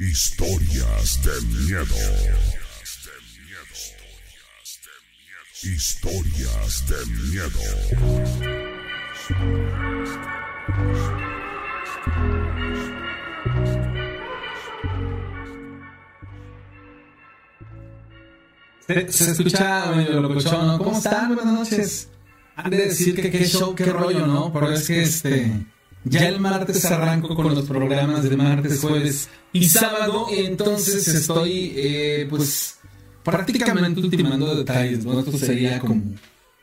Historias de miedo. Historias de miedo. Se, se escucha medio locochón, ¿no? ¿Cómo están? Buenas noches. Han de decir que qué show, qué rollo, ¿no? Pero es que este. Ya el martes arranco con los programas de martes, jueves y sábado, entonces estoy, eh, pues, prácticamente ultimando detalles, ¿no? Esto sería como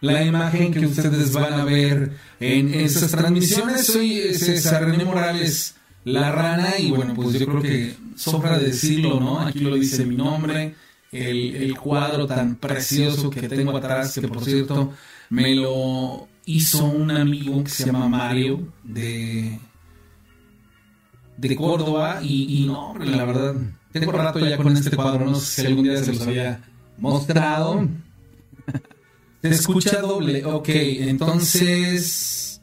la imagen que ustedes van a ver en esas transmisiones. Soy César René Morales, la rana, y bueno, pues yo creo que sobra decirlo, ¿no? Aquí lo dice mi nombre, el, el cuadro tan precioso que tengo atrás, que por cierto me lo hizo un amigo que se llama Mario de, de Córdoba y, y no, la verdad, tengo rato ya con este cuadro, no sé si algún día se los había mostrado. Se escucha doble, ok, entonces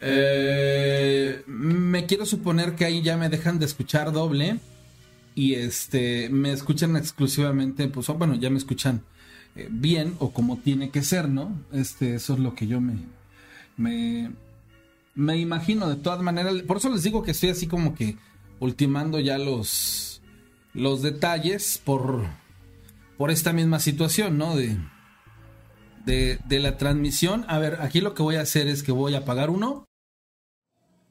eh, me quiero suponer que ahí ya me dejan de escuchar doble y este me escuchan exclusivamente, pues bueno, ya me escuchan bien o como tiene que ser, ¿no? Este, eso es lo que yo me, me, imagino de todas maneras. Por eso les digo que estoy así como que ultimando ya los, los detalles por, por esta misma situación, ¿no? De, de, de la transmisión. A ver, aquí lo que voy a hacer es que voy a apagar uno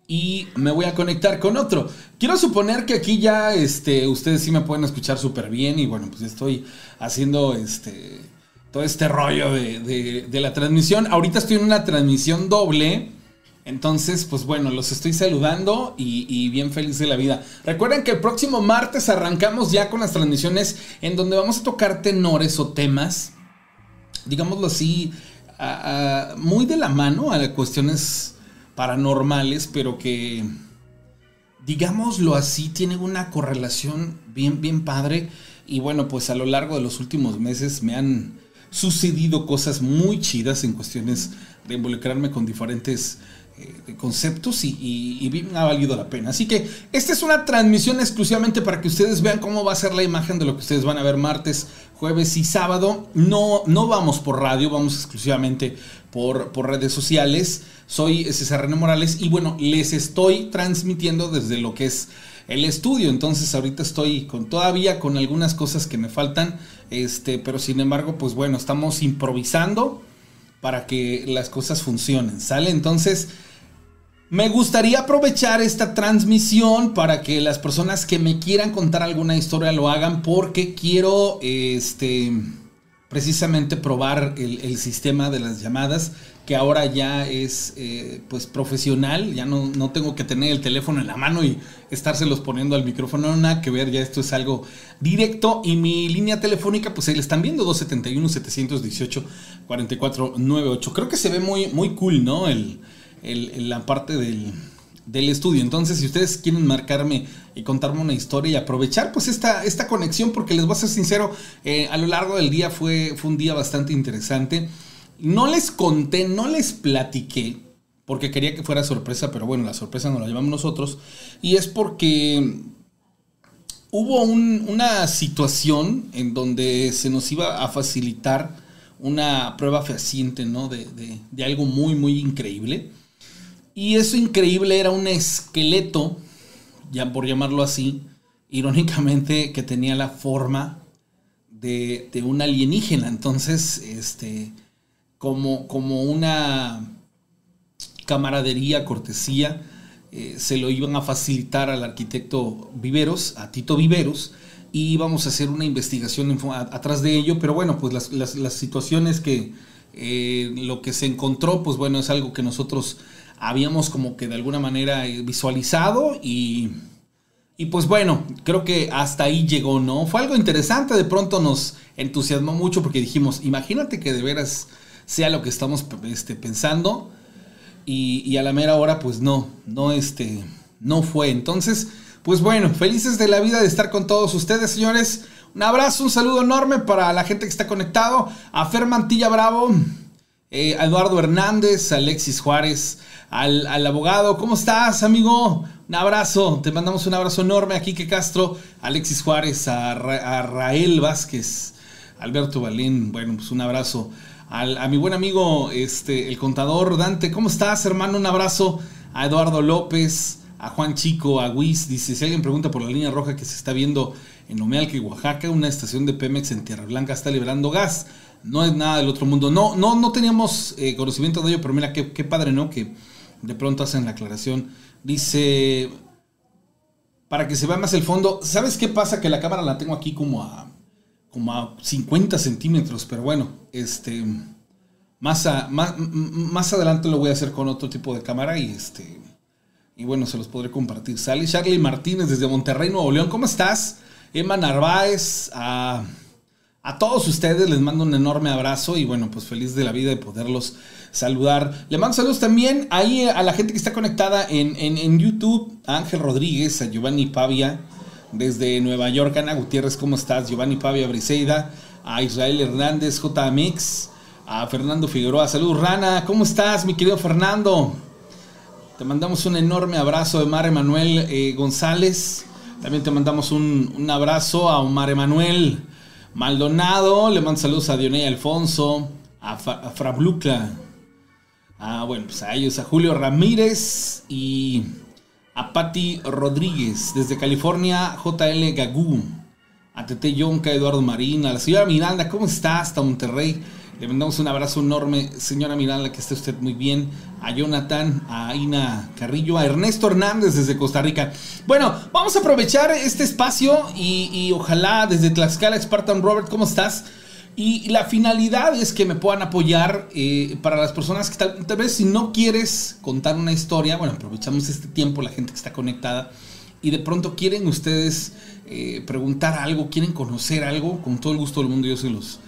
y me voy a conectar con otro. Quiero suponer que aquí ya este, ustedes sí me pueden escuchar súper bien y bueno, pues estoy haciendo este, todo este rollo de, de, la transmisión. Ahorita estoy en una transmisión doble. Entonces, pues bueno, los estoy saludando y, bien feliz de la vida. Recuerden que el próximo martes arrancamos ya con las transmisiones en donde vamos a tocar tenores o temas, digámoslo así, muy de la mano a cuestiones paranormales, pero que, digámoslo así, tienen una correlación bien, bien padre. Y bueno, pues a lo largo de los últimos meses me han sucedido cosas muy chidas en cuestiones de involucrarme con diferentes eh, conceptos y, y, ha valido la pena. Así que esta es una transmisión exclusivamente para que ustedes vean cómo va a ser la imagen de lo que ustedes van a ver martes, jueves y sábado. No, no vamos por radio, vamos exclusivamente por, por redes sociales. Soy César René Morales y bueno, les estoy transmitiendo desde lo que es el estudio. Entonces ahorita estoy con todavía con algunas cosas que me faltan. Este, pero sin embargo, pues bueno, estamos improvisando para que las cosas funcionen. ¿Sale? Entonces, me gustaría aprovechar esta transmisión para que las personas que me quieran contar alguna historia lo hagan porque quiero este precisamente probar el, el sistema de las llamadas que ahora ya es eh, pues profesional, ya no, no, tengo que tener el teléfono en la mano y estárselos poniendo al micrófono, no nada que ver, ya esto es algo directo. Y mi línea telefónica pues ahí le están viendo 271-718-4498, creo que se ve muy, muy cool, ¿no? El, el, la parte del, del estudio. Entonces, si ustedes quieren marcarme y contarme una historia y aprovechar pues esta, esta conexión, porque les voy a ser sincero, eh, a lo largo del día fue, fue un día bastante interesante. No les conté, no les platiqué, porque quería que fuera sorpresa, pero bueno, la sorpresa nos la llevamos nosotros. Y es porque hubo un, una situación en donde se nos iba a facilitar una prueba fehaciente, ¿no? De, de, de algo muy, muy increíble. Y eso increíble era un esqueleto, ya por llamarlo así, irónicamente que tenía la forma de, de un alienígena. Entonces, este, como, como una camaradería, cortesía, eh, se lo iban a facilitar al arquitecto Viveros, a Tito Viveros, y íbamos a hacer una investigación atrás de ello, pero bueno, pues las, las, situaciones que eh, lo que se encontró, pues bueno, es algo que nosotros habíamos como que de alguna manera eh, visualizado y, y pues bueno, creo que hasta ahí llegó, ¿no? Fue algo interesante, de pronto nos entusiasmó mucho porque dijimos, imagínate que de veras sea lo que estamos este, pensando y, a la mera hora pues no, no, este, no fue. Entonces, pues bueno, felices de la vida de estar con todos ustedes, señores. Un abrazo, un saludo enorme para la gente que está conectado, a Fer Mantilla Bravo, eh, a Eduardo Hernández, a Alexis Juárez, al, al, abogado. ¿Cómo estás, amigo? Un abrazo, te mandamos un abrazo enorme a Quique Castro, a Alexis Juárez, a, Rael Vázquez, Alberto Balín. Bueno, pues un abrazo. a mi buen amigo, este, el contador Dante, ¿cómo estás, hermano? Un abrazo. A Eduardo López, a Juan Chico, a Wiz. Dice: Si alguien pregunta por la línea roja que se está viendo en Omealque, Oaxaca, una estación de Pemex en Tierra Blanca está liberando gas. No es nada del otro mundo. No, no, no teníamos eh, conocimiento de ello, pero mira qué, padre, ¿no? Que de pronto hacen la aclaración. Dice, para que se vea más el fondo, ¿sabes qué pasa? Que la cámara la tengo aquí como a, como a 50 centímetros, pero bueno, este, más, más, más adelante lo voy a hacer con otro tipo de cámara y este, y bueno, se los podré compartir. Sale Charlie Martínez desde Monterrey, Nuevo León, ¿cómo estás? Emma Narváez, a, todos ustedes les mando un enorme abrazo y bueno, pues feliz de la vida de poderlos saludar. Le mando saludos también ahí a la gente que está conectada en, en, YouTube, a Ángel Rodríguez, a Giovanni Pavia, desde Nueva York, Ana Gutiérrez, ¿cómo estás? Giovanni Pavia Briseida, a Israel Hernández, JMX, a Fernando Figueroa, saludos Rana, ¿cómo estás mi querido Fernando? Te mandamos un enorme abrazo de Mar Emanuel eh, González. También te mandamos un, abrazo a Omar Emanuel Maldonado. Le mando saludos a Dioney Alfonso, a, a Frabluca. A, bueno, pues a ellos, a Julio Ramírez y a Patti Rodríguez. Desde California, JL Gagú. A Tete Yonca, Eduardo Marín. A la señora Miranda, ¿cómo está? Hasta Monterrey. Le mandamos un abrazo enorme, señora Miranda, que esté usted muy bien. A Jonathan, a Ina Carrillo, a Ernesto Hernández desde Costa Rica. Bueno, vamos a aprovechar este espacio y, ojalá desde Tlaxcala, Spartan Robert, ¿cómo estás? Y la finalidad es que me puedan apoyar eh, para las personas que tal, vez si no quieres contar una historia, bueno, aprovechamos este tiempo, la gente que está conectada, y de pronto quieren ustedes eh, preguntar algo, quieren conocer algo, con todo el gusto del mundo yo se los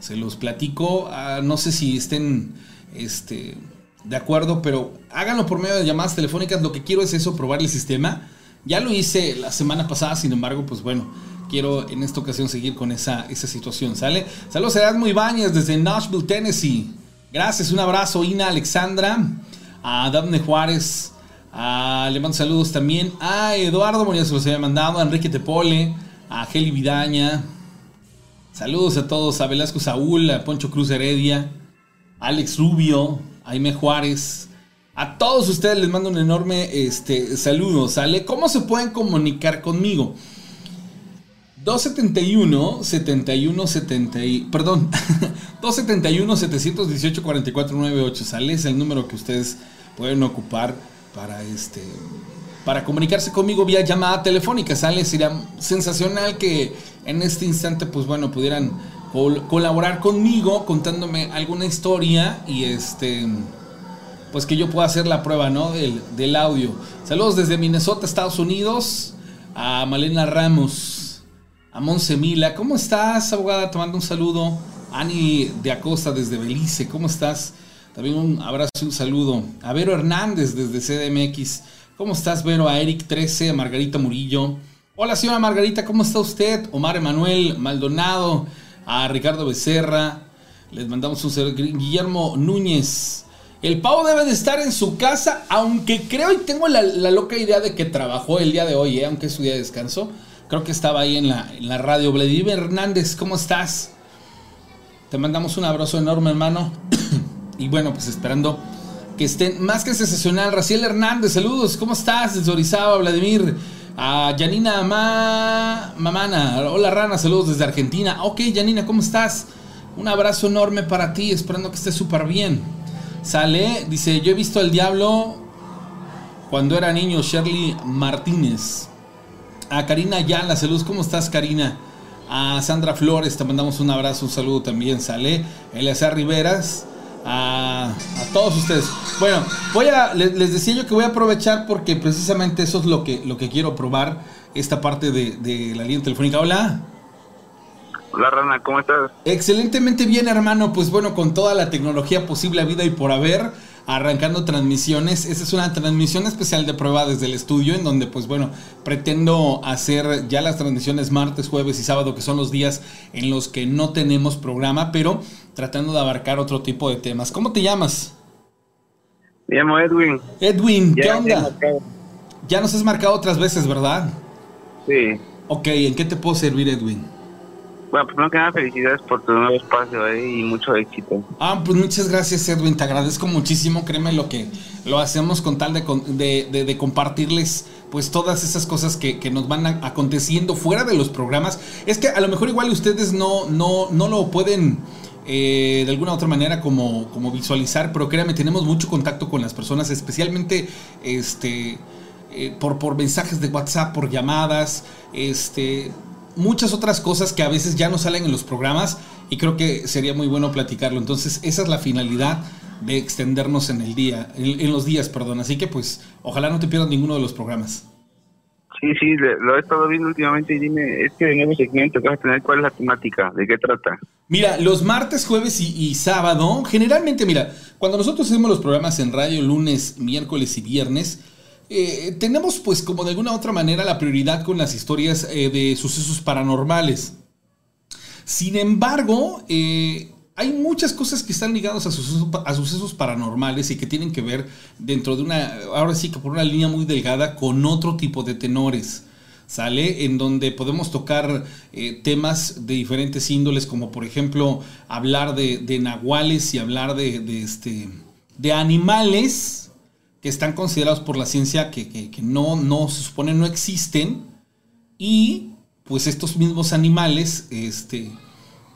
se los platico. Ah, no sé si estén este, de acuerdo, pero háganlo por medio de llamadas telefónicas. Lo que quiero es eso, probar el sistema. Ya lo hice la semana pasada, sin embargo, pues bueno, quiero en esta ocasión seguir con esa, esa situación, ¿sale? Saludos a Erasmo Ibáñez desde Nashville, Tennessee. Gracias, un abrazo, Ina Alexandra, a Daphne Juárez, a, le mando saludos también a Eduardo Moría, se los había mandado, a Enrique Tepole, a Geli Vidaña, Saludos a todos, a Velasco Saúl, a Poncho Cruz Heredia, Alex Rubio, a Jaime Juárez. A todos ustedes les mando un enorme este, saludo, ¿sale? ¿Cómo se pueden comunicar conmigo? 271 71 70 perdón 271 718 4498 sale es el número que ustedes pueden ocupar para este para comunicarse conmigo vía llamada telefónica sale sería sensacional que en este instante, pues bueno, pudieran colaborar conmigo contándome alguna historia y este, pues que yo pueda hacer la prueba, ¿no? Del, audio. Saludos desde Minnesota, Estados Unidos, a Malena Ramos, a Monse Mila. ¿Cómo estás, abogada? Te mando un saludo. Ani de Acosta desde Belice, ¿cómo estás? También un abrazo y un saludo. A Vero Hernández desde CDMX. ¿Cómo estás, Vero? A Eric 13, a Margarita Murillo. Hola, señora Margarita, ¿cómo está usted? Omar Emanuel Maldonado, a Ricardo Becerra, les mandamos un saludo. Guillermo Núñez. El pavo debe de estar en su casa, aunque creo y tengo la, loca idea de que trabajó el día de hoy, ¿eh? aunque es su día de descanso. Creo que estaba ahí en la, en la radio. Vladimir Hernández, ¿cómo estás? Te mandamos un abrazo enorme, hermano. y bueno, pues esperando que estén más que sensacional. Raciel Hernández, saludos, ¿cómo estás? Desde Orizaba, Vladimir. A Janina Mamana. Hola Rana, saludos desde Argentina. Ok, Janina, ¿cómo estás? Un abrazo enorme para ti, esperando que estés súper bien. Sale, dice, yo he visto al diablo cuando era niño, Shirley Martínez. A Karina Yala, saludos, ¿cómo estás Karina? A Sandra Flores, te mandamos un abrazo, un saludo también, sale. Eleazar Riveras a, todos ustedes. Bueno, voy a, les, decía yo que voy a aprovechar porque precisamente eso es lo que, lo que quiero probar, esta parte de, la línea telefónica. Hola. Hola Rana, ¿cómo estás? Excelentemente bien, hermano. Pues bueno, con toda la tecnología posible a vida y por haber, arrancando transmisiones. Esta es una transmisión especial de prueba desde el estudio, en donde, pues bueno, pretendo hacer ya las transmisiones martes, jueves y sábado, que son los días en los que no tenemos programa, pero tratando de abarcar otro tipo de temas. ¿Cómo te llamas? Me llamo Edwin. Edwin, ¿qué onda? Ya nos has marcado otras veces, ¿verdad? Sí. Ok, ¿en qué te puedo servir, Edwin? Bueno, primero que nada, felicidades por tu nuevo espacio eh, y mucho éxito. Ah, pues muchas gracias, Edwin. Te agradezco muchísimo. Créeme lo que lo hacemos con tal de, de- de- de compartirles pues todas esas cosas que, que nos van aconteciendo fuera de los programas. Es que a lo mejor igual ustedes no, no, no lo pueden eh, de alguna u otra manera como, como visualizar, pero créanme, tenemos mucho contacto con las personas, especialmente este, eh, por, por mensajes de WhatsApp, por llamadas, este, muchas otras cosas que a veces ya no salen en los programas y creo que sería muy bueno platicarlo. Entonces, esa es la finalidad de extendernos en el día, en los días, perdón. Así que pues, ojalá no te pierdas ninguno de los programas. Sí, sí, lo he estado viendo últimamente y dime, es que de nuevo segmento que vas a tener, ¿cuál es la temática? ¿De qué trata? Mira, los martes, jueves y, y sábado, generalmente, mira, cuando nosotros hacemos los programas en radio lunes, miércoles y viernes, eh, tenemos pues como de alguna u otra manera la prioridad con las historias eh, de sucesos paranormales. Sin embargo, eh, hay muchas cosas que están ligadas a a sucesos paranormales y que tienen que ver dentro de una, ahora sí que por una línea muy delgada, con otro tipo de tenores. ¿Sale? En donde podemos tocar eh, temas de diferentes índoles, como por ejemplo hablar de, de nahuales y hablar de, de, este, de animales que están considerados por la ciencia que, que- que no, no se supone no existen. Y pues estos mismos animales este,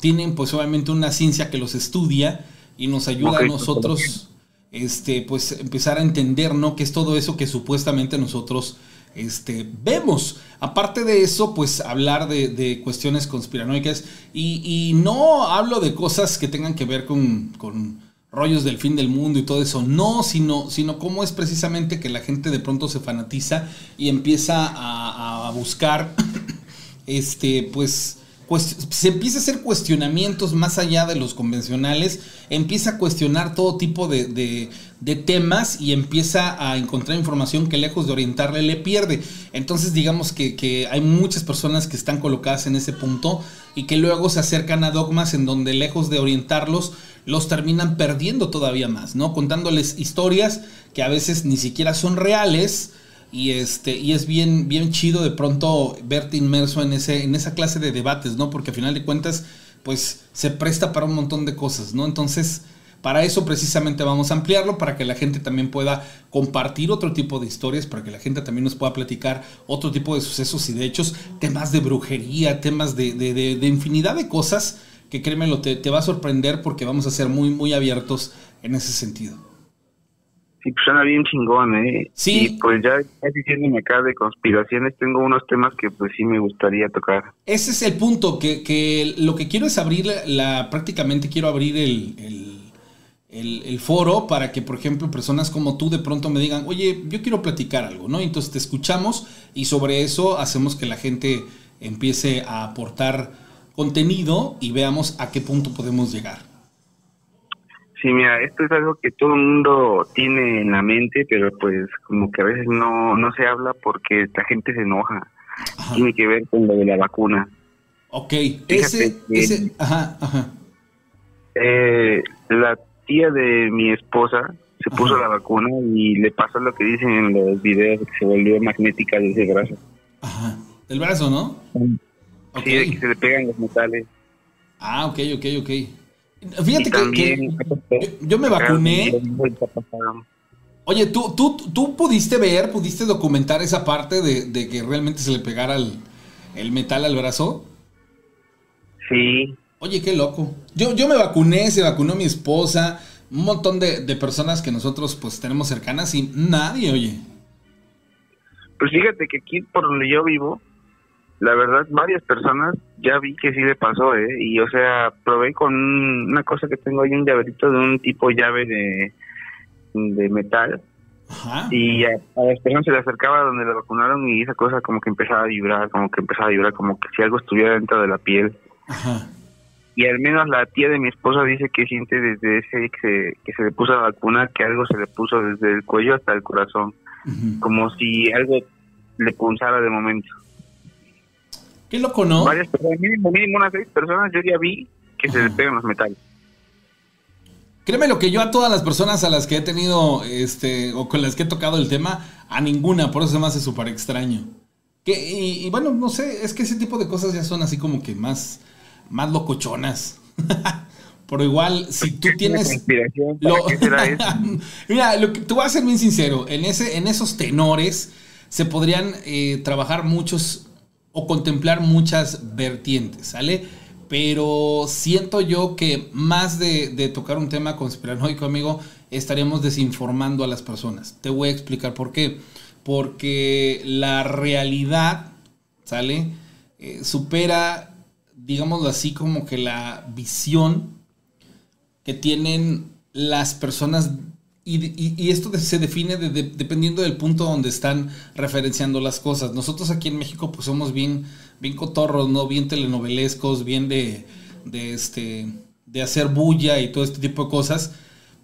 tienen pues obviamente una ciencia que los estudia y nos ayuda a nosotros este, pues empezar a entender, ¿no? Que es todo eso que supuestamente nosotros este, vemos. Aparte de eso, pues hablar de, de cuestiones conspiranoicas y, y no hablo de cosas que tengan que ver con, con rollos del fin del mundo y todo eso, no, sino, sino cómo es precisamente que la gente de pronto se fanatiza y empieza a, a buscar, este, pues, se empieza a hacer cuestionamientos más allá de los convencionales, empieza a cuestionar todo tipo de, de- de temas y empieza a encontrar información que lejos de orientarle le pierde. Entonces digamos que, que hay muchas personas que están colocadas en ese punto y que luego se acercan a dogmas en donde lejos de orientarlos, los terminan perdiendo todavía más, ¿no? Contándoles historias que a veces ni siquiera son reales y este y es bien bien chido de pronto verte inmerso en ese en esa clase de debates, ¿no? Porque a final de cuentas pues se presta para un montón de cosas, ¿no? Entonces, para eso precisamente vamos a ampliarlo para que la gente también pueda compartir otro tipo de historias, para que la gente también nos pueda platicar otro tipo de sucesos y de hechos, temas de brujería, temas de, de- de- de infinidad de cosas que créemelo, te, te va a sorprender porque vamos a ser muy, muy abiertos en ese sentido. Sí, pues suena bien chingón, ¿eh? Sí. Y pues ya, ya diciéndome acá de conspiraciones, tengo unos temas que pues sí me gustaría tocar. Ese es el punto, que, que lo que quiero es abrir la, prácticamente quiero abrir el, el, el- el foro para que, por ejemplo, personas como tú de pronto me digan, oye, yo quiero platicar algo, ¿no? Entonces te escuchamos y sobre eso hacemos que la gente empiece a aportar contenido y veamos a qué punto podemos llegar. Sí, mira, esto es algo que todo el mundo tiene en la mente, pero pues como que a veces no, no se habla porque la gente se enoja. Ajá. Tiene que ver con lo de la vacuna. Ok, ese, ajá, ajá. Eh, la tía de mi esposa se puso la vacuna y le pasó lo que dicen en los videos, que se volvió magnética de ese brazo. Ajá. Del brazo, ¿no? Sí, de que se le pegan los metales. Ah, ok, ok, ok. Fíjate que, que yo, me vacuné. Oye, ¿tú, tú, ¿tú pudiste ver, pudiste documentar esa parte de, de que realmente se le pegara el, el metal al brazo? Sí, Oye, qué loco. Yo, yo me vacuné, se vacunó mi esposa, un montón de, de personas que nosotros pues tenemos cercanas y nadie, oye. pues fíjate que aquí por donde yo vivo, la verdad, varias personas ya vi que sí le pasó, ¿eh? Y o sea, probé con un- una cosa que tengo ahí, un llaverito de un tipo llave de, de metal. Ajá. Y a, a las personas se le acercaba donde la vacunaron y esa cosa como que empezaba a vibrar, como que empezaba a vibrar, como que si algo estuviera dentro de la piel. Ajá. Y al menos la tía de mi esposa dice que siente desde ese que se, que se le puso la vacuna que algo se le puso desde el cuello hasta el corazón, como si algo le pulsara de momento. Qué loco, ¿no? Varias personas, mínimo, mínimo unas seis personas yo ya vi que se Ajá. le pegan los metales. Créeme lo que yo a todas las personas a las que he tenido, este, o con las que he tocado el tema, a ninguna, por eso se me hace súper extraño. Que, y, bueno, no sé, es que ese tipo de cosas ya son así como que más, más locochonas. Pero igual, si tú tienes. Mira, lo que, tú vas a ser bien sincero. En, ese, en esos tenores se podrían eh, trabajar muchos o contemplar muchas vertientes, ¿sale? Pero siento yo que más de, de tocar un tema conspiranoico, amigo, estaríamos desinformando a las personas. Te voy a explicar por qué. Porque la realidad, ¿sale? Eh, supera, digámoslo así, como que la visión que tienen las personas y, esto se define dependiendo del punto donde están referenciando las cosas. Nosotros aquí en México pues somos bien, bien cotorros, ¿no? Bien telenovelescos, bien de, de, este, de hacer bulla y todo este tipo de cosas.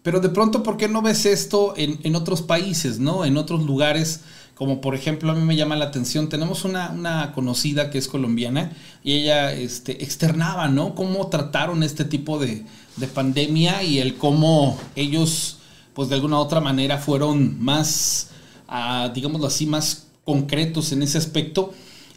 Pero de pronto, ¿por qué no ves esto en, en otros países, ¿no? En otros lugares como por ejemplo a mí me llama la atención, tenemos una, conocida que es colombiana y ella este, externaba, ¿no? Cómo trataron este tipo de, pandemia y el cómo ellos, pues de alguna u otra manera fueron más, uh, digámoslo así, más concretos en ese aspecto.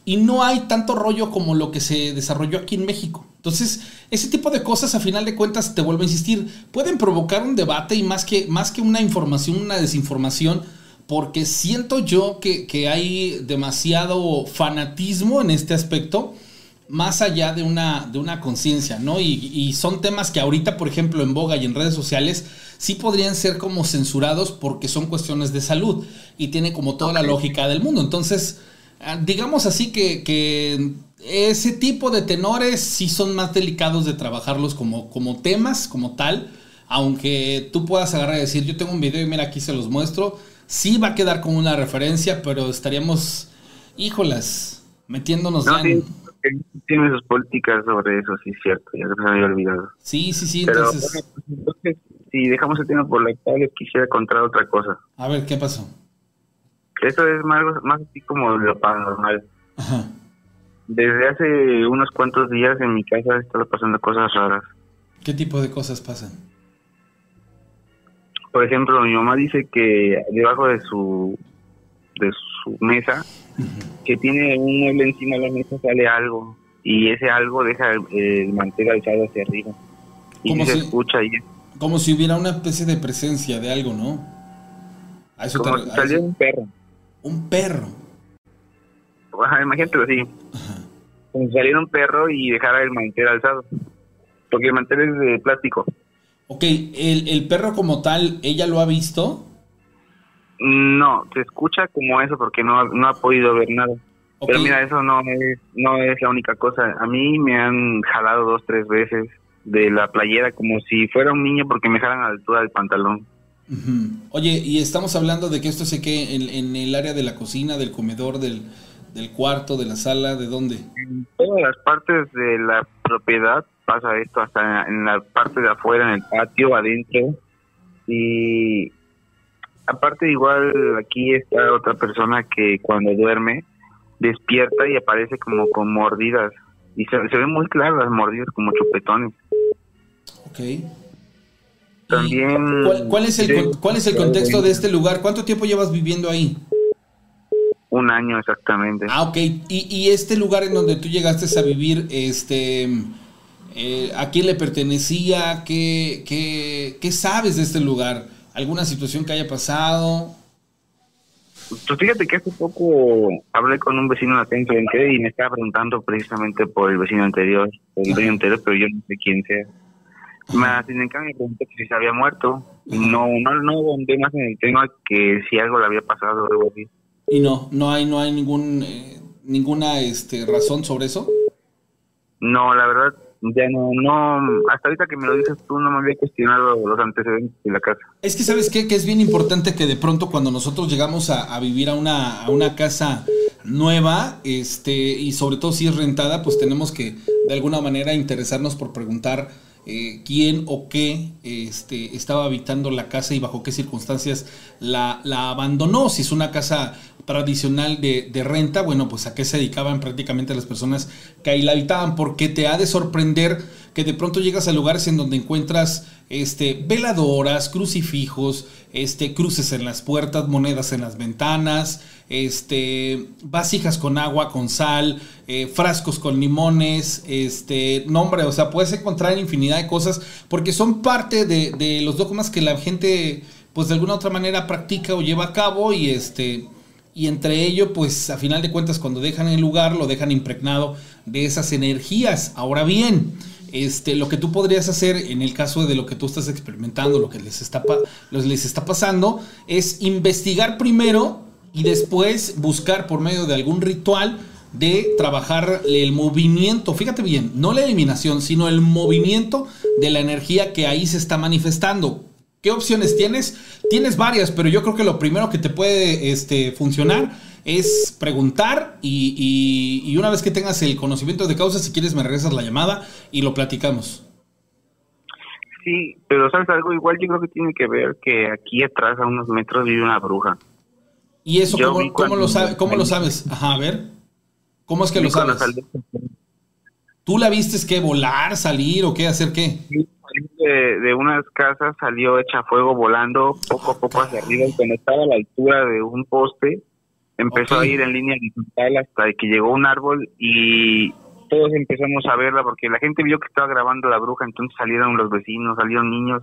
Y no hay tanto rollo como lo que se desarrolló aquí en México. Entonces, ese tipo de cosas, a final de cuentas, te vuelvo a insistir, pueden provocar un debate y más que, más que una información, una desinformación, porque siento yo que, hay demasiado fanatismo en este aspecto, más allá de una, de una conciencia, ¿no? Y, son temas que ahorita, por ejemplo, en boga y en redes sociales, sí podrían ser como censurados porque son cuestiones de salud y tiene como toda la lógica del mundo. Entonces, ah, digamos así que, que, ese tipo de tenores sí son más delicados de trabajarlos como, como temas, como tal, aunque tú puedas agarrar y decir, yo tengo un video y mira, aquí se los muestro sí va a quedar como una referencia, pero estaríamos, híjolas, metiéndonos no, en... tiene sus políticas sobre eso, sí, cierto, ya se me había olvidado. Sí, sí, sí, entonces... Pues, entonces, si dejamos el tema por la cual quisiera contar otra cosa. A ver, ¿qué pasó? Esto es más, más así como lo paranormal. Ajá. Desde hace unos cuantos días en mi casa están pasando cosas raras. ¿Qué tipo de cosas pasan? Por ejemplo, mi mamá dice que debajo de su de su mesa, que tiene un mueble encima de la mesa, sale algo. Y ese algo deja el, mantel alzado hacia arriba. Y se escucha ahí. Como si hubiera una especie de presencia de algo, ¿no? A eso como si saliera un perro. Un perro. Ajá, imagínate así. Como si saliera un perro y dejara el mantel alzado. Porque el mantel es de plástico. Ok, ¿el, el perro como tal, ella lo ha visto? No, se escucha como eso porque no, no ha podido ver nada. Pero mira, eso no es, no es la única cosa. A mí me han jalado dos, tres veces de la playera como si fuera un niño porque me jalan a la altura del pantalón. Oye, y estamos hablando de que esto se que en, en, el área de la cocina, del comedor, del, del cuarto, de la sala, ¿de dónde? En todas las partes de la propiedad pasa esto hasta en la parte de afuera, en el patio, adentro. Y aparte igual aquí está otra persona que cuando duerme despierta y aparece como con mordidas. Y se, ven muy claras las mordidas como chupetones. Ok. También... ¿Cuál, es el, ¿Cuál es el contexto de este lugar? ¿Cuánto tiempo llevas viviendo ahí? Un año exactamente. Ah, ok. ¿Y, y este lugar en donde tú llegaste a vivir, este eh, ¿A quién le pertenecía? ¿Qué, qué, ¿Qué sabes de este lugar? ¿Alguna situación que haya pasado? Pues fíjate que hace poco hablé con un vecino de Atencio y me estaba preguntando precisamente por el vecino anterior, por el vecino anterior, pero yo no sé quién sea. Me, sin me preguntó si se había muerto. No, no, no abundé más en el tema que si algo le había pasado o algo así. Y no, no hay, no hay ningún, eh, ninguna este, razón sobre eso. No, la verdad ya no, no, hasta ahorita que me lo dices tú no me había cuestionado los antecedentes de la casa. Es que sabes qué, que es bien importante que de pronto cuando nosotros llegamos a, vivir a una, a una casa nueva, este, y sobre todo si es rentada, pues tenemos que de alguna manera interesarnos por preguntar eh, quién o qué este, estaba habitando la casa y bajo qué circunstancias la, la, abandonó. Si es una casa tradicional de, de, renta, bueno, pues a qué se dedicaban prácticamente las personas que ahí la habitaban, porque te ha de sorprender que de pronto llegas a lugares en donde encuentras este, veladoras, crucifijos, este, cruces en las puertas, monedas en las ventanas, este, vasijas con agua, con sal, eh, frascos con limones, este, nombre, o sea, puedes encontrar infinidad de cosas porque son parte de, de los dogmas que la gente, pues de alguna otra manera practica o lleva a cabo y este, y entre ello, pues a final de cuentas, cuando dejan el lugar, lo dejan impregnado de esas energías. Ahora bien, este, lo que tú podrías hacer en el caso de lo que tú estás experimentando, lo que les está, les está pasando, es investigar primero y después buscar por medio de algún ritual de trabajar el movimiento, fíjate bien, no la eliminación, sino el movimiento de la energía que ahí se está manifestando. ¿Qué opciones tienes? Tienes varias, pero yo creo que lo primero que te puede este, funcionar es preguntar y, una vez que tengas el conocimiento de causa, si quieres me regresas la llamada y lo platicamos. Sí, pero sabes algo, igual yo creo que tiene que ver que aquí atrás a unos metros vive una bruja. ¿Y eso cómo, lo sabe, cómo lo sabes? Ajá, a ver. ¿Cómo es que lo sabes? ¿Tú la viste que volar, salir o qué, hacer qué? De, de, unas casas salió hecha fuego volando poco a poco hacia arriba y cuando estaba a la altura de un poste empezó a ir en línea horizontal hasta que llegó un árbol y todos empezamos a verla porque la gente vio que estaba grabando la bruja, entonces salieron los vecinos, salieron niños,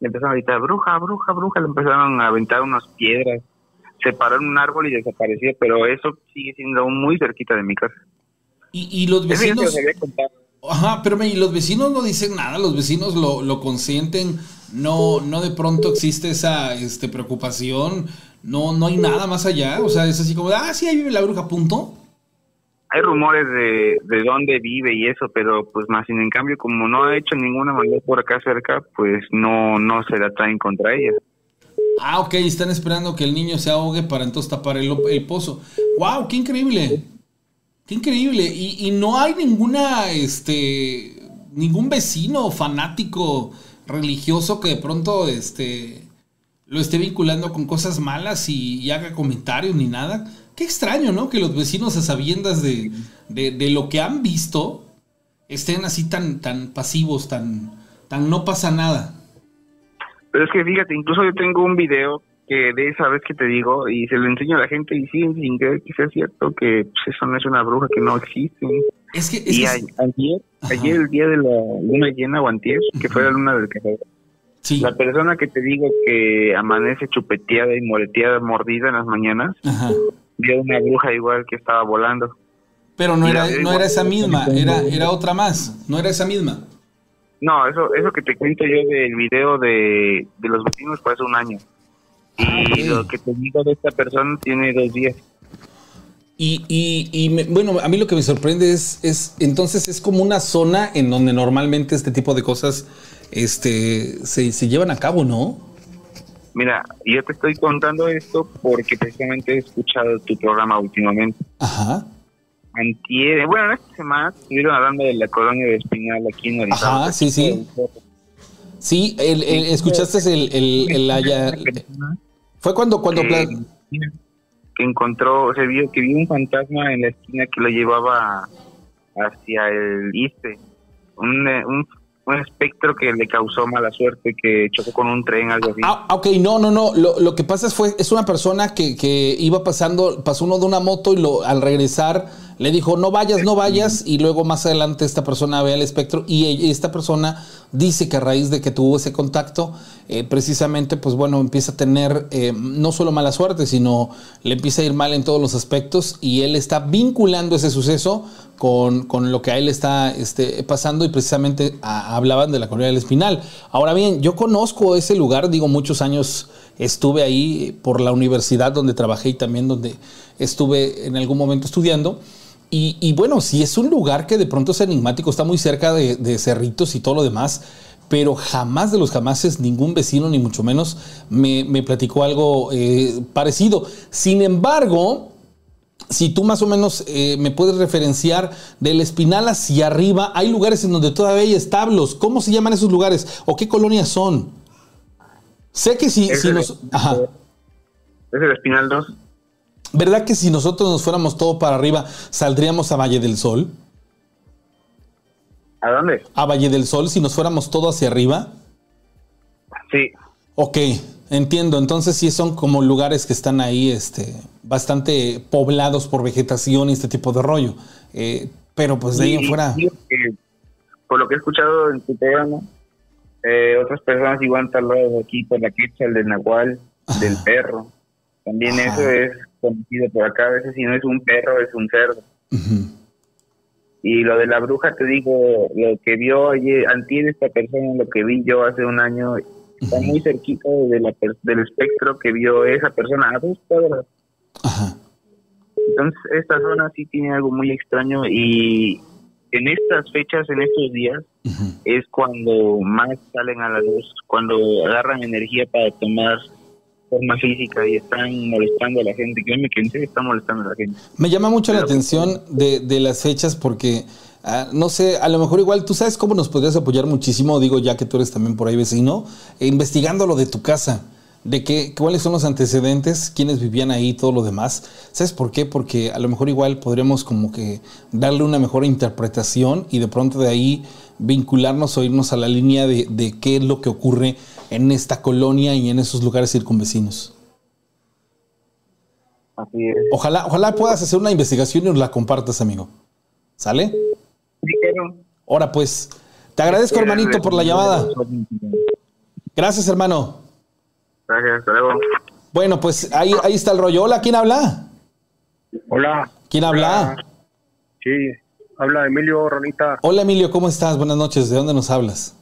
empezaron a gritar, bruja, bruja, bruja, le empezaron a aventar unas piedras, se paró en un árbol y desapareció, pero eso sigue siendo muy cerquita de mi casa. Y, y los vecinos... Ajá, pero y los vecinos no dicen nada, los vecinos lo, lo consienten, no, no de pronto existe esa este, preocupación, no, no hay nada más allá, o sea, es así como, ah, sí, ahí vive la bruja, punto. Hay rumores de, de dónde vive y eso, pero pues más sin en cambio, como no ha hecho ninguna maldad por acá cerca, pues no, no se la traen contra ella. Ah, ok, están esperando que el niño se ahogue para entonces tapar el, el pozo. ¡Wow! ¡Qué increíble! ¡Qué increíble! Y, no hay ninguna, este, ningún vecino fanático religioso que de pronto, este, lo esté vinculando con cosas malas y, haga comentarios ni nada. Qué extraño, ¿no? Que los vecinos a sabiendas de, de, lo que han visto estén así tan, tan pasivos, tan, tan no pasa nada. Pero es que fíjate, incluso yo tengo un video que de esa vez que te digo y se lo enseño a la gente y siguen sin creer que sea cierto que pues, eso no es una bruja, que no existe. Es que, y ayer, ayer el día de la luna llena o antier, que fue la luna del cazador, la persona que te digo que amanece chupeteada y moreteada, mordida en las mañanas, vio una bruja igual que estaba volando. Pero no era, no era esa misma, era, era otra más, no era esa misma. No, eso, eso que te cuento yo del video de, los vecinos fue hace un año. Y lo que te digo de esta persona tiene dos días. Y, y, y bueno, a mí lo que me sorprende es, es, entonces es como una zona en donde normalmente este tipo de cosas este, se, se llevan a cabo, ¿no? Mira, yo te estoy contando esto porque precisamente he escuchado tu programa últimamente. Ajá. Antier, bueno, esta semana estuvieron hablando de la colonia de Espinal aquí en Arizona. Ajá, sí, sí. Sí, el, escuchaste el, el, el, fue cuando cuando que, encontró, se vio que vio un fantasma en la esquina que lo llevaba hacia el este, un, un un espectro que le causó mala suerte, que chocó con un tren, algo así. Ah, ok, no, no, no. Lo, lo que pasa es, fue, es una persona que, que, iba pasando, pasó uno de una moto y lo, al regresar le dijo, no vayas, no vayas, y luego más adelante esta persona ve al espectro y esta persona dice que a raíz de que tuvo ese contacto, eh, precisamente, pues bueno, empieza a tener eh, no solo mala suerte, sino le empieza a ir mal en todos los aspectos y él está vinculando ese suceso con, con lo que a él está este, pasando y precisamente hablaban de la colonia del espinal. Ahora bien, yo conozco ese lugar, digo, muchos años estuve ahí por la universidad donde trabajé y también donde estuve en algún momento estudiando. Y, bueno, si es un lugar que de pronto es enigmático, está muy cerca de, cerritos y todo lo demás, pero jamás de los jamases ningún vecino, ni mucho menos, me, platicó algo eh, parecido. Sin embargo, si tú más o menos eh, me puedes referenciar del Espinal hacia arriba, hay lugares en donde todavía hay establos. ¿Cómo se llaman esos lugares? ¿O qué colonias son? Sé que si, si nos... Es el Espinal 2. ¿Verdad que si nosotros nos fuéramos todo para arriba, saldríamos a Valle del Sol? ¿A dónde? A Valle del Sol, si nos fuéramos todo hacia arriba. Sí. Ok, entiendo. Entonces sí son como lugares que están ahí este, bastante poblados por vegetación y este tipo de rollo. Eh, pero pues de ahí en fuera... por lo que he escuchado en tu programa, eh, otras personas igual taladas aquí por la quecha, el de Nahual, del perro. También Ajá. eso es conocido por acá. A veces si no es un perro, es un cerdo. Ujú. Y lo de la bruja, te digo, lo que vio ayer, antier esta persona, lo que vi yo hace un año, está muy cerquita de la del espectro que vio esa persona a dos cuadras. Ajá. Entonces, esta zona sí tiene algo muy extraño y en estas fechas, en estos días, es cuando más salen a la luz, cuando agarran energía para tomar forma física y están molestando a la gente. Créeme que en serio están molestando a la gente. Me llama mucho la Pero- atención de, de las fechas porque, ah, no sé, a lo mejor igual tú sabes cómo nos podrías apoyar muchísimo, digo ya que tú eres también por ahí vecino, eh, investigando lo de tu casa, de qué, cuáles son los antecedentes, quiénes vivían ahí, todo lo demás. ¿Sabes por qué? Porque a lo mejor igual podríamos como que darle una mejor interpretación y de pronto de ahí vincularnos o irnos a la línea de, de qué es lo que ocurre en esta colonia y en esos lugares circunvecinos. Así es. Ojalá, ojalá puedas hacer una investigación y nos la compartas, amigo. ¿Sale? Sí, claro. Ahora pues, te agradezco, hermanito, por la llamada. Gracias, hermano. Gracias, hasta luego. Bueno, pues ahí, ahí está el rollo. Hola, ¿quién habla? Hola. ¿Quién habla? Sí, habla Emilio Ronita. Hola, Emilio, ¿cómo estás? Buenas noches. ¿De dónde nos hablas?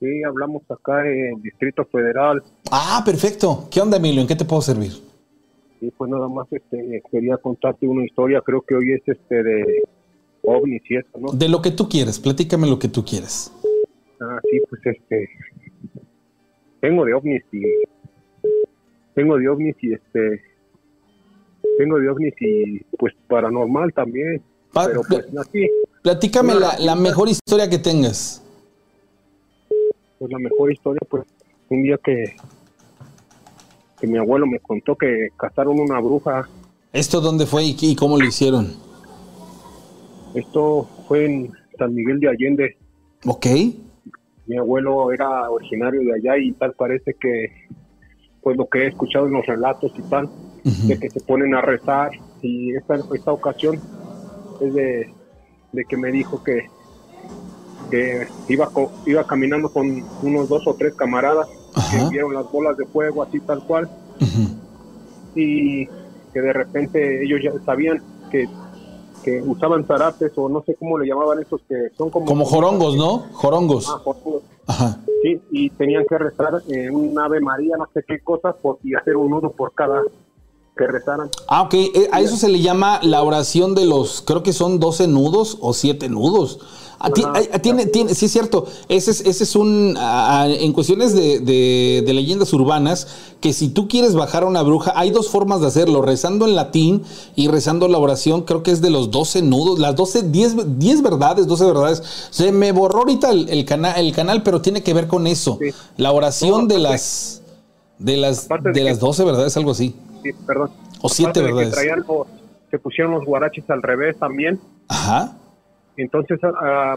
Sí, hablamos acá en Distrito Federal. Ah, perfecto. ¿Qué onda, Emilio? ¿En qué te puedo servir? Y pues nada más este, quería contarte una historia. Creo que hoy es este de ovnis y eso, ¿no? De lo que tú quieres, platícame lo que tú quieres. Ah, sí, pues este. Tengo de ovnis y. Tengo de ovnis y este. Tengo de ovnis y pues paranormal también. Pa- Pero pues así, Platícame la, la mejor historia que tengas. Pues la mejor historia, pues un día que. Que mi abuelo me contó que cazaron una bruja ¿Esto dónde fue y, cómo lo hicieron? Esto fue en San Miguel de Allende. Ok. Mi abuelo era originario de allá y tal parece que, pues lo que he escuchado en los relatos y tal, de que se ponen a rezar y esta, esta ocasión es de, de que me dijo que, que iba, co- iba caminando con unos dos o tres camaradas Ajá. que vieron las bolas de fuego así tal cual y que de repente ellos ya sabían que, que usaban zarapes o no sé cómo le llamaban esos que son como... Como jorongos, ¿no? Jorongos. Ah, jorongos. Ajá. Sí, y tenían que rezar eh, un Ave María, no sé qué cosas, por, y hacer un nudo por cada que rezaran. Ah, ok. Eh, A eso se le llama la oración de los, creo que son 12 nudos o 7 nudos. Ah, ti- Ajá. ah, tiene, tiene, sí es cierto. Ese es, ese es un, ah, ah, en cuestiones de, de- de leyendas urbanas, que si tú quieres bajar a una bruja, hay dos formas de hacerlo, rezando en latín y rezando la oración, creo que es de los 12 nudos, las 12, 10, 10 verdades, 12 verdades. Se me borró ahorita el, el, cana- el canal, pero tiene que ver con eso. Sí. La oración No, de las, de las, de las 12 verdades, algo así. Perdón. O siete de que verdades. traían los- se pusieron los guaraches al revés también. Ajá. Entonces, ah,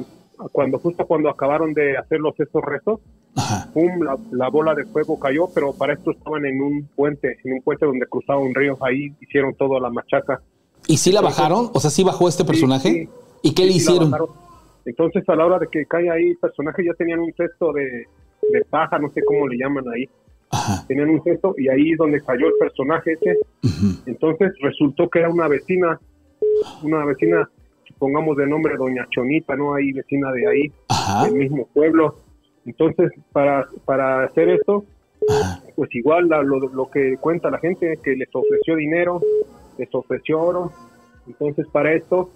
cuando justo cuando acabaron de hacerlos estos rezos, Ajá. pum, la, la bola de fuego cayó, pero para esto estaban en un puente, en un puente donde cruzaba un río. Ahí hicieron toda la machaca. ¿Y si la bajaron? O sea, ¿sí bajó este personaje? sí. ¿Y qué Sí, le hicieron? Entonces, a la hora de que cae ahí el personaje, ya tenían un cesto de, de paja, no sé cómo le llaman ahí. Ajá. Tenían un cesto y ahí donde cayó el personaje ese. Entonces, resultó que era una vecina, una vecina, supongamos de nombre Doña Chonita, ¿no? Ahí vecina de ahí, Ajá. del mismo pueblo. Entonces, para, para hacer esto, Ajá. pues igual la- lo, lo que cuenta la gente, que les ofreció dinero, les ofreció oro. Entonces, para esto,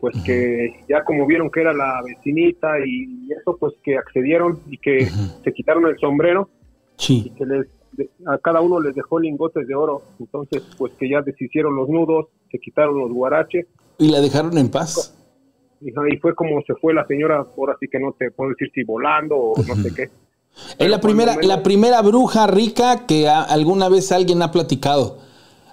pues que ya como vieron que era la vecinita y eso, pues que accedieron y que se quitaron el sombrero y que les, a cada uno les dejó lingotes de oro. Entonces, pues que ya deshicieron los nudos, se quitaron los guaraches. ¿Y la dejaron en paz? Y fue como se fue la señora, ahora sí que no te puedo decir si volando o no sé qué. Es la primera, la primera bruja rica que a- alguna vez alguien ha platicado.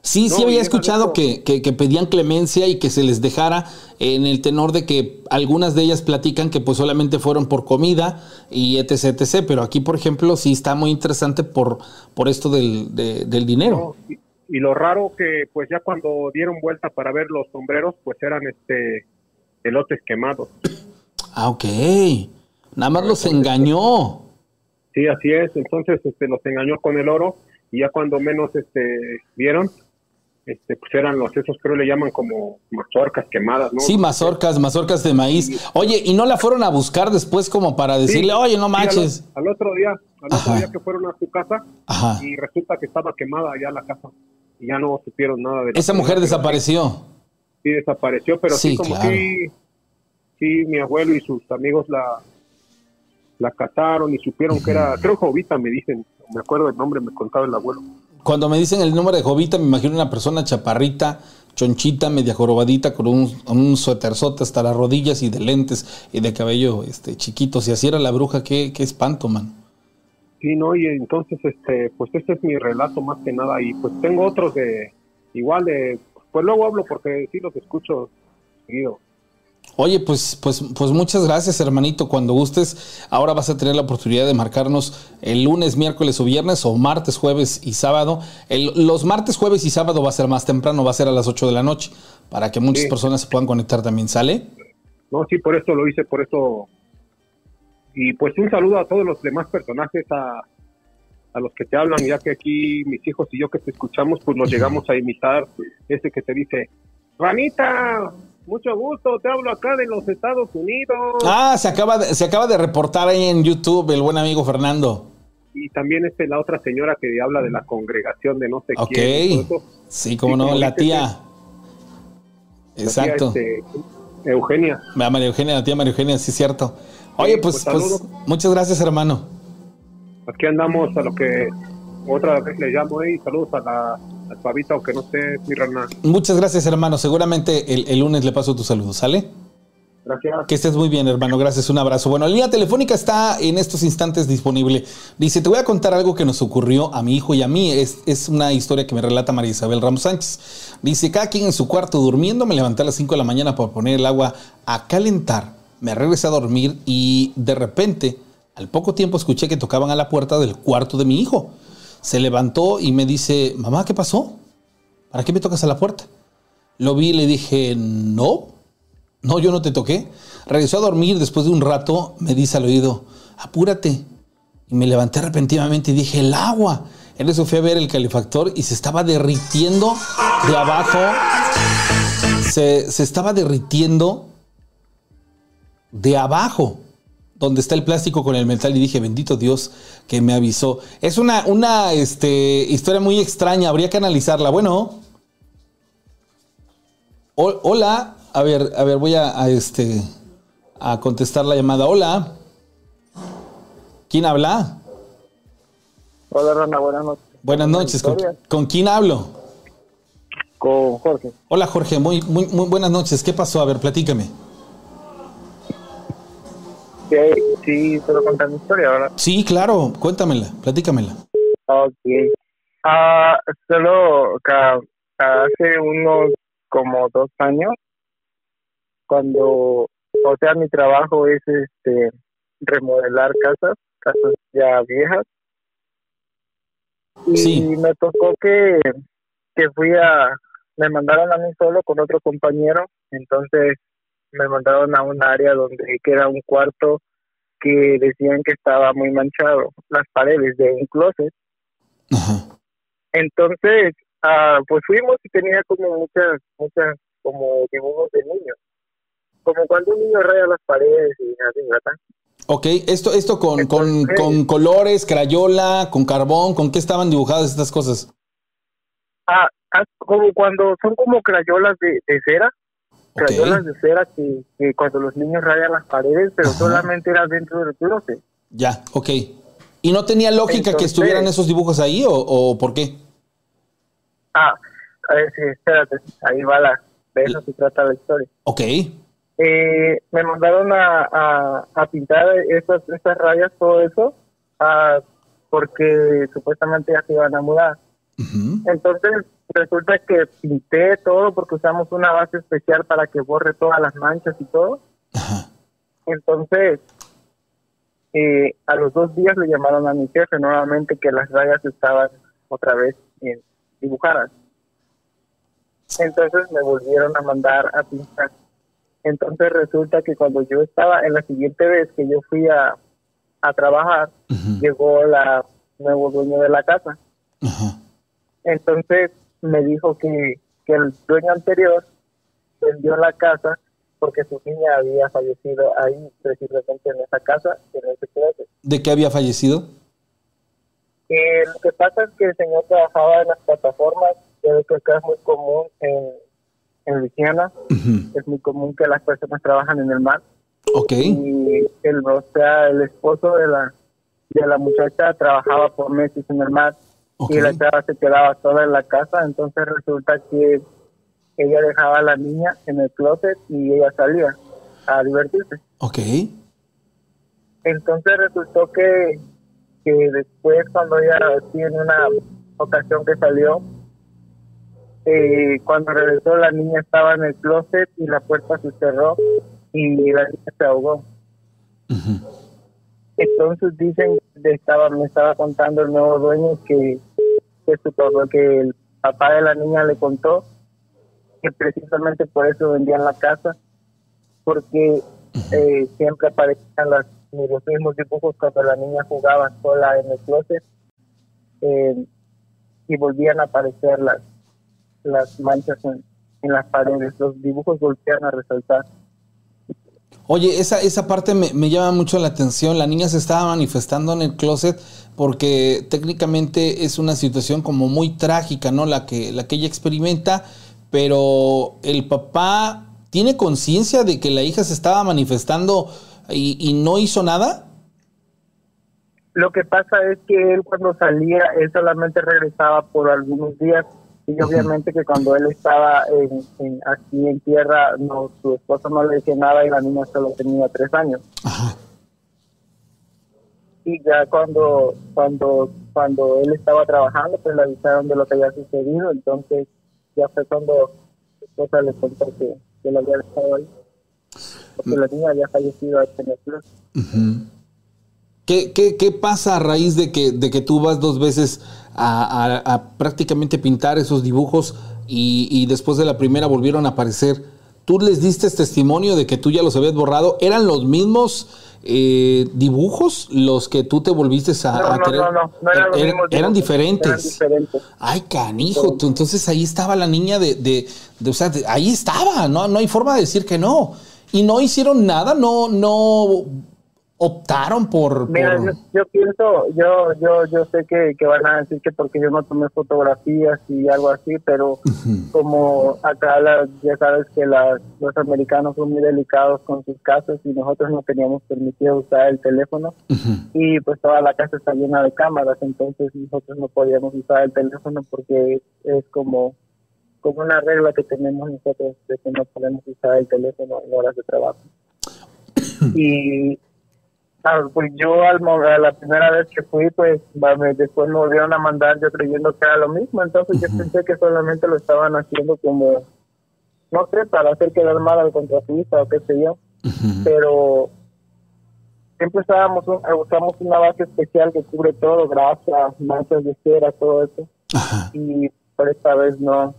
Sí, No, sí había escuchado que, que- que pedían clemencia y que se les dejara en el tenor de que algunas de ellas platican que pues solamente fueron por comida y etc, etc. Pero aquí, por ejemplo, sí está muy interesante por, por esto del, de- del dinero. ¿no? Y, y lo raro que pues ya cuando dieron vuelta para ver los sombreros, pues eran este elotes quemados. Ah, ok. Nada más los engañó. Sí, así es. Entonces este los engañó con el oro y ya cuando menos este vieron, este pues eran los esos creo le llaman como mazorcas quemadas, ¿no? Sí, mazorcas, mazorcas de maíz. Oye, ¿y no la fueron a buscar después como para Sí, decirle, oye, no sí, manches? al, al otro día, al Ajá. otro día que fueron a su casa Ajá. y resulta que estaba quemada ya la casa y ya no supieron nada de Esa mujer desapareció. Sí, desapareció, pero sí, Sí, como claro. sí, sí, mi abuelo y sus amigos la la cazaron y supieron que era, creo Jovita me dicen, me acuerdo el nombre, me contaba el abuelo. Cuando me dicen el nombre de Jovita, me imagino una persona chaparrita, chonchita, media jorobadita, con un, un suéterzote hasta las rodillas y de lentes y de cabello este, chiquito. Si así era la bruja, qué, qué espanto, man. Sí, no, y entonces, este, pues este es mi relato más que nada y pues tengo otros de, igual de, pues luego hablo porque sí los escucho seguido. Oye, pues, pues, pues muchas gracias, hermanito. Cuando gustes, ahora vas a tener la oportunidad de marcarnos el lunes, miércoles o viernes, o martes, jueves y sábado. El- los martes, jueves y sábado va a ser más temprano, va a ser a las 8 de la noche, para que muchas Sí. personas se puedan conectar también, ¿sale? No, sí, por eso lo hice, por eso. Y pues un saludo a todos los demás personajes, a, a los que te hablan, ya que aquí mis hijos y yo que te escuchamos, pues nos llegamos a imitar ese que te dice, Ranita, mucho gusto, te hablo acá de los Estados Unidos. Ah, se acaba, de, se acaba de reportar ahí en YouTube el buen amigo Fernando. Y también este, la otra señora que habla de la congregación de no sé Ok. quién. eso. Sí, como Sí, no, la tía. La tía, Exacto. este, Eugenia. La María Eugenia, la tía María Eugenia, sí, cierto. Oye, Sí, pues, pues, pues, muchas gracias, hermano. Aquí andamos a lo que otra vez le llamo y saludos a la aunque no sé, mi rana. Muchas gracias, hermano. Seguramente el, el lunes le paso tu saludo, ¿sale? Gracias. Que estés muy bien, hermano. Gracias, un abrazo. Bueno, la línea telefónica está en estos instantes disponible. Dice, te voy a contar algo que nos ocurrió a mi hijo y a mí. Es, es una historia que me relata María Isabel Ramos Sánchez. Dice, cada quien en su cuarto durmiendo, me levanté a las 5 de la mañana para poner el agua a calentar. Me regresé a dormir y de repente, al poco tiempo, escuché que tocaban a la puerta del cuarto de mi hijo. Se levantó y me dice, mamá, ¿qué pasó? ¿Para qué me tocas a la puerta? Lo vi y le dije, no, no, yo no te toqué. Regresó a dormir después de un rato, me dice al oído, apúrate. Y me levanté repentinamente y dije, el agua. En eso fui a ver el calefactor y se estaba derritiendo de abajo. Se, se estaba derritiendo de abajo, donde está el plástico con el metal. Y dije, bendito Dios que me avisó. Es una, una este, historia muy extraña, habría que analizarla. Bueno. Ho- Hola, a ver, a ver, voy a, a, este a contestar la llamada. Hola. ¿Quién habla? Hola, Rana, buenas noches. Buenas noches. ¿Con, con quién hablo? Con Jorge. Hola Jorge, muy, muy, muy buenas noches. ¿Qué pasó? A ver, platícame. Sí, sí, conté mi historia, ¿verdad? Sí, claro, cuéntamela, platícamela. Ok. Ah, solo que hace unos como dos años, cuando, o sea, mi trabajo es este remodelar casas, casas ya viejas. Y Sí. me tocó que, que fui a, me mandaron a mí solo con otro compañero, entonces me mandaron a un área donde que era un cuarto que decían que estaba muy manchado, las paredes de un closet. Ajá. Entonces, ah, pues fuimos y tenía como muchas, muchas, como dibujos de niños. Como cuando un niño raya las paredes y así, ¿verdad? Ok, esto, esto con, con, con colores, crayola, con carbón, ¿con qué estaban dibujadas estas cosas? Ah, ah, como cuando son como crayolas de, de cera, Ok. crayolas de cera que, que cuando los niños rayan las paredes, pero Ajá. solamente era dentro del closet. Ya, ok. ¿Y no tenía lógica que Entonces- estuvieran esos dibujos ahí o, o por qué? Ah, a ver, sí, espérate, ahí va la, de eso se trata la historia. Ok, eh, me mandaron a, a, a pintar esas, esas rayas, todo eso, ah, porque supuestamente ya se iban a mudar. ujú, Entonces, resulta que pinté todo porque usamos una base especial para que borre todas las manchas y todo. Ajá. Entonces, eh, a los dos días le llamaron a mi jefe nuevamente que las rayas estaban otra vez en dibujadas. Entonces me volvieron a mandar a pintar. Entonces resulta que cuando yo estaba en la siguiente vez que yo fui a, a trabajar, llegó la nuevo dueño de la casa. Entonces me dijo que, que el dueño anterior vendió la casa porque su niña había fallecido ahí, precisamente en esa casa, en ese closet. ¿De qué había fallecido? Eh, lo que pasa es que el señor trabajaba en las plataformas, creo que acá es muy común en, en Luisiana, Ujú. es muy común que las personas trabajan en el mar Ok. y el, o sea, el esposo de la, de la muchacha trabajaba por meses en el mar Y la chava se quedaba sola en la casa, entonces resulta que ella dejaba a la niña en el closet y ella salía a divertirse. Ok. Entonces resultó que, que después cuando ella en una ocasión que salió, eh, cuando regresó la niña estaba en el closet y la puerta se cerró y la niña se ahogó. Entonces dicen, estaba, me estaba contando el nuevo dueño que, que, su papá- que el papá de la niña le contó que precisamente por eso vendían la casa, porque eh, siempre aparecían las, los mismos dibujos cuando la niña jugaba sola en el closet eh, y volvían a aparecer las, las manchas en, en las paredes, los dibujos volvían a resaltar. Oye, esa, esa parte me, me llama mucho la atención. La niña se estaba manifestando en el closet porque técnicamente es una situación como muy trágica, ¿no? La que, la que ella experimenta, pero el papá tiene conciencia de que la hija se estaba manifestando y, y no hizo nada. Lo que pasa es que él cuando salía, él solamente regresaba por algunos días y obviamente que cuando él estaba en, en- aquí en tierra, no, su esposa no le decía nada y la niña solo tenía tres años. Ajá. Y ya cuando, cuando, cuando él estaba trabajando, pues le avisaron de lo que había sucedido, entonces ya fue cuando su esposa le contó que, que lo había dejado ahí. Porque la niña había fallecido en el club. ¿Qué, qué, qué pasa a raíz de que, de que tú vas dos veces a, a- a prácticamente pintar esos dibujos y, y después de la primera volvieron a aparecer? ¿Tú les diste testimonio de que tú ya los habías borrado? ¿Eran los mismos eh, dibujos los que tú te volviste a, No, a no, querer? no, no, no eran los Er- mismos eran diferentes. Eran diferentes. Ay, canijo, tú, entonces ahí estaba la niña de, de, de- o sea, de- ahí estaba, no, no hay forma de decir que no. Y no hicieron nada, no, no optaron por, Mira, por- yo, yo pienso, yo, yo, yo sé que, que van a decir que porque yo no tomé fotografías y algo así, pero como acá la- ya sabes que las- los americanos son muy delicados con sus casos y nosotros no teníamos permitido usar el teléfono y pues toda la casa está llena de cámaras, entonces nosotros no podíamos usar el teléfono porque es, es como como una regla que tenemos nosotros de que no podemos usar el teléfono en horas de trabajo. y ah, pues yo al la primera vez que fui, pues después me volvieron a mandar yo creyendo que era lo mismo, entonces yo pensé que solamente lo estaban haciendo como, no sé, para hacer quedar mal al contratista o qué sé yo, pero siempre usábamos, un- usamos una base especial que cubre todo, grasa, manchas de cera, todo eso, y por esta vez no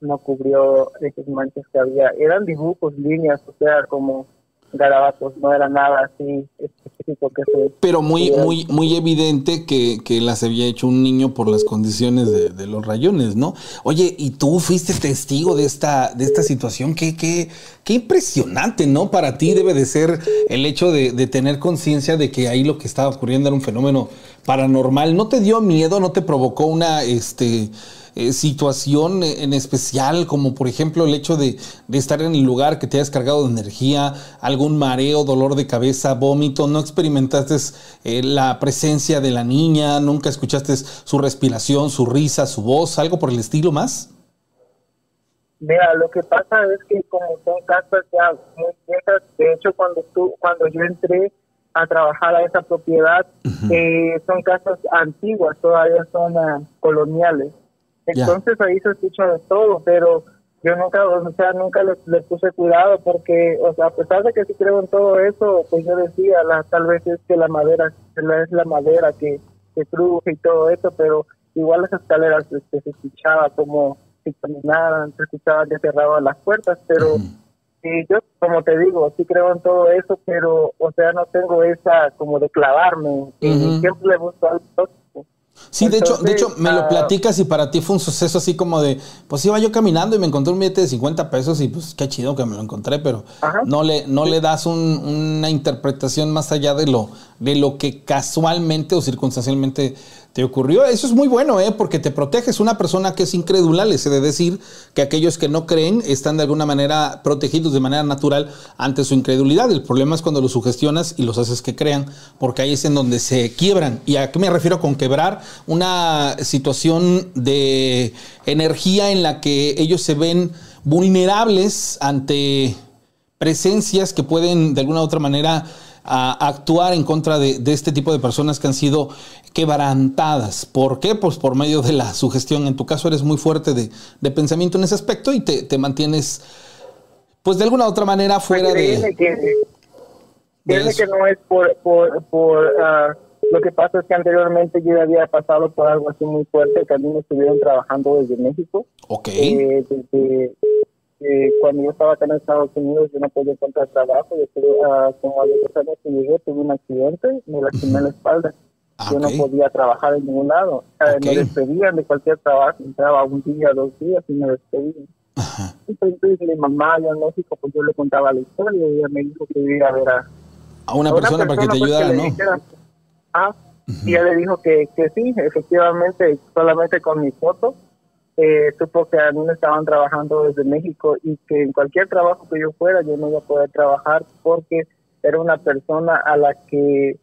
no cubrió esas manchas que había. Eran dibujos, líneas, o sea, como garabatos, no era nada así específico que se... Pero muy, muy, muy evidente que, que las había hecho un niño por las condiciones de, de los rayones, ¿no? Oye, y tú fuiste testigo de esta, de esta situación. Qué, qué, qué impresionante, ¿no? Para ti debe de ser el hecho de, de tener conciencia de que ahí lo que estaba ocurriendo era un fenómeno paranormal. ¿No te dio miedo? ¿No te provocó una este, eh, situación en especial, como por ejemplo el hecho de, de estar en el lugar que te hayas cargado de energía, algún mareo, dolor de cabeza, vómito? ¿No experimentaste eh, la presencia de la niña? ¿Nunca escuchaste su respiración, su risa, su voz, algo por el estilo más? Mira, lo que pasa es que como son casas ya muy viejas, de hecho cuando tú, cuando yo entré a trabajar a esa propiedad, eh, son casas antiguas, todavía son ah, coloniales. Entonces ahí se escucha de todo, pero yo nunca, o sea, nunca le, le, puse cuidado porque, o sea, a pesar de que sí creo en todo eso, pues yo decía, la, tal vez es que la madera, es la madera que, que cruje y todo eso, pero igual las escaleras este, se escuchaba como si caminaran, se escuchaba que cerraban las puertas, pero y yo, como te digo, sí creo en todo eso, pero, o sea, no tengo esa como de clavarme, siempre le busco algo Sí, de hecho, de hecho, me lo ah, platicas y para ti fue un suceso así como de, pues iba yo caminando y me encontré un billete de 50 pesos y pues qué chido que me lo encontré, pero no le, no le das una interpretación más allá de lo, de lo que casualmente o circunstancialmente te ocurrió. Eso es muy bueno, ¿eh? porque te proteges. Una persona que es incrédula, le se de decir que aquellos que no creen están de alguna manera protegidos de manera natural ante su incredulidad. El problema es cuando los sugestionas y los haces que crean, porque ahí es en donde se quiebran. ¿Y a qué me refiero con quebrar? Una situación de energía en la que ellos se ven vulnerables ante presencias que pueden de alguna u otra manera a actuar en contra de, este tipo de personas que han sido quebrantadas. ¿Por qué? Pues por medio de la sugestión. En tu caso eres muy fuerte de, pensamiento en ese aspecto y te, mantienes, pues de alguna u otra manera fuera de... Piensa que no es por... por, ah, lo que pasa es que anteriormente yo había pasado por algo así muy fuerte, que a mí me estuvieron trabajando desde México. Ok. Eh, desde, cuando yo estaba acá en Estados Unidos yo no podía encontrar trabajo. Yo uh, como a los dos años que llegué tuve un accidente, me lastimé la espalda. Ah, yo no podía trabajar en ningún lado. Eh, me despedían de cualquier trabajo. Entraba un día, dos días y me despedían. Entonces mi mamá allá en México, pues yo le contaba la historia y ella me dijo que iba a ver a, a una, persona, para que te pues, ayudara, ¿no? ah, y ella le dijo que, que sí, efectivamente, solamente con mi foto eh, supo que a mí me estaban trabajando desde México y que en cualquier trabajo que yo fuera yo no iba a poder trabajar porque era una persona a la que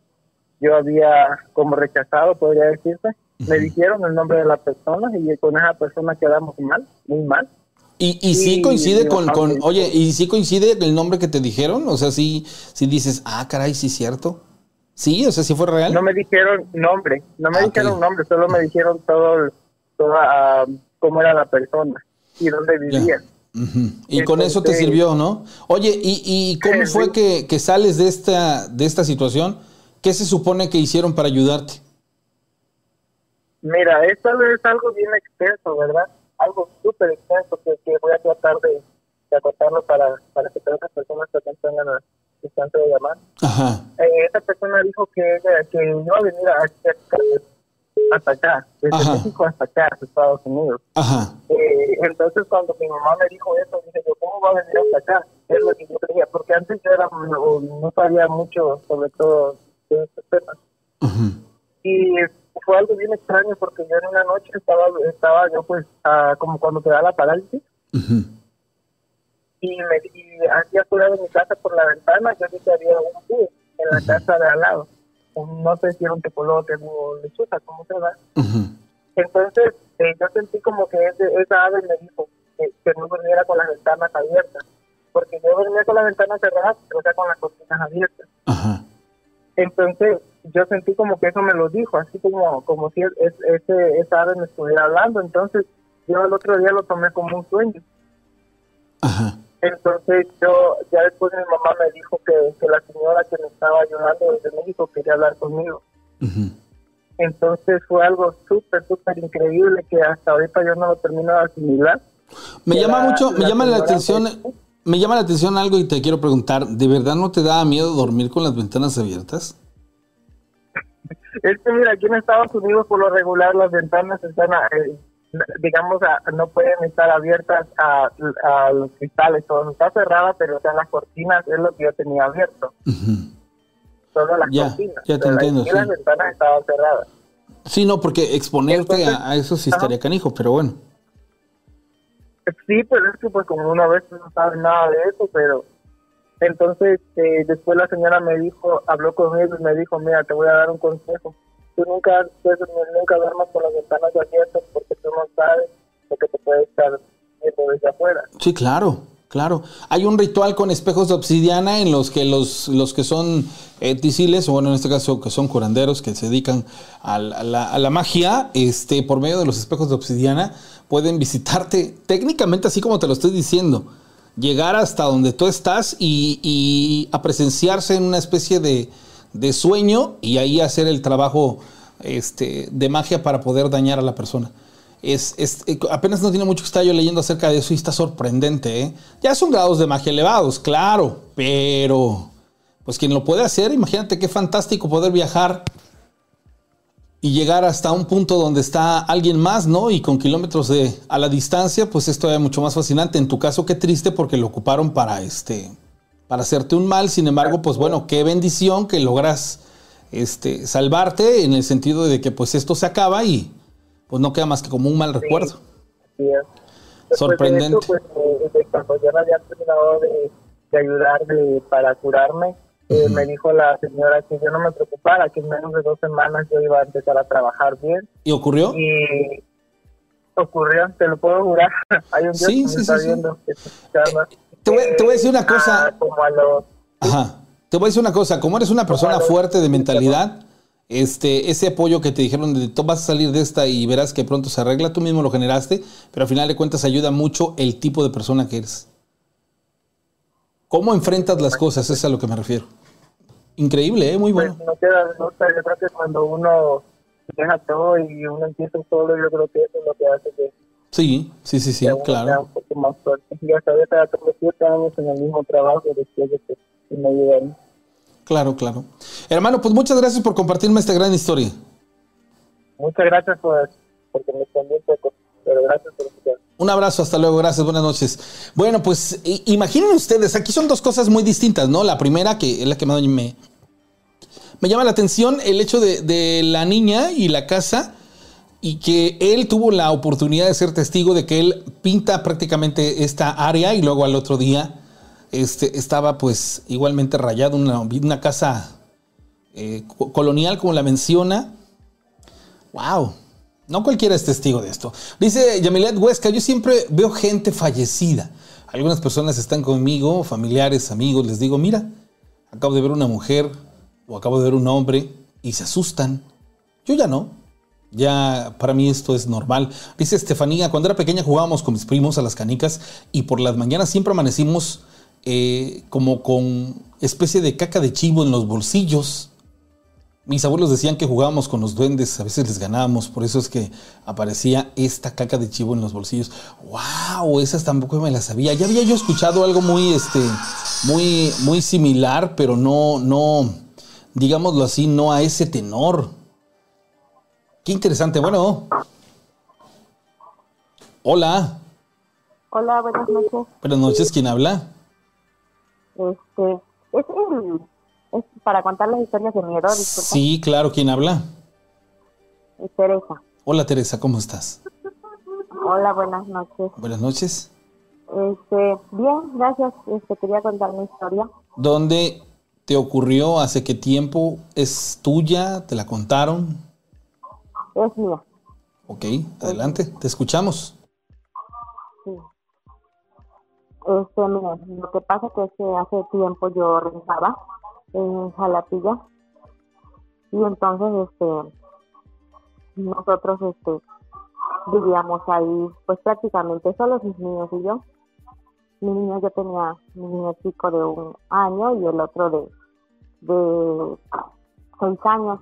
yo había como rechazado, podría decirse. Me dijeron el nombre de la persona y con esa persona quedamos mal, muy mal. Y, y, sí coincide con, con, oye, y sí coincide el nombre que te dijeron, o sea, sí, sí dices, ah, caray, sí es cierto. Sí, o sea, sí fue real. No me dijeron nombre, no me ah, dijeron nombre, solo me dijeron todo, toda, cómo era la persona y dónde vivía. Y con eso te sirvió, ¿no? Oye, ¿y, y cómo fue que, que, sales de esta, de esta situación? ¿Qué se supone que hicieron para ayudarte? Mira, esto es algo bien extenso, ¿verdad? Algo súper extenso que, voy a tratar de, de acotarlo para, para que todas las personas también tengan el instante de llamar. Ajá. Eh, esa persona dijo que, que iba a venir a hacer hasta acá, desde México hasta acá, hasta Estados Unidos. Ajá. Eh, entonces, cuando mi mamá me dijo eso, dije yo, ¿cómo va a venir hasta acá? Es lo que yo creía, porque antes yo era, no, sabía mucho sobre todo de estos temas. Y fue algo bien extraño, porque yo en una noche estaba, estaba yo pues, como cuando te da la parálisis. Y, me, y aquí afuera de mi casa, por la ventana, yo vi que había un en la casa de al lado no sé si era un tepolote o lechuza, como se va. Entonces, eh, yo sentí como que ese, esa ave me dijo que, no durmiera con las ventanas abiertas, porque yo dormía con las ventanas cerradas, pero sea con las cortinas abiertas. Entonces, yo sentí como que eso me lo dijo, así como, como si es, ese, esa ave me estuviera hablando. Entonces, yo el otro día lo tomé como un sueño. Ajá. Entonces yo, ya después mi mamá me dijo que, la señora que me estaba ayudando desde México quería hablar conmigo. Entonces fue algo súper, súper increíble que hasta ahorita yo no lo termino de asimilar. Me llama mucho, me llama la atención, me llama la atención algo y te quiero preguntar, ¿de verdad no te da miedo dormir con las ventanas abiertas? Es que mira, aquí en Estados Unidos por lo regular las ventanas están eh, digamos, no pueden estar abiertas a, los cristales, todo está cerrada, pero o sea, las cortinas es lo que yo tenía abierto. Solo las cortinas. Ya te entiendo. Y las ventanas estaban cerradas. Sí, no, porque exponerte a, eso sí estaría canijo, pero bueno. Sí, pues es que pues como una vez no sabe nada de eso, pero entonces eh, después la señora me dijo, habló conmigo y me dijo, mira, te voy a dar un consejo tú nunca, nunca duermas con las ventanas abiertas porque tú no sabes lo que te puede estar viendo desde afuera. Sí, claro. Claro, hay un ritual con espejos de obsidiana en los que los, los que son eh, tisiles, o bueno, en este caso que son curanderos que se dedican a la, a la, magia, este, por medio de los espejos de obsidiana, pueden visitarte técnicamente así como te lo estoy diciendo. Llegar hasta donde tú estás y, y a presenciarse en una especie de, de sueño y ahí hacer el trabajo este, de magia para poder dañar a la persona. Es, es, eh, apenas no tiene mucho que estar yo leyendo acerca de eso y está sorprendente. ¿eh? Ya son grados de magia elevados, claro, pero pues quien lo puede hacer, imagínate qué fantástico poder viajar y llegar hasta un punto donde está alguien más, ¿no? Y con kilómetros de a la distancia, pues es mucho más fascinante. En tu caso, qué triste porque lo ocuparon para este para hacerte un mal. Sin embargo, pues bueno, qué bendición que logras este salvarte en el sentido de que pues esto se acaba y pues no queda más que como un mal recuerdo. Sí, es. Sorprendente. Pues, de pues, eh, cuando ya me habían terminado de, de ayudar de- para curarme, eh, me dijo la señora que yo no me preocupara, que en menos de dos semanas yo iba a empezar a trabajar bien. ¿Y ocurrió? Y ocurrió, te lo puedo jurar. Hay un Dios Sí, que me está viendo. que está escuchando. Te voy, te voy a decir una Ah, cosa. como a los Ajá. Te voy a decir una cosa. Como eres una persona fuerte de mentalidad, este, ese apoyo que te dijeron de tú vas a salir de esta y verás que pronto se arregla, tú mismo lo generaste, pero al final de cuentas ayuda mucho el tipo de persona que eres. ¿Cómo enfrentas las cosas? Es a lo que me refiero. Increíble, ¿eh? Muy pues bueno. no queda. Yo creo que cuando uno deja todo y uno empieza solo, yo creo que eso es lo que hace que Sí, sí, sí, sí, claro. un poco más fuerte. Siete años en el mismo trabajo después de que me ayudaron. Claro, claro. Hermano, pues muchas gracias por compartirme esta gran historia. Muchas gracias por, porque me extendí un poco, pero gracias por escuchar. Un abrazo, hasta luego, gracias, buenas noches. Bueno, pues imaginen ustedes, aquí son dos cosas muy distintas, ¿no? La primera, que es la que me, me llama la atención, el hecho de, de la niña y la casa, y que él tuvo la oportunidad de ser testigo de que él pinta prácticamente esta área y luego al otro día este, estaba pues igualmente rayado, una, una casa eh, co- colonial como la menciona. Wow. No cualquiera es testigo de esto. Dice Yamilet Huesca, yo siempre veo gente fallecida. Algunas personas están conmigo, familiares, amigos, les digo, mira, acabo de ver una mujer o acabo de ver un hombre y se asustan. Yo ya no. Ya para mí esto es normal. Dice Estefanía, cuando era pequeña jugábamos con mis primos a las canicas y por las mañanas siempre amanecimos eh, como con especie de caca de chivo en los bolsillos. Mis abuelos decían que jugábamos con los duendes, a veces les ganábamos, por eso es que aparecía esta caca de chivo en los bolsillos. ¡Wow! Esas tampoco me las sabía. Ya había yo escuchado algo muy, este, muy, muy similar, pero no, no, digámoslo así, no a ese tenor. Qué interesante. Bueno. Hola. Hola, buenas noches. Buenas noches. ¿Quién habla? Este, es, el- es para contar las historias de miedo, disculpa. Sí, claro. ¿Quién habla? Es Teresa. Hola Teresa, ¿cómo estás? Hola, buenas noches. Buenas noches. Este, bien, gracias. Este, quería contar mi historia. ¿Dónde te ocurrió? ¿Hace qué tiempo? ¿Es tuya? ¿Te la contaron? Es mía. Ok, adelante, te escuchamos. Sí. Este, mira, lo que pasa que es que hace tiempo yo rentaba en Jalapilla y entonces, este, nosotros, este, vivíamos ahí, pues prácticamente solos mis niños y yo. Mi niño yo tenía mi niño chico de un año y el otro de, de seis años.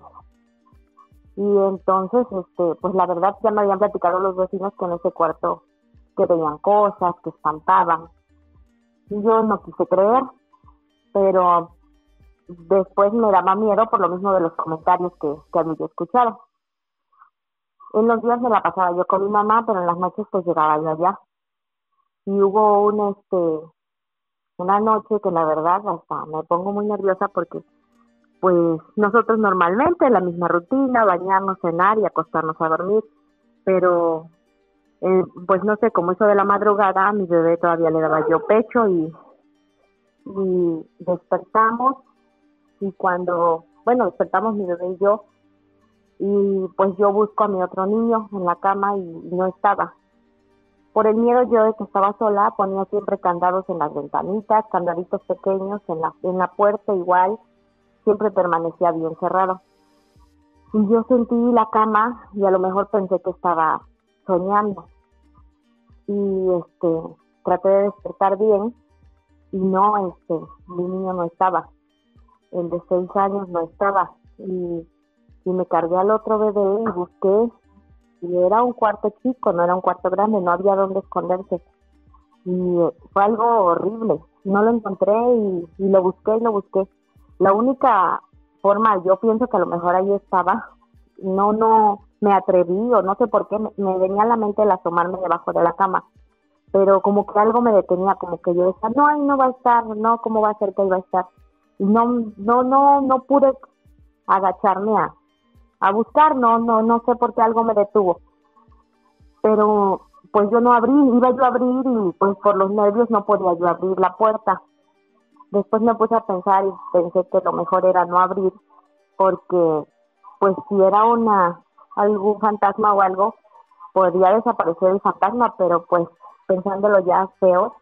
Y entonces, este, pues la verdad ya me habían platicado los vecinos que en ese cuarto que veían cosas, que espantaban. Y yo no quise creer, pero después me daba miedo por lo mismo de los comentarios que, que había escuchado. En los días me la pasaba yo con mi mamá, pero en las noches pues llegaba yo allá. Y hubo un, este, una noche que la verdad hasta me pongo muy nerviosa porque pues nosotros normalmente la misma rutina, bañarnos, cenar y acostarnos a dormir, pero eh, pues no sé, como eso de la madrugada, a mi bebé todavía le daba yo pecho y, y despertamos y cuando, bueno, despertamos mi bebé y yo y pues yo busco a mi otro niño en la cama y no estaba. Por el miedo yo de que estaba sola, ponía siempre candados en las ventanitas, candaditos pequeños en la, en la puerta igual, siempre permanecía bien cerrado. Y yo sentí la cama y a lo mejor pensé que estaba soñando. y este traté de despertar bien y no, este, mi niño no estaba, el de seis años no estaba y, y me cargué al otro bebé y busqué y era un cuarto chico, no era un cuarto grande, no había dónde esconderse y fue algo horrible, no lo encontré y, y lo busqué y lo busqué. La única forma, yo pienso que a lo mejor ahí estaba, no, no, me atreví o no sé por qué, me, venía a la mente el asomarme debajo de la cama pero como que algo me detenía, como que yo decía, no, ahí no va a estar, no, ¿cómo va a ser que ahí va a estar? Y no, no, no, no pude agacharme a, a buscar, no, no, no sé por qué algo me detuvo. Pero pues yo no abrí, iba yo a abrir y pues por los nervios no podía yo abrir la puerta. Después me puse a pensar y pensé que lo mejor era no abrir, porque pues si era una algún fantasma o algo, podría desaparecer el fantasma, pero pues pensándolo ya feo,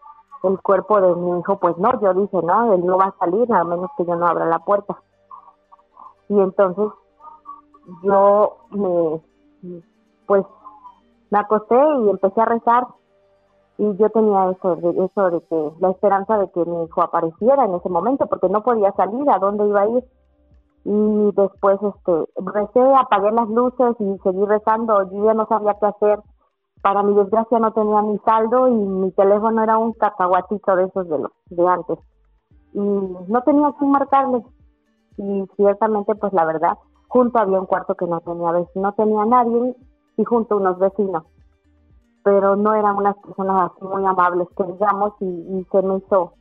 el cuerpo de mi hijo, pues no, yo dije, no, él no va a salir a menos que yo no abra la puerta. Y entonces yo me, pues me acosté y empecé a rezar y yo tenía eso de, eso de que la esperanza de que mi hijo apareciera en ese momento porque no podía salir a dónde iba a ir. Y después este recé apagué las luces y seguí rezando. Yo ya no sabía qué hacer. Para mi desgracia no tenía mi saldo y mi teléfono era un cacahuatito de esos de los de antes. Y no tenía que marcarle. Y ciertamente pues la verdad junto había un cuarto que no tenía no tenía nadie y junto unos vecinos pero no eran unas personas muy amables que digamos y, y se me hizo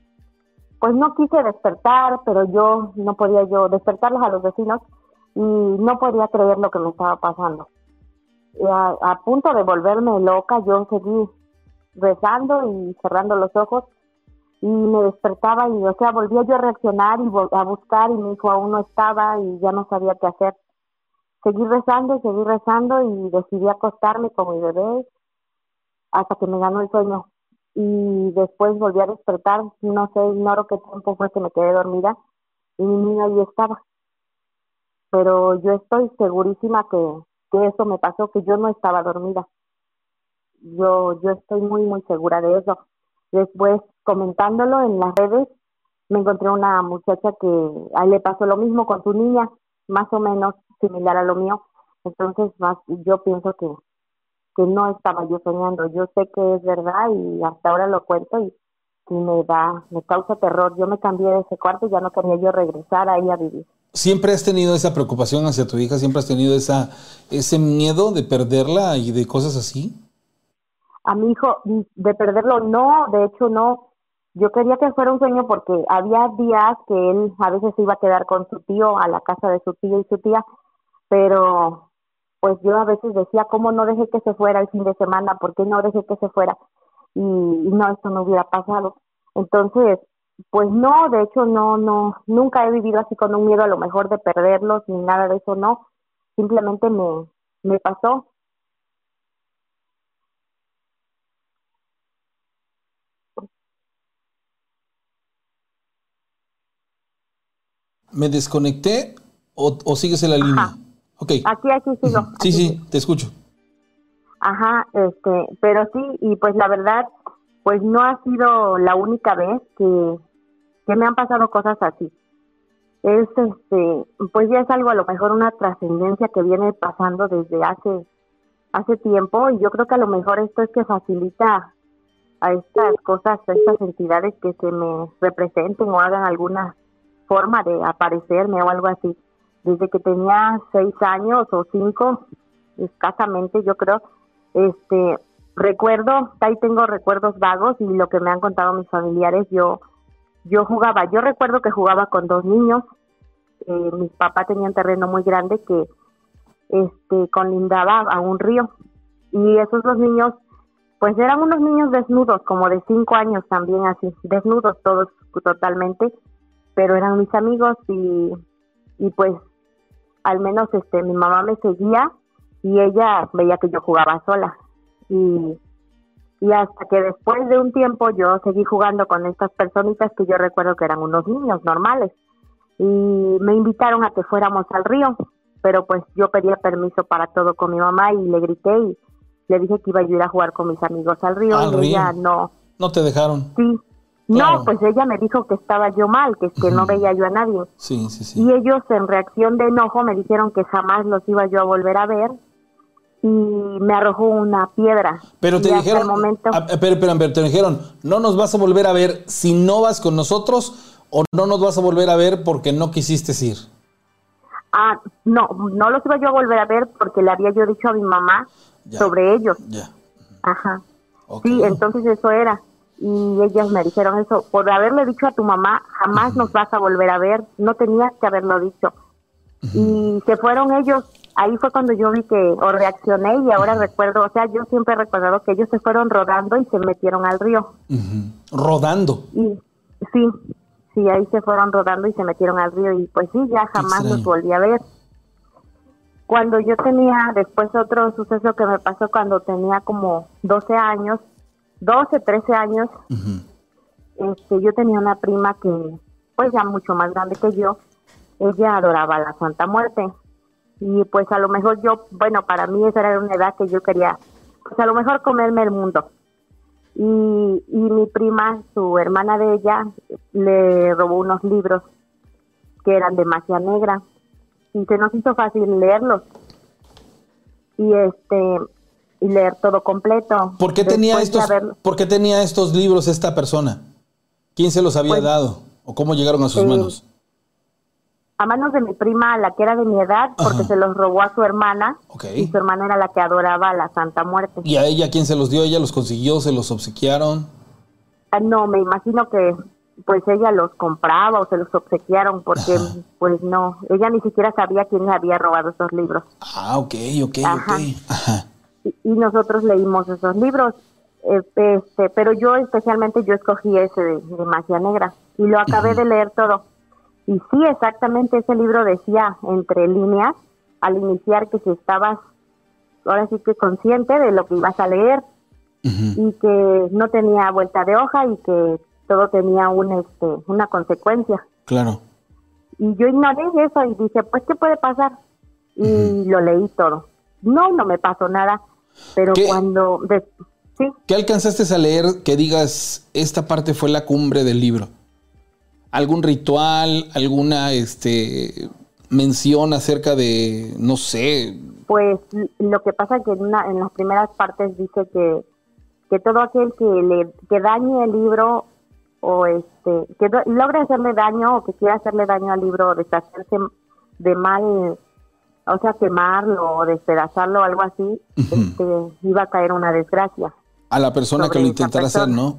pues no quise despertar pero yo no podía yo despertarlos a los vecinos y no podía creer lo que me estaba pasando a, a, punto de volverme loca, yo seguí rezando y cerrando los ojos y me despertaba y, o sea, volvía yo a reaccionar y a buscar y mi hijo aún no estaba y ya no sabía qué hacer. Seguí rezando, seguí rezando y decidí acostarme con mi bebé hasta que me ganó el sueño. Y después volví a despertar, no sé, ignoro qué tiempo fue que me quedé dormida y mi niño ahí estaba. Pero yo estoy segurísima que, que eso me pasó, que yo no estaba dormida. Yo, yo estoy muy, muy segura de eso. Después, comentándolo en las redes, me encontré una muchacha que a le pasó lo mismo con su niña, más o menos similar a lo mío. Entonces, más, yo pienso que, que no estaba yo soñando. Yo sé que es verdad y hasta ahora lo cuento y, y me da, me causa terror. Yo me cambié de ese cuarto y ya no quería yo regresar ahí a vivir. ¿Siempre has tenido esa preocupación hacia tu hija? ¿Siempre has tenido esa, ese miedo de perderla y de cosas así? A mi hijo, de perderlo, no, de hecho no. Yo quería que fuera un sueño porque había días que él a veces iba a quedar con su tío, a la casa de su tío y su tía, pero pues yo a veces decía, ¿cómo no dejé que se fuera el fin de semana? ¿Por qué no dejé que se fuera? Y, y no, esto no hubiera pasado. Entonces, pues no, de hecho no, no, nunca he vivido así con un miedo a lo mejor de perderlos ni nada de eso, no. Simplemente me, me pasó. ¿Me desconecté o, o sigues en la línea? Ok. Aquí, aquí sigo. Sí, sí, te escucho. Ajá, este, pero sí, y pues la verdad, pues no ha sido la única vez que, que me han pasado cosas así. Es este, pues ya es algo a lo mejor una trascendencia que viene pasando desde hace hace tiempo y yo creo que a lo mejor esto es que facilita a estas cosas, a estas entidades que se me representen o hagan alguna forma de aparecerme o algo así. Desde que tenía seis años o cinco, escasamente yo creo, este, recuerdo, ahí tengo recuerdos vagos y lo que me han contado mis familiares, yo yo jugaba, yo recuerdo que jugaba con dos niños, eh, mi papá tenía un terreno muy grande que este colindaba a un río y esos dos niños pues eran unos niños desnudos como de cinco años también así desnudos todos totalmente pero eran mis amigos y y pues al menos este mi mamá me seguía y ella veía que yo jugaba sola y y hasta que después de un tiempo yo seguí jugando con estas personitas que yo recuerdo que eran unos niños normales y me invitaron a que fuéramos al río, pero pues yo pedía permiso para todo con mi mamá y le grité y, le dije que iba a ir a jugar con mis amigos al río Al y río. ella no, No te dejaron. sí. Claro. No, pues ella me dijo que estaba yo mal, que, que no veía yo a nadie. Sí, sí, sí. Y ellos en reacción de enojo me dijeron que jamás los iba yo a volver a ver y me arrojó una piedra. Pero te dijeron, el momento, pero, pero, pero te dijeron, no nos vas a volver a ver si no vas con nosotros o no nos vas a volver a ver porque no quisiste ir. ah, no, no los iba yo a volver a ver porque le había yo dicho a mi mamá Ya. sobre ellos. Ya. Ajá. Sí, entonces eso era. Y ellas me dijeron eso, por haberle dicho a tu mamá, jamás nos vas a volver a ver, no tenías que haberlo dicho. Y se fueron ellos, ahí fue cuando yo vi que, o reaccioné y ahora recuerdo, o sea, yo siempre he recordado que ellos se fueron rodando y se metieron al río. Rodando. Y sí, sí, ahí se fueron rodando y se metieron al río y pues sí, ya jamás los volví a ver. Cuando yo tenía, después otro suceso que me pasó cuando tenía como 12 años, 12, 13 años, este, yo tenía una prima que, pues ya mucho más grande que yo, ella adoraba la Santa Muerte. Y pues a lo mejor yo, bueno, para mí esa era una edad que yo quería, pues a lo mejor comerme el mundo. Y, y mi prima, su hermana de ella, le robó unos libros que eran de magia negra. Y se nos hizo fácil leerlos. Y este, y leer todo completo. ¿Por qué, tenía Después estos, ¿Por qué tenía estos libros esta persona? ¿Quién se los había Pues, dado? ¿O cómo llegaron a sus eh, manos? a manos de mi prima, la que era de mi edad, porque Ajá. se los robó a su hermana. Ok. Y su hermana era la que adoraba a la Santa Muerte. ¿Y a ella quién se los dio? ¿Ella los consiguió? ¿Se los obsequiaron? Ah, No, me imagino que pues ella los compraba o se los obsequiaron, porque Ajá. pues no, ella ni siquiera sabía quién le había robado esos libros. Ah, ok, ok, Ajá. ok. Ajá. Y, y nosotros leímos esos libros. Este, este, pero yo especialmente yo escogí ese de, de magia negra y lo acabé de leer todo. Y sí, exactamente ese libro decía entre líneas al iniciar que si estabas ahora sí que consciente de lo que ibas a leer y que no tenía vuelta de hoja y que todo tenía un este una consecuencia. Claro. Y yo ignoré eso y dije, pues qué puede pasar? Y lo leí todo. No, no me pasó nada, pero ¿Qué? cuando de- sí, ¿Qué alcanzaste a leer que digas, esta parte fue la cumbre del libro? ¿Algún ritual, alguna este, mención acerca de, no sé, Pues lo que pasa que en, una- en las primeras partes dice que, que todo aquel que le que dañe el libro o este que logre hacerle daño o que quiera hacerle daño al libro o deshacerse de mal, o sea, quemarlo o despedazarlo o algo así, este, iba a caer una desgracia. a la persona que lo intentara hacer. ¿no?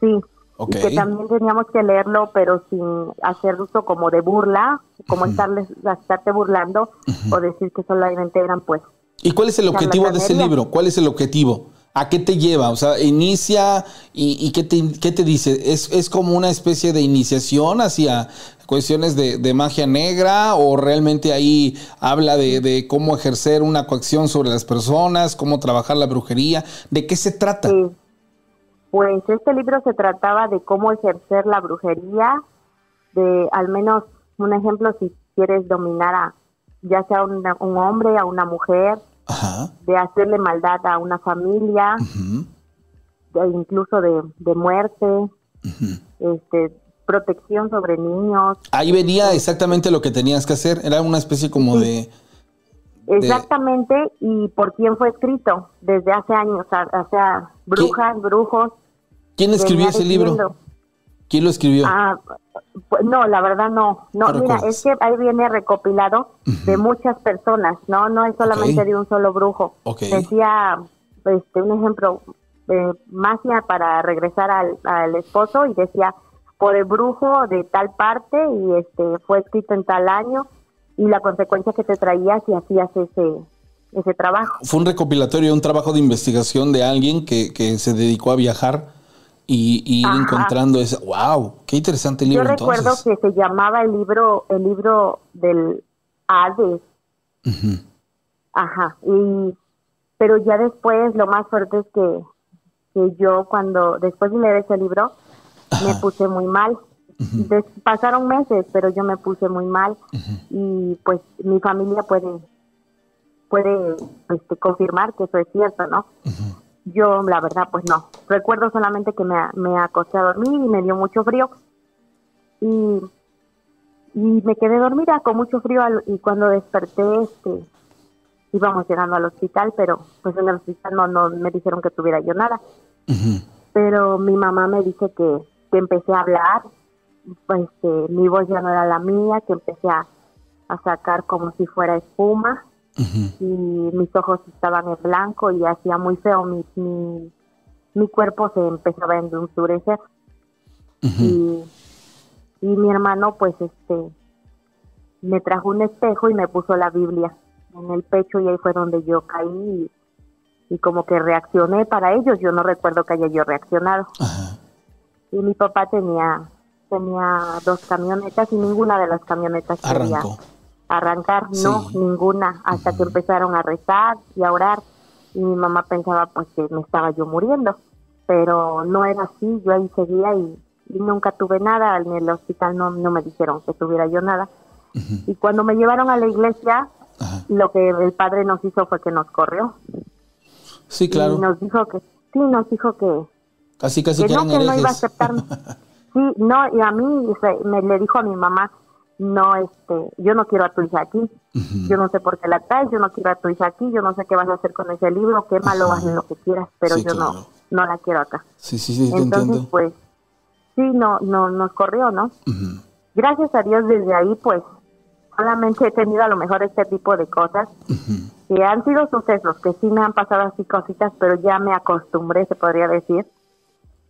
Sí. Ok. Y que también teníamos que leerlo, pero sin hacer uso como de burla, como estarles, estarte burlando o decir que solamente eran pues ¿Y cuál es el objetivo de ese libro? ¿Cuál es el objetivo? ¿A qué te lleva? O sea, inicia y, qué, te, qué te dice? ¿Es, ¿Es como una especie de iniciación hacia cuestiones de, de magia negra o realmente ahí habla de, de cómo ejercer una coacción sobre las personas, cómo trabajar la brujería? ¿De qué se trata? Pues este libro se trataba de cómo ejercer la brujería, de al menos un ejemplo si quieres dominar a ya sea un hombre, a una mujer, Ajá. de hacerle maldad a una familia, de- incluso de, de muerte, este, protección sobre niños. Ahí venía exactamente lo que tenías que hacer. Era una especie como de... De- Exactamente, y por quién fue escrito desde hace años, o sea, brujas, brujos. ¿Quién escribió ese libro? ¿Quién lo escribió? Ah, no, la verdad no. No, mira, recuerdas. es que ahí viene recopilado de muchas personas, no, no es solamente de un solo brujo. Ok. Decía, este, un ejemplo, eh, magia para regresar al, al esposo y decía por el brujo de tal parte y este fue escrito en tal año y la consecuencia que te traía si hacías ese ese trabajo. Fue un recopilatorio, un trabajo de investigación de alguien que, que se dedicó a viajar y, y ir encontrando esa. ¡Wow! ¡Qué interesante Yo libro recuerdo entonces! que se llamaba el libro el libro del Hades. Ajá, y pero ya después lo más fuerte es que, que yo cuando después de leer ese libro me puse muy mal. Des- pasaron meses, pero yo me puse muy mal y pues mi familia puede puede este, confirmar que eso es cierto, ¿no? Yo, la verdad, pues no. Recuerdo solamente que me, me acosté a dormir y me dio mucho frío. Y, y me quedé dormida con mucho frío y cuando desperté, este, íbamos llegando al hospital, pero pues en el hospital no, no me dijeron que tuviera yo nada. Pero mi mamá me dice que, que empecé a hablar, pues que mi voz ya no era la mía, que empecé a, a sacar como si fuera espuma y mis ojos estaban en blanco y hacía muy feo, mi, mi, mi cuerpo se empezaba a endurecer. y, y mi hermano pues este me trajo un espejo y me puso la Biblia en el pecho y ahí fue donde yo caí y, como que reaccioné para ellos, yo no recuerdo que haya yo reaccionado. Y mi papá tenía tenía dos camionetas y ninguna de las camionetas quería arrancar, no, ninguna, hasta que empezaron a rezar y a orar y mi mamá pensaba pues que me estaba yo muriendo, pero no era así, yo ahí seguía y, nunca tuve nada, en el hospital no, no me dijeron que tuviera yo nada. Y cuando me llevaron a la iglesia, lo que el padre nos hizo fue que nos corrió. Sí, claro. Y nos dijo que, sí, nos dijo que, casi, casi que, no, que no iba a aceptar. sí, no, y a mí me le dijo a mi mamá, no, este, yo no quiero a tu hija aquí, yo no sé por qué la traes, yo no quiero a tu hija aquí, yo no sé qué vas a hacer con ese libro, qué malo haz lo que quieras, pero yo no, no la quiero acá. Sí, sí, sí, Entonces, pues, sí, no, no, nos corrió, ¿no? Gracias a Dios desde ahí, pues, solamente he tenido a lo mejor este tipo de cosas que han sido sucesos, que sí me han pasado así cositas, pero ya me acostumbré, se podría decir.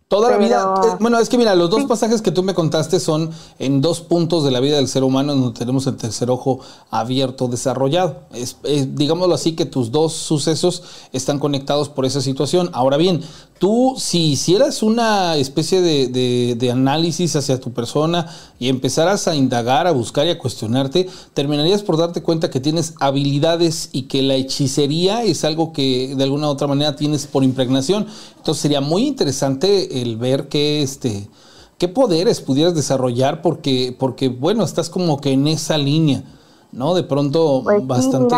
Toda la vida. Eh, bueno, es que mira, los dos pasajes que tú me contaste son en dos puntos de la vida del ser humano en donde tenemos el tercer ojo abierto, desarrollado. Es, digámoslo así, que tus dos sucesos están conectados por esa situación. Ahora bien, tú si hicieras una especie de, de, análisis hacia tu persona y empezaras a indagar, a buscar y a cuestionarte, terminarías por darte cuenta que tienes habilidades y que la hechicería es algo que de alguna u otra manera tienes por impregnación. Entonces sería muy interesante el ver qué, este, qué poderes pudieras desarrollar porque, porque, bueno, estás como que en esa línea, ¿no? De pronto pues bastante...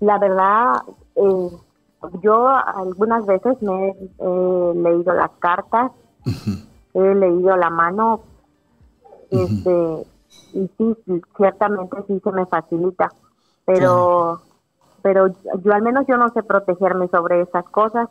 la verdad... Eh yo algunas veces me he leído las cartas, he leído la mano, este, y sí, ciertamente sí se me facilita, pero, pero yo al menos yo no sé protegerme sobre esas cosas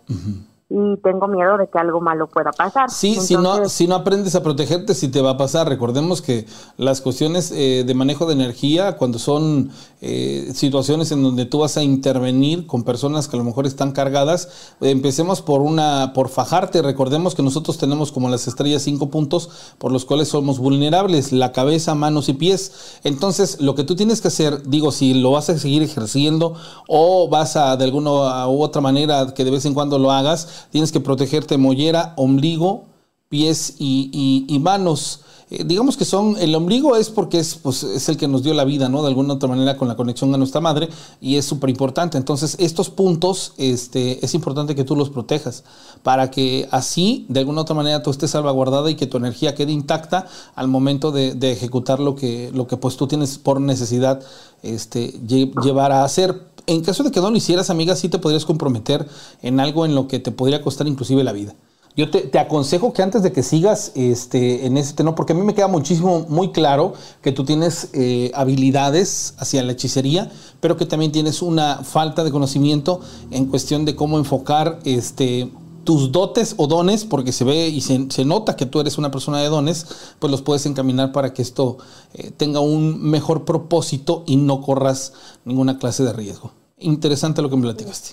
y tengo miedo de que algo malo pueda pasar. Sí, si, no, si no aprendes a protegerte, sí te va a pasar. Recordemos que las cuestiones eh, de manejo de energía, cuando son eh, situaciones en donde tú vas a intervenir con personas que a lo mejor están cargadas, empecemos por una, por fajarte. Recordemos que nosotros tenemos como las estrellas cinco puntos por los cuales somos vulnerables, la cabeza, manos y pies. Entonces, lo que tú tienes que hacer, digo, si lo vas a seguir ejerciendo o vas a de alguna u otra manera que de vez en cuando lo hagas, tienes que protegerte mollera, ombligo, pies y, manos. Eh, digamos que son, el ombligo es porque es, pues, es el que nos dio la vida, ¿no? De alguna otra manera con la conexión a nuestra madre y es súper importante. Entonces, estos puntos, este, es importante que tú los protejas para que así, de alguna otra manera, tú estés salvaguardada y que tu energía quede intacta al momento de, ejecutar lo que, lo que pues tú tienes por necesidad este, llevar a hacer en caso de que no lo hicieras, amiga, sí te podrías comprometer en algo en lo que te podría costar inclusive la vida. Yo te, aconsejo que antes de que sigas este, en ese tenor, porque a mí me queda muchísimo, muy claro que tú tienes eh, habilidades hacia la hechicería, pero que también tienes una falta de conocimiento en cuestión de cómo enfocar este, tus dotes o dones, porque se ve y se, nota que tú eres una persona de dones, pues los puedes encaminar para que esto eh, tenga un mejor propósito y no corras ninguna clase de riesgo. Interesante lo que me platicaste.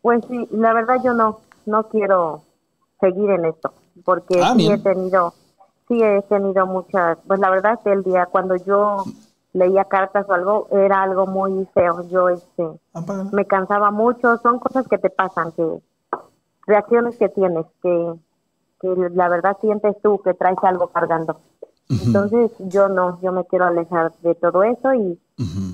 Pues sí, la verdad yo no, no quiero seguir en esto, porque ah, sí he tenido, sí he tenido muchas, pues la verdad que el día cuando yo leía cartas o algo, era algo muy feo. Yo este me cansaba mucho, son cosas que te pasan, que reacciones que tienes, que, que la verdad sientes tú que traes algo cargando. Entonces yo no, yo me quiero alejar de todo eso y,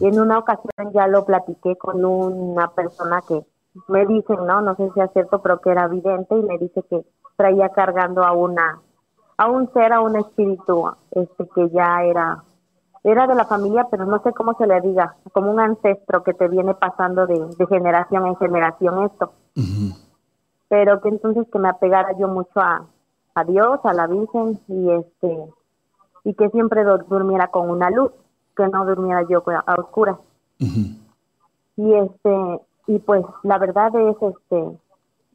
en una ocasión ya lo platiqué con una persona que me dicen, no, no sé si es cierto, pero que era vidente y me dice que traía cargando a una, a un ser, a un espíritu, este que ya era era de la familia, pero no sé cómo se le diga, como un ancestro que te viene pasando de, de generación en generación esto. Pero que entonces que me apegara yo mucho a, a Dios, a la Virgen y este y que siempre dur- durmiera con una luz, que no durmiera yo a oscuras. Y este y pues la verdad es este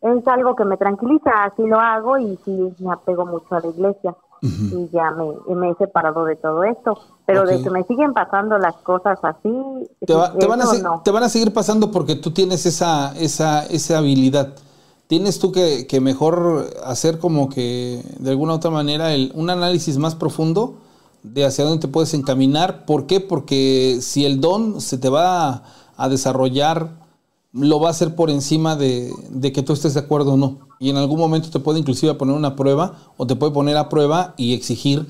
es algo que me tranquiliza, así lo hago y sí me apego mucho a la iglesia y ya me, me he separado de todo esto. Pero de que me siguen pasando las cosas así, Te, va- te van a, no. te van a seguir pasando porque tú tienes esa, esa, esa habilidad. Tienes tú que, que mejor hacer como que de alguna u otra manera el, un análisis más profundo de hacia dónde te puedes encaminar. ¿Por qué? Porque si el don se te va a, a desarrollar, lo va a hacer por encima de, de que tú estés de acuerdo o no. Y en algún momento te puede inclusive poner una prueba o te puede poner a prueba y exigir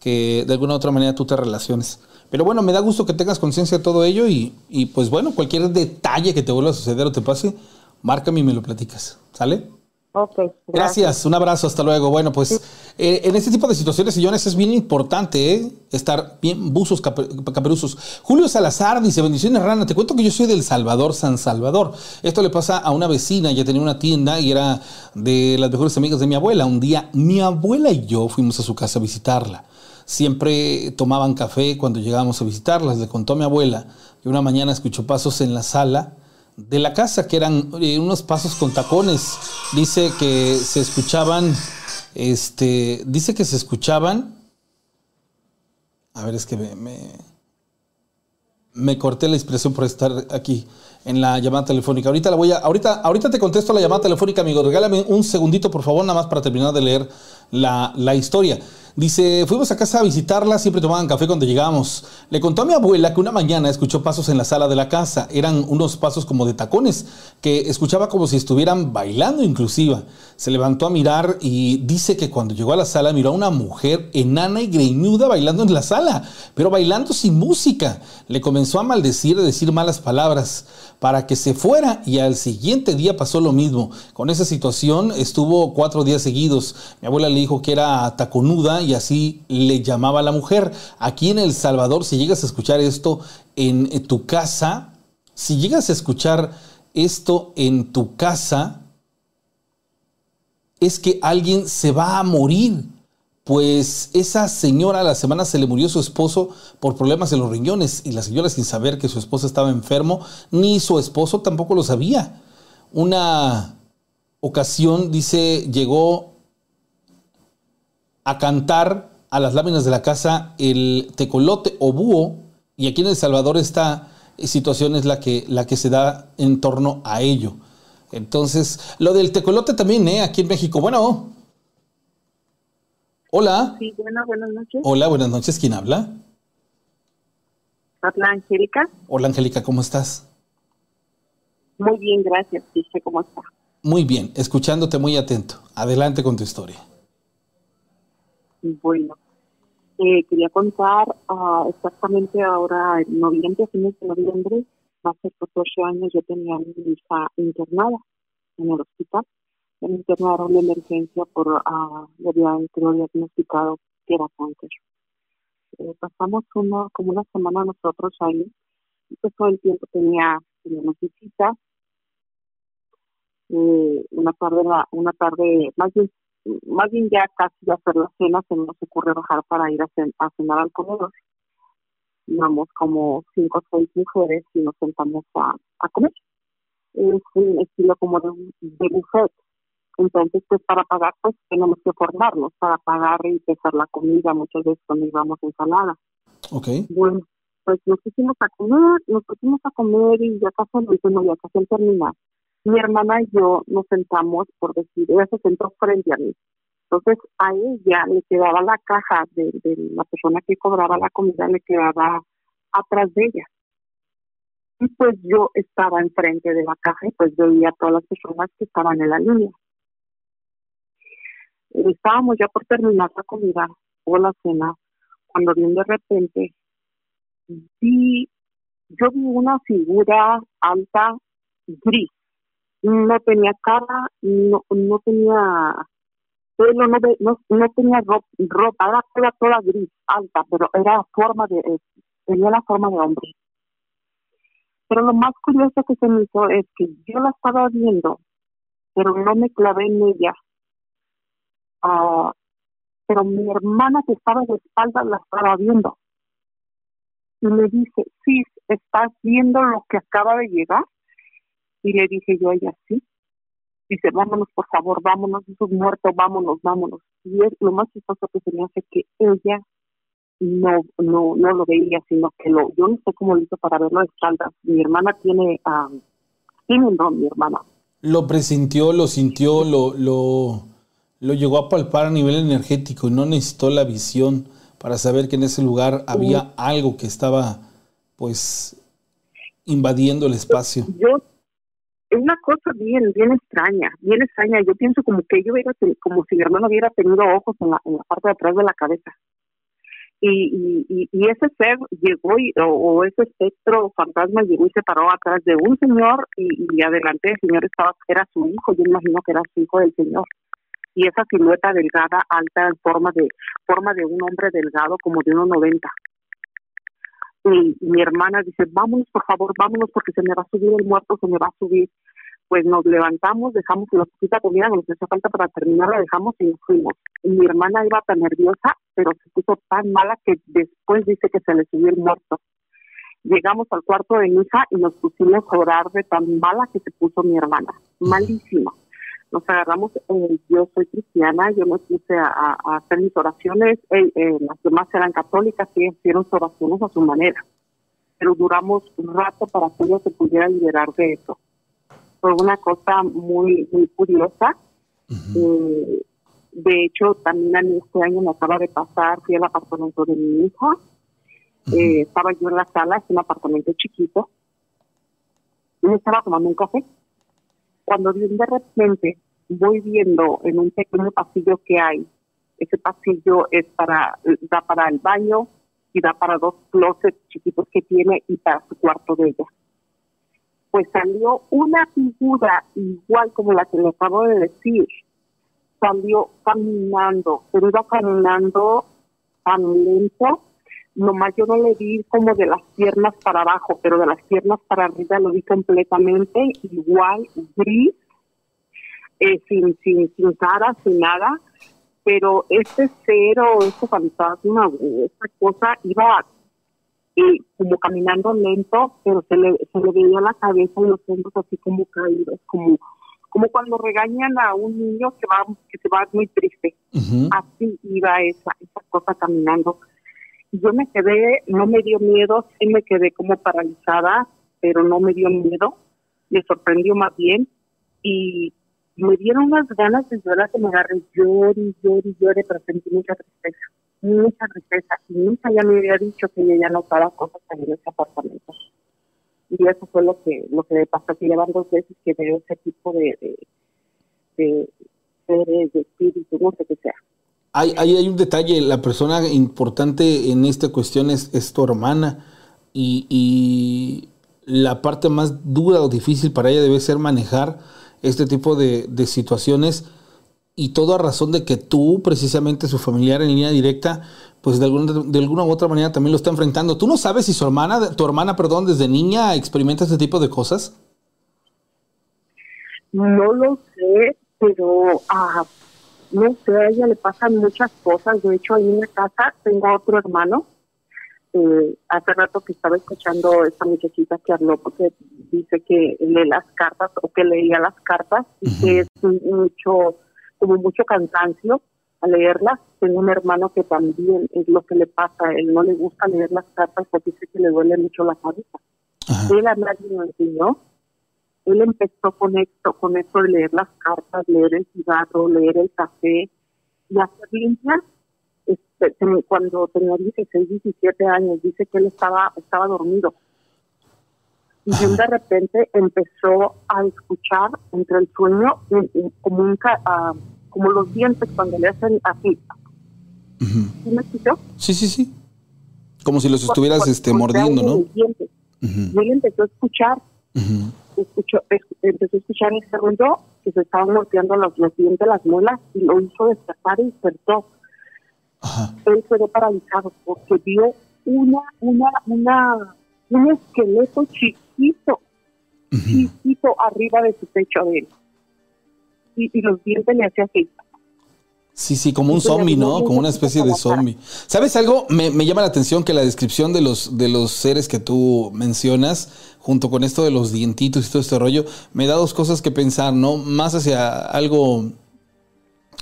que de alguna u otra manera tú te relaciones. Pero bueno, me da gusto que tengas conciencia de todo ello y, y pues bueno, cualquier detalle que te vuelva a suceder o te pase, márcame y me lo platicas. ¿Sale? Ok, gracias. Gracias, un abrazo, hasta luego. Bueno, pues eh, en este tipo de situaciones, señores, es bien importante ¿eh? estar bien buzos, cape- caperuzos. Julio Salazar dice, bendiciones, Rana, te cuento que yo soy del Salvador, San Salvador. Esto le pasa a una vecina, ella tenía una tienda y era de las mejores amigas de mi abuela. Un día mi abuela y yo fuimos a su casa a visitarla. Siempre tomaban café cuando llegábamos a visitarlas. Le contó a mi abuela que una mañana escuchó pasos en la sala de la casa, que eran eh, unos pasos con tacones. Dice que se escuchaban, este, dice que se escuchaban. A ver, es que me, me, me corté la expresión por estar aquí en la llamada telefónica. Ahorita la voy a, ahorita, ahorita te contesto la llamada telefónica, amigo. Regálame un segundito, por favor, nada más para terminar de leer la, historia. Dice, fuimos a casa a visitarla, siempre tomaban café cuando llegábamos. Le contó a mi abuela que una mañana escuchó pasos en la sala de la casa. Eran unos pasos como de tacones, que escuchaba como si estuvieran bailando inclusive. Se levantó a mirar y dice que cuando llegó a la sala miró a una mujer enana y greñuda bailando en la sala, pero bailando sin música. Le comenzó a maldecir, a decir malas palabras para que se fuera y al siguiente día pasó lo mismo. Con esa situación estuvo cuatro días seguidos. Mi abuela le dijo que era taconuda y así le llamaba a la mujer. Aquí en El Salvador, si llegas a escuchar esto en, en tu casa, si llegas a escuchar esto en tu casa, es que alguien se va a morir. Pues esa señora la semana se le murió su esposo por problemas en los riñones y la señora sin saber que su esposo estaba enfermo, ni su esposo tampoco lo sabía. Una ocasión, dice, llegó a cantar a las láminas de la casa el tecolote o búho y aquí en El Salvador esta situación es la que, la que se da en torno a ello. Entonces, lo del tecolote también, ¿eh? Aquí en México. Bueno. Hola. Sí, bueno, buenas noches. Hola, buenas noches. ¿Quién habla? Habla Angélica. Hola, Angélica, ¿cómo estás? Muy bien, gracias. Dice cómo está. Muy bien, escuchándote muy atento. Adelante con tu historia. Bueno, eh, quería contar ah, exactamente ahora en noviembre, fines de noviembre, hace 14 años yo tenía a mi hija internada en el hospital. Internaron de emergencia por, ah, le habían creo, diagnosticado que era cáncer. Eh, pasamos una, como una semana nosotros ahí, y pues todo el tiempo tenía, teníamos eh, una tarde, una tarde, más bien, más bien ya casi de hacer la cena, se nos ocurre bajar para ir a, cen- a cenar al comedor. Íbamos como cinco o seis mujeres y nos sentamos a, a comer. Es un estilo como de, de buffet. Entonces, pues para pagar, pues tenemos que formarnos para pagar y pesar la comida. Muchas veces cuando íbamos ensalada. Ok. Bueno, pues nos pusimos a comer, nos pusimos a comer y ya casi al último, ya casi terminar. Mi hermana y yo nos sentamos, por decir, ella se sentó frente a mí. Entonces a ella le quedaba la caja de, de la persona que cobraba la comida, le quedaba atrás de ella. Y pues yo estaba enfrente de la caja y pues veía a todas las personas que estaban en la línea. Estábamos ya por terminar la comida o la cena, cuando bien de repente vi, yo vi una figura alta, gris. No tenía cara, no, no tenía pelo, no, ve- no, no tenía ro- ropa, era toda, toda gris, alta, pero era forma de, eh, tenía la forma de hombre. Pero lo más curioso que se me hizo es que yo la estaba viendo, pero no me clavé en ella. Ah, pero mi hermana que estaba de espaldas la estaba viendo. Y me dice, sí, ¿estás viendo lo que acaba de llegar? Y le dije yo a ella, sí. Dice, vámonos, por favor, vámonos, eso es muerto, vámonos, vámonos. Y es lo más chistoso que se me que ella no, no, no lo veía, sino que lo, yo no sé cómo lo hizo para verlo de espaldas. Mi hermana tiene, ah, tiene un don, mi hermana. Lo presintió, lo sintió, lo, lo, lo llegó a palpar a nivel energético y no necesitó la visión para saber que en ese lugar había algo que estaba, pues, invadiendo el espacio. yo es una cosa bien bien extraña bien extraña. Yo pienso como que yo hubiera como si mi hermano hubiera tenido ojos en la, en la parte de atrás de la cabeza. Y, y, y, y ese ser llegó y, o, o ese espectro fantasma llegó y se paró atrás de un señor y, y adelante el señor estaba era su hijo. Yo imagino que era su hijo del señor y esa silueta delgada alta en forma de forma de un hombre delgado como de 1.90 y, y mi hermana dice, vámonos por favor, vámonos porque se me va a subir el muerto, se me va a subir. Pues nos levantamos, dejamos la poquita comida que nos hacía falta para terminar, la dejamos y nos fuimos. Y mi hermana iba tan nerviosa, pero se puso tan mala que después dice que se le subió el muerto. Llegamos al cuarto de mi hija y nos pusimos a orar de tan mala que se puso mi hermana, malísima. Nos agarramos, eh, yo soy cristiana, yo me puse a, hacer mis oraciones, eh, eh, las demás eran católicas y hicieron sus oraciones a su manera. Pero duramos un rato para que ella se pudiera liberar de eso. Fue una cosa muy, muy curiosa. Eh, de hecho, también a mí este año me acaba de pasar, fui al apartamento de mi hija, eh, estaba yo en la sala, es un apartamento chiquito, y me estaba tomando un café. Cuando de repente voy viendo en un pequeño pasillo que hay, ese pasillo es para, da para el baño y da para dos closets chiquitos que tiene y para su cuarto de ella. Pues salió una figura igual como la que le acabo de decir, salió caminando, pero iba caminando tan lento, nomás yo no le vi como de las piernas para abajo, pero de las piernas para arriba lo vi completamente igual, gris, eh, sin, sin, sin cara, sin nada, pero este cero, este fantasma, o esta cosa iba eh, como caminando lento, pero se le, se le veía la cabeza y los hombros así como caídos, como como cuando regañan a un niño que va que se va muy triste. Así iba esa, esa cosa caminando. Yo me quedé, no me dio miedo, sí me quedé como paralizada, pero no me dio miedo, me sorprendió más bien y me dieron unas ganas de llorar que me agarré, llore y llore y llore, pero sentí mucha tristeza, mucha tristeza. Y nunca ya me había dicho que ella ya notaba cosas en ese apartamento. Y eso fue lo que lo que me pasó, que llevan dos veces que veo ese tipo de, de, de seres, de espíritus, no sé qué sea. Hay, hay, un detalle, la persona importante en esta cuestión es, es tu hermana y, y la parte más dura o difícil para ella debe ser manejar este tipo de, de situaciones y todo a razón de que tú, precisamente su familiar en línea directa, pues de alguna, de alguna u otra manera también lo está enfrentando. ¿Tú no sabes si su hermana, tu hermana, perdón, desde niña experimenta este tipo de cosas? No lo sé, pero ah, no sé, a ella le pasan muchas cosas. De hecho, ahí en la casa tengo otro hermano. Eh, hace rato que estaba escuchando esta muchachita que habló porque dice que lee las cartas o que leía las cartas y que es mucho, como mucho cansancio a leerlas. Tengo un hermano que también es lo que le pasa, él no le gusta leer las cartas porque dice que le duele mucho la cabeza. Él a nadie lo enseñó, él empezó con esto, con esto de leer las cartas, leer el cigarro, leer el café y hacer limpias. Este, cuando tenía 16, 17 años, dice que él estaba, estaba dormido. Y de, de repente empezó a escuchar entre el sueño como, un ah, como los dientes cuando le hacen así. ¿Sí me escuchó? Sí, sí, sí. Como si los estuvieras Cuando- este, cuando mordiendo, ¿no? dientes. Ujú, Y él empezó a escuchar escuchó, es- empezó a escuchar ese ruido que se estaban golpeando los, los dientes, las muelas, y lo hizo despertar y despertó. Ajá. Él quedó paralizado porque vio una, una, una, un esqueleto chiquito, chiquito arriba de su pecho de él. Y, y los dientes le hacían así. Sí, sí, como un zombie, no, Como una especie de zombie. ¿Sabes algo? Me, me llama la atención que la descripción de los, de los seres que tú mencionas, junto con esto de los dientitos y todo este rollo, me da dos cosas que pensar, ¿no? Más hacia algo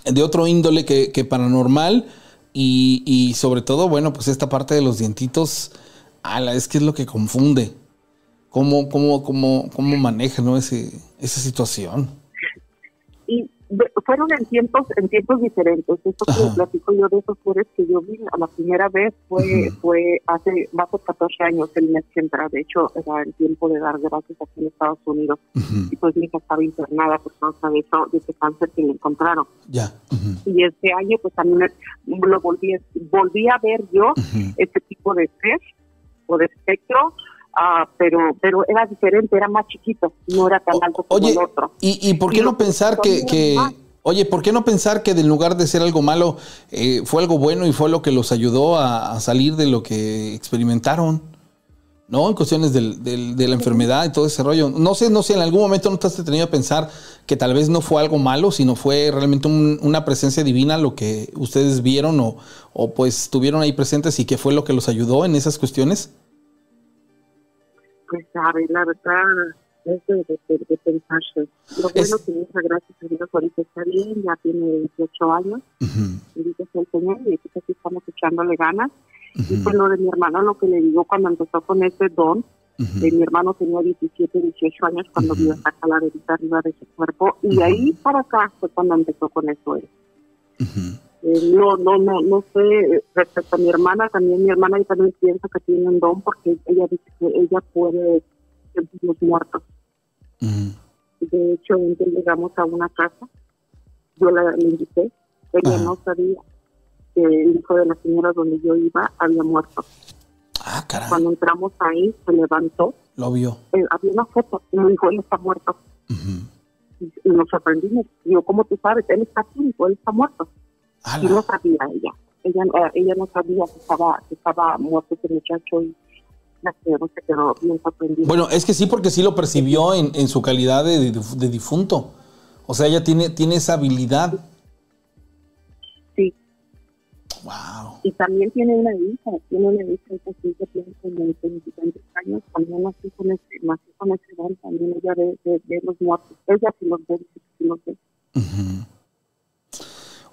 de otro índole que, que paranormal y, y sobre todo, bueno, pues esta parte de los dientitos, ala, es que es lo que confunde. ¿Cómo, cómo, cómo, cómo maneja, ¿no? Ese, esa situación. De- fueron en tiempos en tiempos diferentes. Esto que les platico yo de esos seres que yo vi a la primera vez fue fue hace más de 14 años el mes que entra. De hecho era el tiempo de dar gracias aquí en Estados Unidos. Y pues mi hija estaba internada por causa de eso de ese cáncer que le encontraron. Ya. Y este año pues también lo volví volví a ver yo este tipo de ser o de espectro ah, pero pero era diferente era más chiquito no era tan alto como Oye, el otro ¿y, y por qué Y no pensar que, oye, por qué no pensar que en lugar de ser algo malo, eh, fue algo bueno y fue lo que los ayudó a, a salir de lo que experimentaron? ¿No? En cuestiones del- del- de la enfermedad y todo ese rollo. No sé, no sé, en algún momento no te has detenido a pensar que tal vez no fue algo malo, sino fue realmente un- una presencia divina lo que ustedes vieron o, o pues estuvieron ahí presentes y que fue lo que los ayudó en esas cuestiones. Pues sabe, la verdad es de, de, de- pensarse. Lo Es- bueno que mi hija, gracias a Dios, ahorita está bien, ya tiene 18 años, Ujú, bendito sea el Señor, y aquí sí estamos echándole ganas. Y ujú, pues lo de mi hermano, lo que le digo cuando empezó con ese don, ujú. de mi hermano tenía 17, 18 años cuando vio esa calavera arriba de su cuerpo, y de ahí para acá fue cuando empezó con eso él. Eh, no, no, no, no sé, eh, respecto a mi hermana, también mi hermana yo también pienso que tiene un don porque ella dice que ella puede los muertos. De hecho, un día llegamos a una casa, yo la, la invité, ella no sabía que el hijo de la señora donde yo iba había muerto. Ah, caray, Cuando entramos ahí, se levantó, lo vio. eh, había una foto y me dijo, él está muerto. Y, y nos sorprendimos. Yo, ¿cómo tú sabes? Él está aquí, él está muerto. Ala. Y no sabía ella. Ella, eh, ella no sabía que estaba, que estaba muerto ese muchacho y la señora se quedó bien sorprendida. Bueno, es que sí, porque sí lo percibió en, en su calidad de, de difunto. O sea, ella tiene, tiene esa habilidad. sí. Wow. Y también tiene una hija, tiene una hija que tiene como 25 años, también nació con ese, nació con ese don, también ella ve, ve, ve los muertos. Ella sí los ve, sí, sí los ve.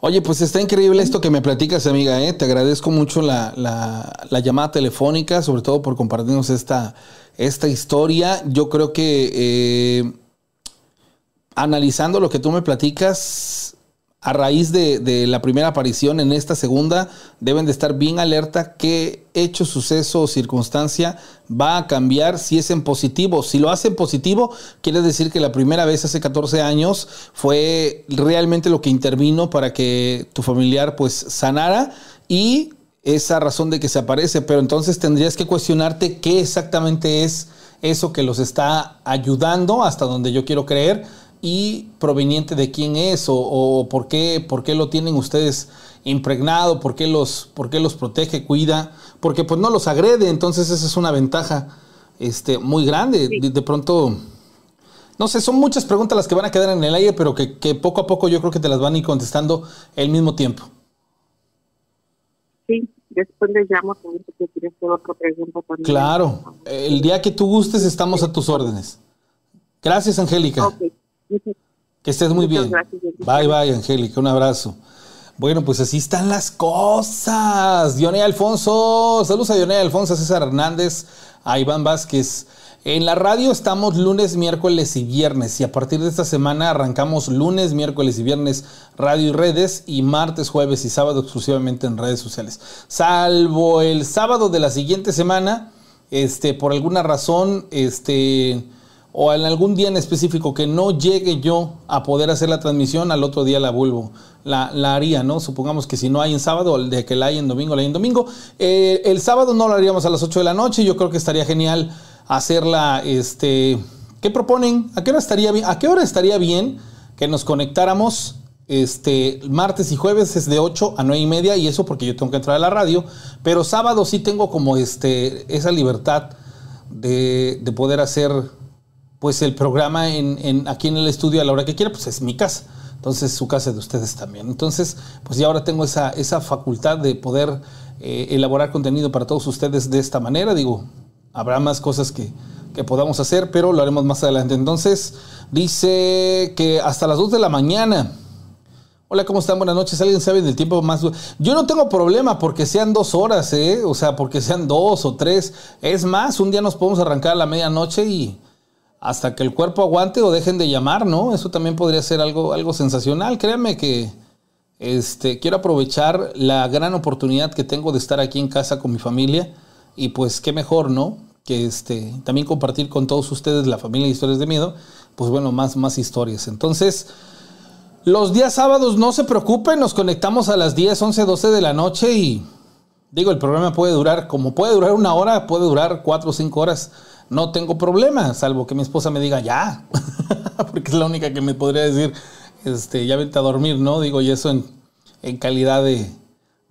Oye, pues está increíble esto que me platicas, amiga. ¿eh? Te agradezco mucho la, la- la llamada telefónica, sobre todo por compartirnos esta, esta historia. Yo creo que eh, analizando lo que tú me platicas, a raíz de, de la primera aparición en esta segunda, deben de estar bien alerta qué hecho, suceso o circunstancia va a cambiar si es en positivo. Si lo hace en positivo, quiere decir que la primera vez hace 14 años fue realmente lo que intervino para que tu familiar pues sanara y esa razón de que se aparece, pero entonces tendrías que cuestionarte qué exactamente es eso que los está ayudando hasta donde yo quiero creer y proveniente de quién es o, o por, qué, por qué lo tienen ustedes impregnado, por qué, los, por qué los protege, cuida, porque pues no los agrede, entonces esa es una ventaja este, muy grande. De, de pronto, no sé, son muchas preguntas las que van a quedar en el aire, pero que, que poco a poco yo creo que te las van a ir contestando al mismo tiempo. Sí, después le llamo también porque quería hacer otra pregunta también. Claro, el día que tú gustes estamos a tus órdenes. Gracias, Angélica. Que estés muy Muchas bien. gracias. Bye, bye, Angélica. Un abrazo. Bueno, pues así están las cosas. Dioné Alfonso. Saludos a Dioné Alfonso, a César Hernández, a Iván Vázquez. En la radio estamos lunes, miércoles y viernes. Y a partir de esta semana arrancamos lunes, miércoles y viernes radio y redes. Y martes, jueves y sábado exclusivamente en redes sociales. Salvo el sábado de la siguiente semana, este, por alguna razón, este o en algún día en específico que no llegue yo a poder hacer la transmisión, al otro día la vuelvo, la, haría, ¿no? Supongamos que si no hay en sábado, de que la hay en domingo, la hay en domingo. Eh, el sábado no la haríamos a las 8 de la noche, yo creo que estaría genial hacerla, este, ¿qué proponen? ¿A qué hora estaría bien? ¿A qué hora estaría bien que nos conectáramos este, martes y jueves es de 8 a 9 y media y eso porque yo tengo que entrar a la radio, pero sábado sí tengo como este, esa libertad de poder hacer pues el programa en, aquí en el estudio a la hora que quiera, pues es mi casa. Entonces su casa de ustedes también. Entonces, pues ya ahora tengo esa, esa facultad de poder eh, elaborar contenido para todos ustedes de esta manera. Digo, habrá más cosas que, que podamos hacer, pero lo haremos más adelante. Entonces, dice que hasta las 2 de la mañana. Hola, ¿cómo están? Buenas noches. ¿Alguien sabe del tiempo más? Yo no tengo problema porque sean dos horas, ¿eh? O sea, porque sean dos o tres. Es más, un día nos podemos arrancar a la medianoche y hasta que el cuerpo aguante o dejen de llamar, ¿no? Eso también podría ser algo, algo sensacional. Créanme que este, quiero aprovechar la gran oportunidad que tengo de estar aquí en casa con mi familia y pues qué mejor, ¿no? Que este, también compartir con todos ustedes la familia de historias de miedo, pues bueno, más, más historias. Entonces, los días sábados no se preocupen, nos conectamos a las 10, 11, 12 de la noche y digo, el programa puede durar, como puede durar una hora, puede durar cuatro o cinco horas. No tengo problema, salvo que mi esposa me diga ya, porque es la única que me podría decir, este, ya vete a dormir, ¿no? Digo, y eso en, en calidad de,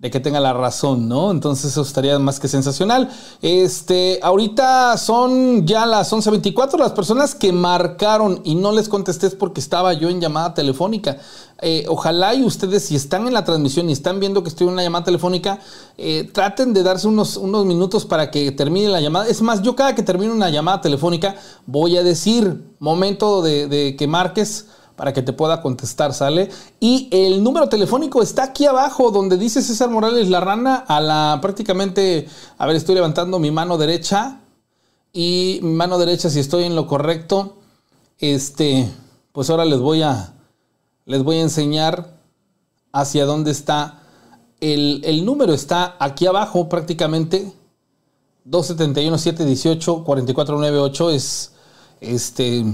de que tenga la razón, ¿no? Entonces eso estaría más que sensacional. Este, ahorita son ya las 11.24, las personas que marcaron y no les contesté es porque estaba yo en llamada telefónica. Eh, ojalá y ustedes si están en la transmisión y están viendo que estoy en una llamada telefónica, eh, traten de darse unos, unos minutos para que termine la llamada. Es más, yo cada que termine una llamada telefónica voy a decir momento de, de que marques para que te pueda contestar, ¿sale? Y el número telefónico está aquí abajo, donde dice César Morales La Rana, a la prácticamente, a ver, estoy levantando mi mano derecha y mi mano derecha, si estoy en lo correcto, este, pues ahora les voy a, les voy a enseñar hacia dónde está. El, el número está aquí abajo prácticamente, 271-718-4498 es, este,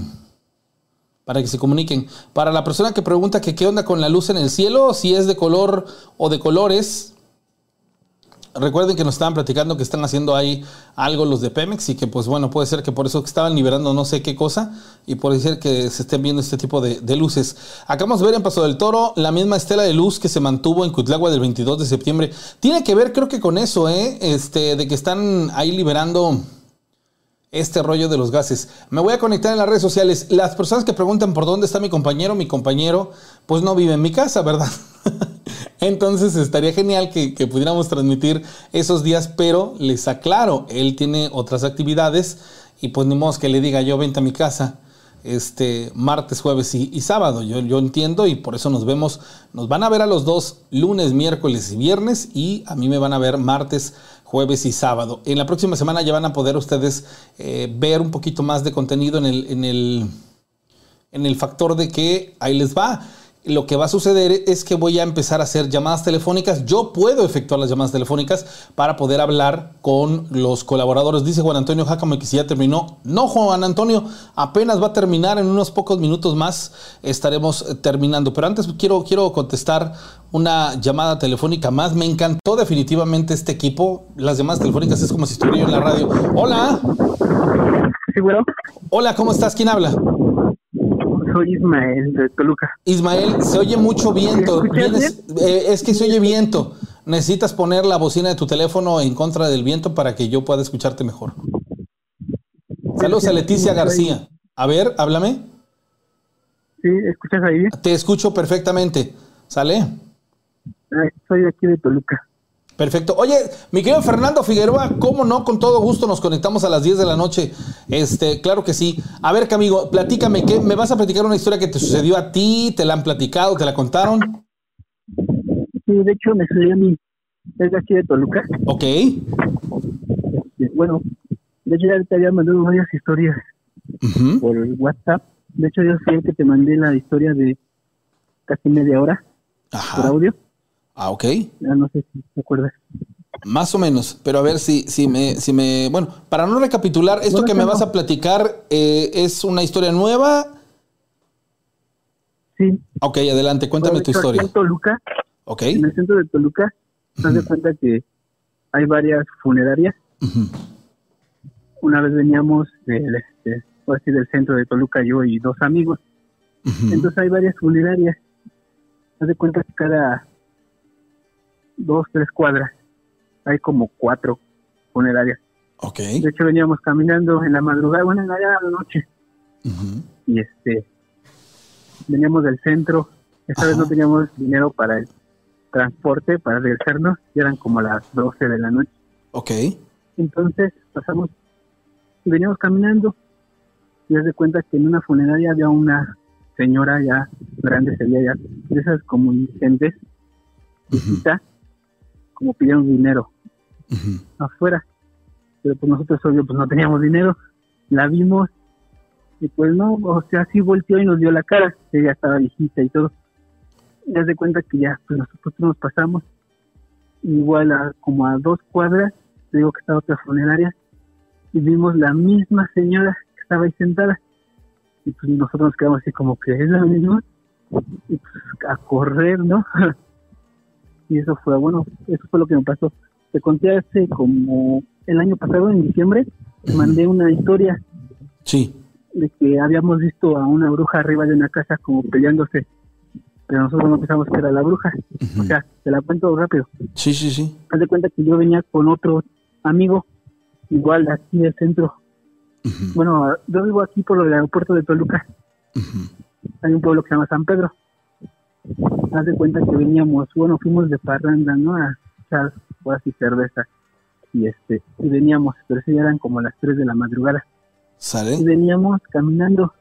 para que se comuniquen. Para la persona que pregunta que qué onda con la luz en el cielo, si es de color o de colores. Recuerden que nos estaban platicando que están haciendo ahí algo los de Pemex y que pues bueno, puede ser que por eso estaban liberando no sé qué cosa y por ser que se estén viendo este tipo de, de luces. Acabamos de ver en Paso del Toro la misma estela de luz que se mantuvo en Cutlagua del 22 de septiembre. Tiene que ver creo que con eso, ¿eh? Este, de que están ahí liberando este rollo de los gases. Me voy a conectar en las redes sociales. Las personas que preguntan por dónde está mi compañero, mi compañero, pues no vive en mi casa, ¿verdad? Entonces estaría genial que, pudiéramos transmitir esos días, pero les aclaro, él tiene otras actividades y pues ni modo que le diga yo vente a mi casa este martes, jueves y, y sábado. Yo, yo entiendo y por eso nos vemos. Nos van a ver a los dos lunes, miércoles y viernes y a mí me van a ver martes, jueves y sábado. En la próxima semana ya van a poder ustedes eh, ver un poquito más de contenido en el, en el, en el factor de que ahí les va. Lo que va a suceder es que voy a empezar a hacer llamadas telefónicas. Yo puedo efectuar las llamadas telefónicas para poder hablar con los colaboradores. Dice Juan Antonio Jácame que si ya terminó. No, Juan Antonio, apenas va a terminar. En unos pocos minutos más estaremos eh, terminando. Pero antes quiero, quiero contestar una llamada telefónica más. Me encantó definitivamente este equipo. Las llamadas telefónicas es como si estuviera yo en la radio. Hola. Sí, bueno, Hola, ¿cómo estás? ¿Quién habla? Soy Ismael de Toluca. Ismael, se oye mucho viento. ¿Me escuchas Vienes- eh, es que se oye viento. Necesitas poner la bocina de tu teléfono en contra del viento para que yo pueda escucharte mejor. Saludos a Leticia García. A ver, háblame. Sí, ¿escuchas ahí? Te escucho perfectamente. ¿Sale? Ay, Soy aquí de Toluca. Perfecto. Oye, mi querido Fernando Figueroa, ¿cómo no? Con todo gusto nos conectamos a las 10 de la noche. Este, claro que sí. A ver, amigo, platícame, ¿qué? ¿Me vas a platicar una historia que te sucedió a ti? ¿Te la han platicado? ¿Te la contaron? Sí, de hecho me salió a mí. Es de aquí de Toluca. Ok. Este, bueno, de hecho ya te había mandado varias historias por WhatsApp. De hecho yo el que te mandé la historia de casi media hora por Ajá. audio. Ah, ok. Ya no sé si te acuerdas. Más o menos, pero a ver si, si me, si me, bueno, para no recapitular, esto Bueno, que me no. vas a platicar eh, es una historia nueva. Sí. Ok, adelante, cuéntame Bueno, tu historia. En Toluca, Ok. en el centro de Toluca, te das cuenta que hay varias funerarias. Una vez veníamos del, este, del centro de Toluca, yo y dos amigos. Entonces hay varias funerarias. Haz de cuenta que cada dos, tres cuadras hay como cuatro funerarias. De hecho veníamos caminando en la madrugada, bueno, en la noche, y este veníamos del centro. Esta vez no teníamos dinero para el transporte, para regresarnos, y eran como las 12 de la noche. Ok. Entonces pasamos y veníamos caminando y haz de cuenta que en una funeraria había una señora ya grande, sería ya de esas como indigentes, viejita, como pidiendo dinero afuera. Pero pues nosotros obvio pues no teníamos dinero, la vimos y pues no, o sea, sí volteó y nos dio la cara, ella estaba viejita y todo. Y haz de cuenta que ya, pues nosotros nos pasamos, igual a como a dos cuadras, te digo que estaba otra funeraria, y vimos la misma señora que estaba ahí sentada. Y pues nosotros nos quedamos así como que es la misma, y pues a correr, ¿no? y eso fue, bueno, eso fue lo que me pasó. Te conté hace como el año pasado, en diciembre, te mandé una historia Sí. de que habíamos visto a una bruja arriba de una casa como peleándose, pero nosotros no pensamos que era la bruja. O sea, te la cuento rápido. Sí, sí, sí. Haz de cuenta que yo venía con otro amigo, igual de aquí del centro. Bueno, yo vivo aquí por el aeropuerto de Toluca. Ujú. Hay un pueblo que se llama San Pedro. Haz de cuenta que veníamos, bueno, fuimos de parranda, ¿no? A echar cosas y cerveza. Y este, y veníamos, pero eso ya eran como las 3 de la madrugada. Y ¿Sale? veníamos caminando.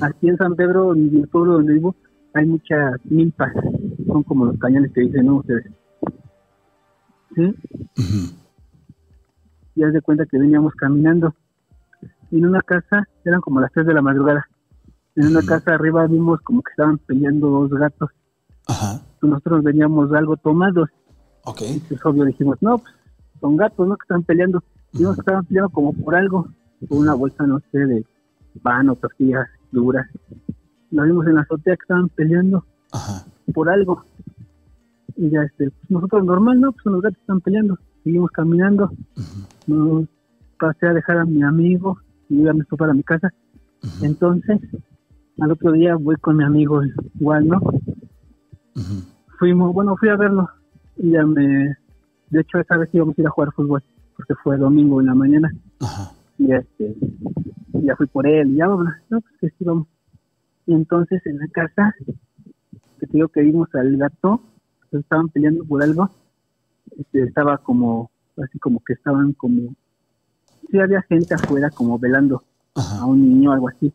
Aquí en San Pedro, en el pueblo donde vivo, hay muchas milpas. Son como los cañones que dicen, ¿no? Ustedes. ¿Sí? Y haz de cuenta que veníamos caminando. Y en una casa, eran como las 3 de la madrugada. En una casa arriba vimos como que estaban peleando dos gatos. Ajá. Nosotros veníamos algo tomados. Ok. Y pues obvio dijimos, no, pues son gatos, ¿no? Que están peleando. Vimos que estaban peleando como por algo. Por una bolsa, no sé, de pan o tortillas duras. Lo vimos en la azotea que estaban peleando Ajá. por algo. Y ya, este, pues nosotros normal, ¿no? Pues los gatos están peleando. Seguimos caminando. Nos pasé a dejar a mi amigo y ya me fui para mi casa. Entonces, al otro día voy con mi amigo igual, ¿no? Fuimos, bueno, fui a verlo y ya me... De hecho, esa vez íbamos a ir a jugar fútbol porque fue domingo en la mañana Ajá. y este, ya fui por él y ya, vamos, no, pues que sí, vamos. Y entonces en la casa, que te digo que vimos al gato, que estaban peleando por algo, este, estaba como, así como que estaban como, sí había gente afuera como velando a un niño o algo así.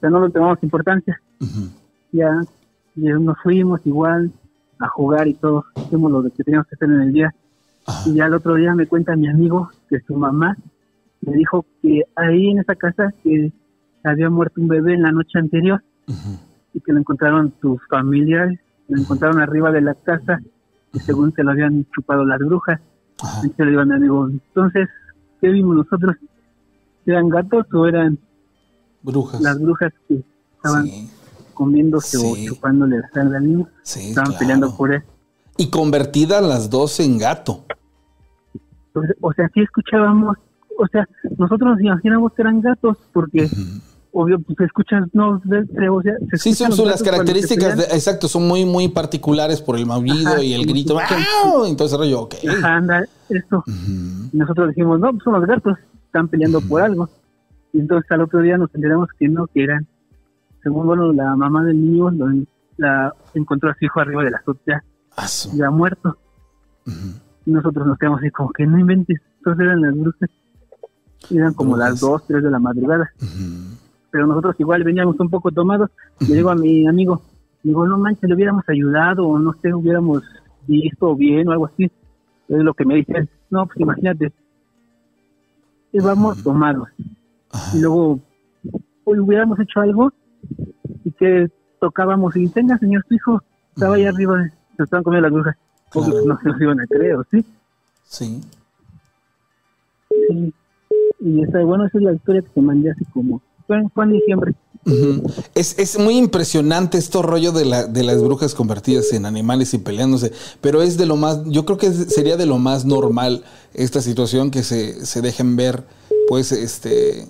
Sea, no le tomamos importancia. Ujú. Ya, ya nos fuimos igual a jugar y todo, hicimos lo que teníamos que hacer en el día. Y ya el otro día me cuenta mi amigo que su mamá me dijo que ahí en esa casa que había muerto un bebé en la noche anterior y que lo encontraron sus familiares, lo encontraron arriba de la casa y según se lo habían chupado las brujas. Entonces le digo a mi amigo, entonces, ¿qué vimos nosotros? ¿Eran gatos o eran Brujas. las brujas que estaban comiéndose o chupándole la sangre al niño? estaban claro. peleando por él. Y convertidas las dos en gato. Entonces, o sea, sí escuchábamos, o sea, nosotros nos imaginamos que eran gatos, porque obvio, pues escuchas, no, o sea, se Sí, escuchan son, son las características, de- exacto, son muy, muy particulares por el maullido Ajá, y el grito. Entonces rollo, ok. Ajá, anda, esto. Y nosotros dijimos, no, pues son los gatos, están peleando por algo. Y entonces al otro día nos enteramos que no, que eran, según bueno, la mamá del niño lo- la encontró a su hijo arriba de la azotea, ya muerto. Y nosotros nos quedamos así como que no inventes, entonces eran las brujas. Y eran como las 2, 3 de la madrugada. Pero nosotros igual veníamos un poco tomados. Le digo a mi amigo, digo, no manches, le hubiéramos ayudado o no sé, hubiéramos visto bien o algo así. Es lo que me dicen. No, pues imagínate. Íbamos tomados. Y luego hoy hubiéramos hecho algo y que tocábamos y tenga, señor, su hijo estaba ahí arriba, se estaban comiendo las brujas. Obvio que no se nos iban a creer, ¿o ¿sí? Sí. Sí. Y esa, bueno, esa es la historia que te mandé así como, fue, en diciembre. Ujú. Es, es muy impresionante esto rollo de, la, de las brujas convertidas en animales y peleándose, pero es de lo más, yo creo que sería de lo más normal esta situación que se, se dejen ver, pues, este,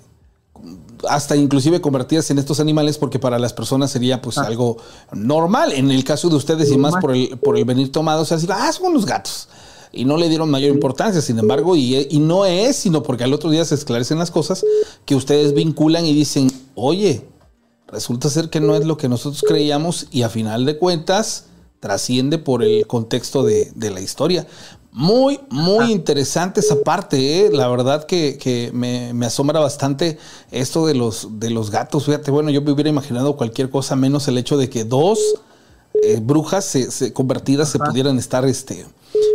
hasta inclusive convertirse en estos animales porque para las personas sería pues Ah. algo normal. En el caso de ustedes y más por el, por el venir tomado, o sea, así, ah, son los gatos. Y no le dieron mayor importancia, sin embargo, y, y no es, sino porque al otro día se esclarecen las cosas que ustedes vinculan y dicen, oye, resulta ser que no es lo que nosotros creíamos y a final de cuentas trasciende por el contexto de, de la historia. Muy, muy interesante esa parte, ¿eh? la verdad que, que me, me asombra bastante esto de los, de los gatos. Fíjate, bueno, yo me hubiera imaginado cualquier cosa menos el hecho de que dos eh, brujas se, se- convertidas se pudieran estar este,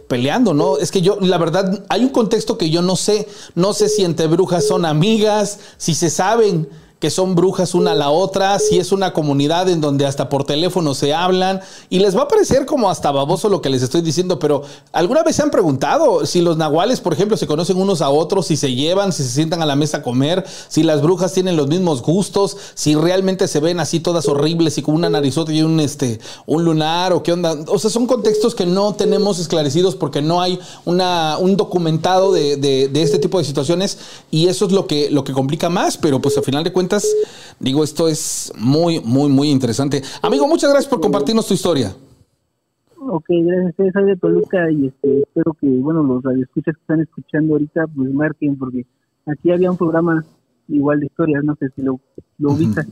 peleando, ¿no? Es que yo, la verdad, hay un contexto que yo no sé. No sé si entre brujas son amigas, si se saben que son brujas una a la otra, si es una comunidad en donde hasta por teléfono se hablan y les va a parecer como hasta baboso lo que les estoy diciendo, pero ¿alguna vez se han preguntado si los nahuales, por ejemplo, se conocen unos a otros, si se llevan, si se sientan a la mesa a comer, si las brujas tienen los mismos gustos, si realmente se ven así todas horribles y con una narizota y un este un lunar o qué onda? O sea, son contextos que no tenemos esclarecidos porque no hay una, un documentado de, de- este tipo de situaciones y eso es lo que, lo que complica más, pero pues a final de cuentas, digo, esto es muy, muy, muy interesante. Amigo, muchas gracias por compartirnos tu historia. Ok, gracias. Soy de Toluca y este, espero que, bueno, los radioescuchas que están escuchando ahorita, pues marquen, porque aquí había un programa igual de historias, no sé si lo, lo ubicas.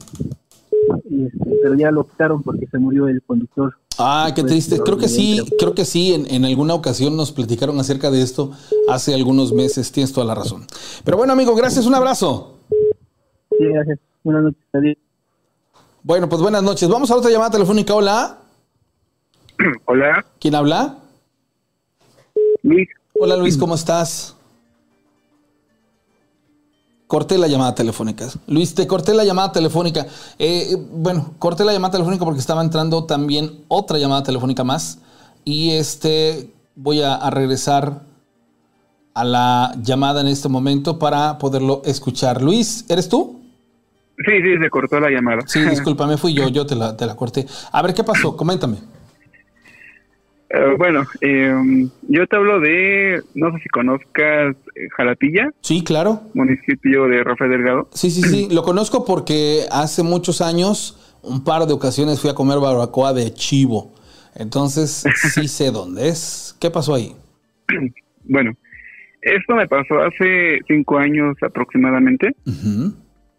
Y, este, pero ya lo optaron porque se murió el conductor. Ah, qué Pues, triste. Creo que sí, evidente. creo que sí. En, en alguna ocasión nos platicaron acerca de esto hace algunos meses. Tienes toda la razón. Pero bueno, amigo, gracias. Un abrazo. Sí, gracias. Buenas noches. Adiós. Bueno, pues buenas noches. Vamos a otra llamada telefónica. Hola. Hola, ¿Quién habla? Luis. Hola Luis, ¿cómo estás? Corté la llamada telefónica. Luis, te corté la llamada telefónica. Eh, bueno, corté la llamada telefónica porque estaba entrando también otra llamada telefónica más. Y este voy a, a regresar a la llamada en este momento para poderlo escuchar. Luis, ¿eres tú? Sí, sí, se cortó la llamada. Sí, discúlpame, fui yo, yo te la, te la corté. A ver, ¿qué pasó? Coméntame. Eh, bueno, eh, yo te hablo de, no sé si conozcas eh, Jalapilla, Sí, claro. municipio de Rafael Delgado. Sí, sí, sí. Lo conozco porque hace muchos años, un par de ocasiones fui a comer barbacoa de chivo. Entonces, sí sé dónde es. ¿Qué pasó ahí? Bueno, esto me pasó hace cinco años aproximadamente. Ujú.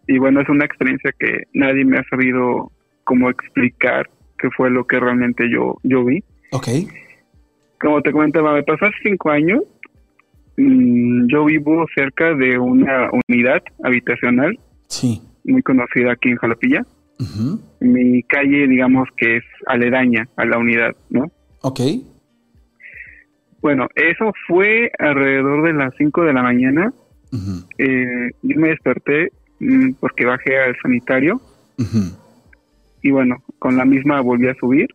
Y bueno, es una experiencia que nadie me ha sabido cómo explicar qué fue lo que realmente yo, yo vi. Ok. Como te comentaba, me pasó hace cinco años. Mm, yo vivo cerca de una unidad habitacional Sí. muy conocida aquí en Jalapilla. Mi calle, digamos que es aledaña a la unidad, ¿no? Ok. Bueno, eso fue alrededor de las 5 de la mañana. Eh, yo me desperté mm, porque bajé al sanitario y bueno, con la misma volví a subir.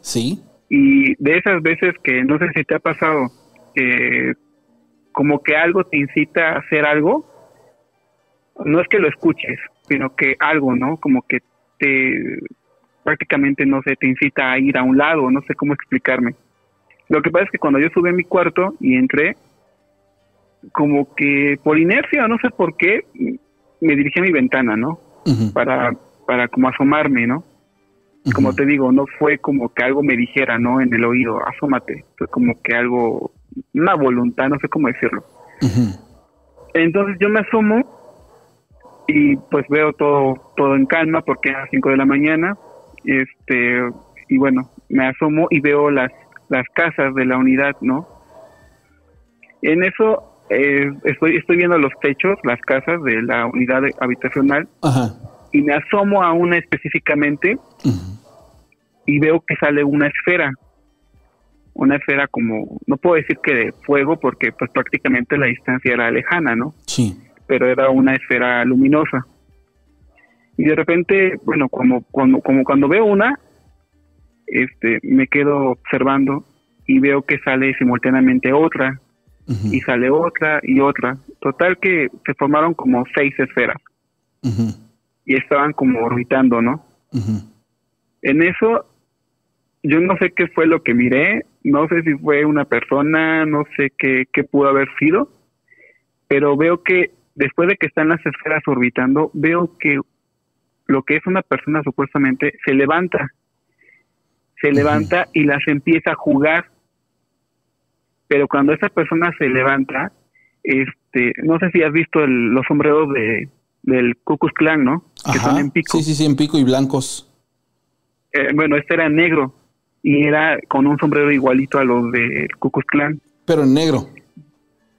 Sí. Y de esas veces que no sé si te ha pasado, que como que algo te incita a hacer algo, no es que lo escuches, sino que algo, ¿no? Como que te prácticamente, no sé, te incita a ir a un lado, no sé cómo explicarme. Lo que pasa es que cuando yo subí a mi cuarto y entré, como que por inercia, no sé por qué, me dirigí a mi ventana, ¿no? Para, para como asomarme, ¿no? como te digo, no fue como que algo me dijera, ¿no? En el oído, asómate. Fue como que algo, una voluntad, no sé cómo decirlo. Entonces yo me asomo y pues veo todo, todo en calma porque a las 5 de la mañana. Este, y bueno, me asomo y veo las, las casas de la unidad, ¿no? En eso eh, estoy, estoy viendo los techos, las casas de la unidad habitacional Ajá. y me asomo a una específicamente y veo que sale una esfera. Una esfera como, no puedo decir que de fuego porque pues prácticamente la distancia era lejana, ¿no? Sí. Pero era una esfera luminosa. Y de repente, bueno, como, como, como cuando veo una, este, me quedo observando y veo que sale simultáneamente otra Y sale otra y otra. Total que se formaron como seis esferas y estaban como orbitando, ¿no? En eso, yo no sé qué fue lo que miré, no sé si fue una persona, no sé qué, qué pudo haber sido, pero veo que después de que están las esferas orbitando, veo que lo que es una persona supuestamente se levanta, se levanta y las empieza a jugar. Pero cuando esa persona se levanta, este, no sé si has visto el- los sombreros de del Ku Klux Klan, ¿no? Que son en pico. Sí, sí, sí, en pico y blancos. Eh, bueno, este era negro y era con un sombrero igualito a los del Ku Klux Klan. Pero en negro.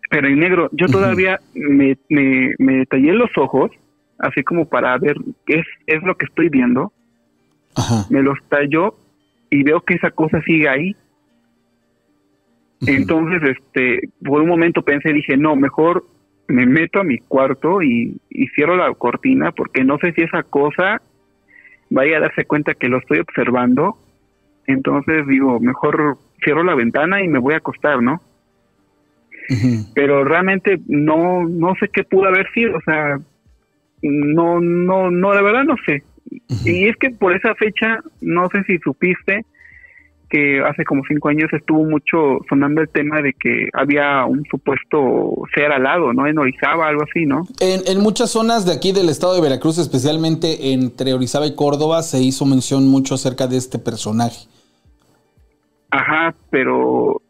pero en negro. Yo todavía me, me, me tallé los ojos, así como para ver qué es, es lo que estoy viendo. Ajá. Me los tallo y veo que esa cosa sigue ahí. Entonces, este, por un momento pensé, dije, no, mejor me meto a mi cuarto y, y cierro la cortina porque no sé si esa cosa vaya a darse cuenta que lo estoy observando. Entonces digo, mejor cierro la ventana y me voy a acostar, ¿no? pero realmente no no sé qué pudo haber sido, o sea, no no no la verdad no sé. Y es que por esa fecha no sé si supiste que hace como cinco años estuvo mucho sonando el tema de que había un supuesto ser al lado, ¿no? En Orizaba, algo así, ¿no? En, en muchas zonas de aquí del estado de Veracruz, especialmente entre Orizaba y Córdoba, se hizo mención mucho acerca de este personaje. Ajá, pero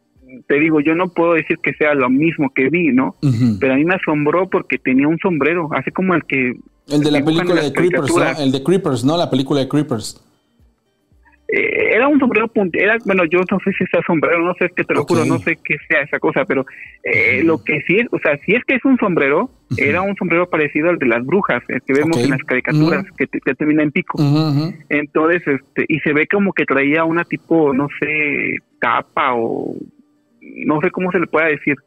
te digo, yo no puedo decir que sea lo mismo que vi, ¿no? Pero a mí me asombró porque tenía un sombrero, así como el que... El de la película de Creepers. ¿no? El de Creepers, ¿no? La película de Creepers. Eh, era un sombrero era bueno yo no sé si sea sombrero no sé es que te lo juro no sé qué sea esa cosa pero eh, lo que sí es o sea si es que es un sombrero era un sombrero parecido al de las brujas el que vemos en las caricaturas que, te- que termina en pico. Entonces este y se ve como que traía una tipo no sé capa o no sé cómo se le pueda decir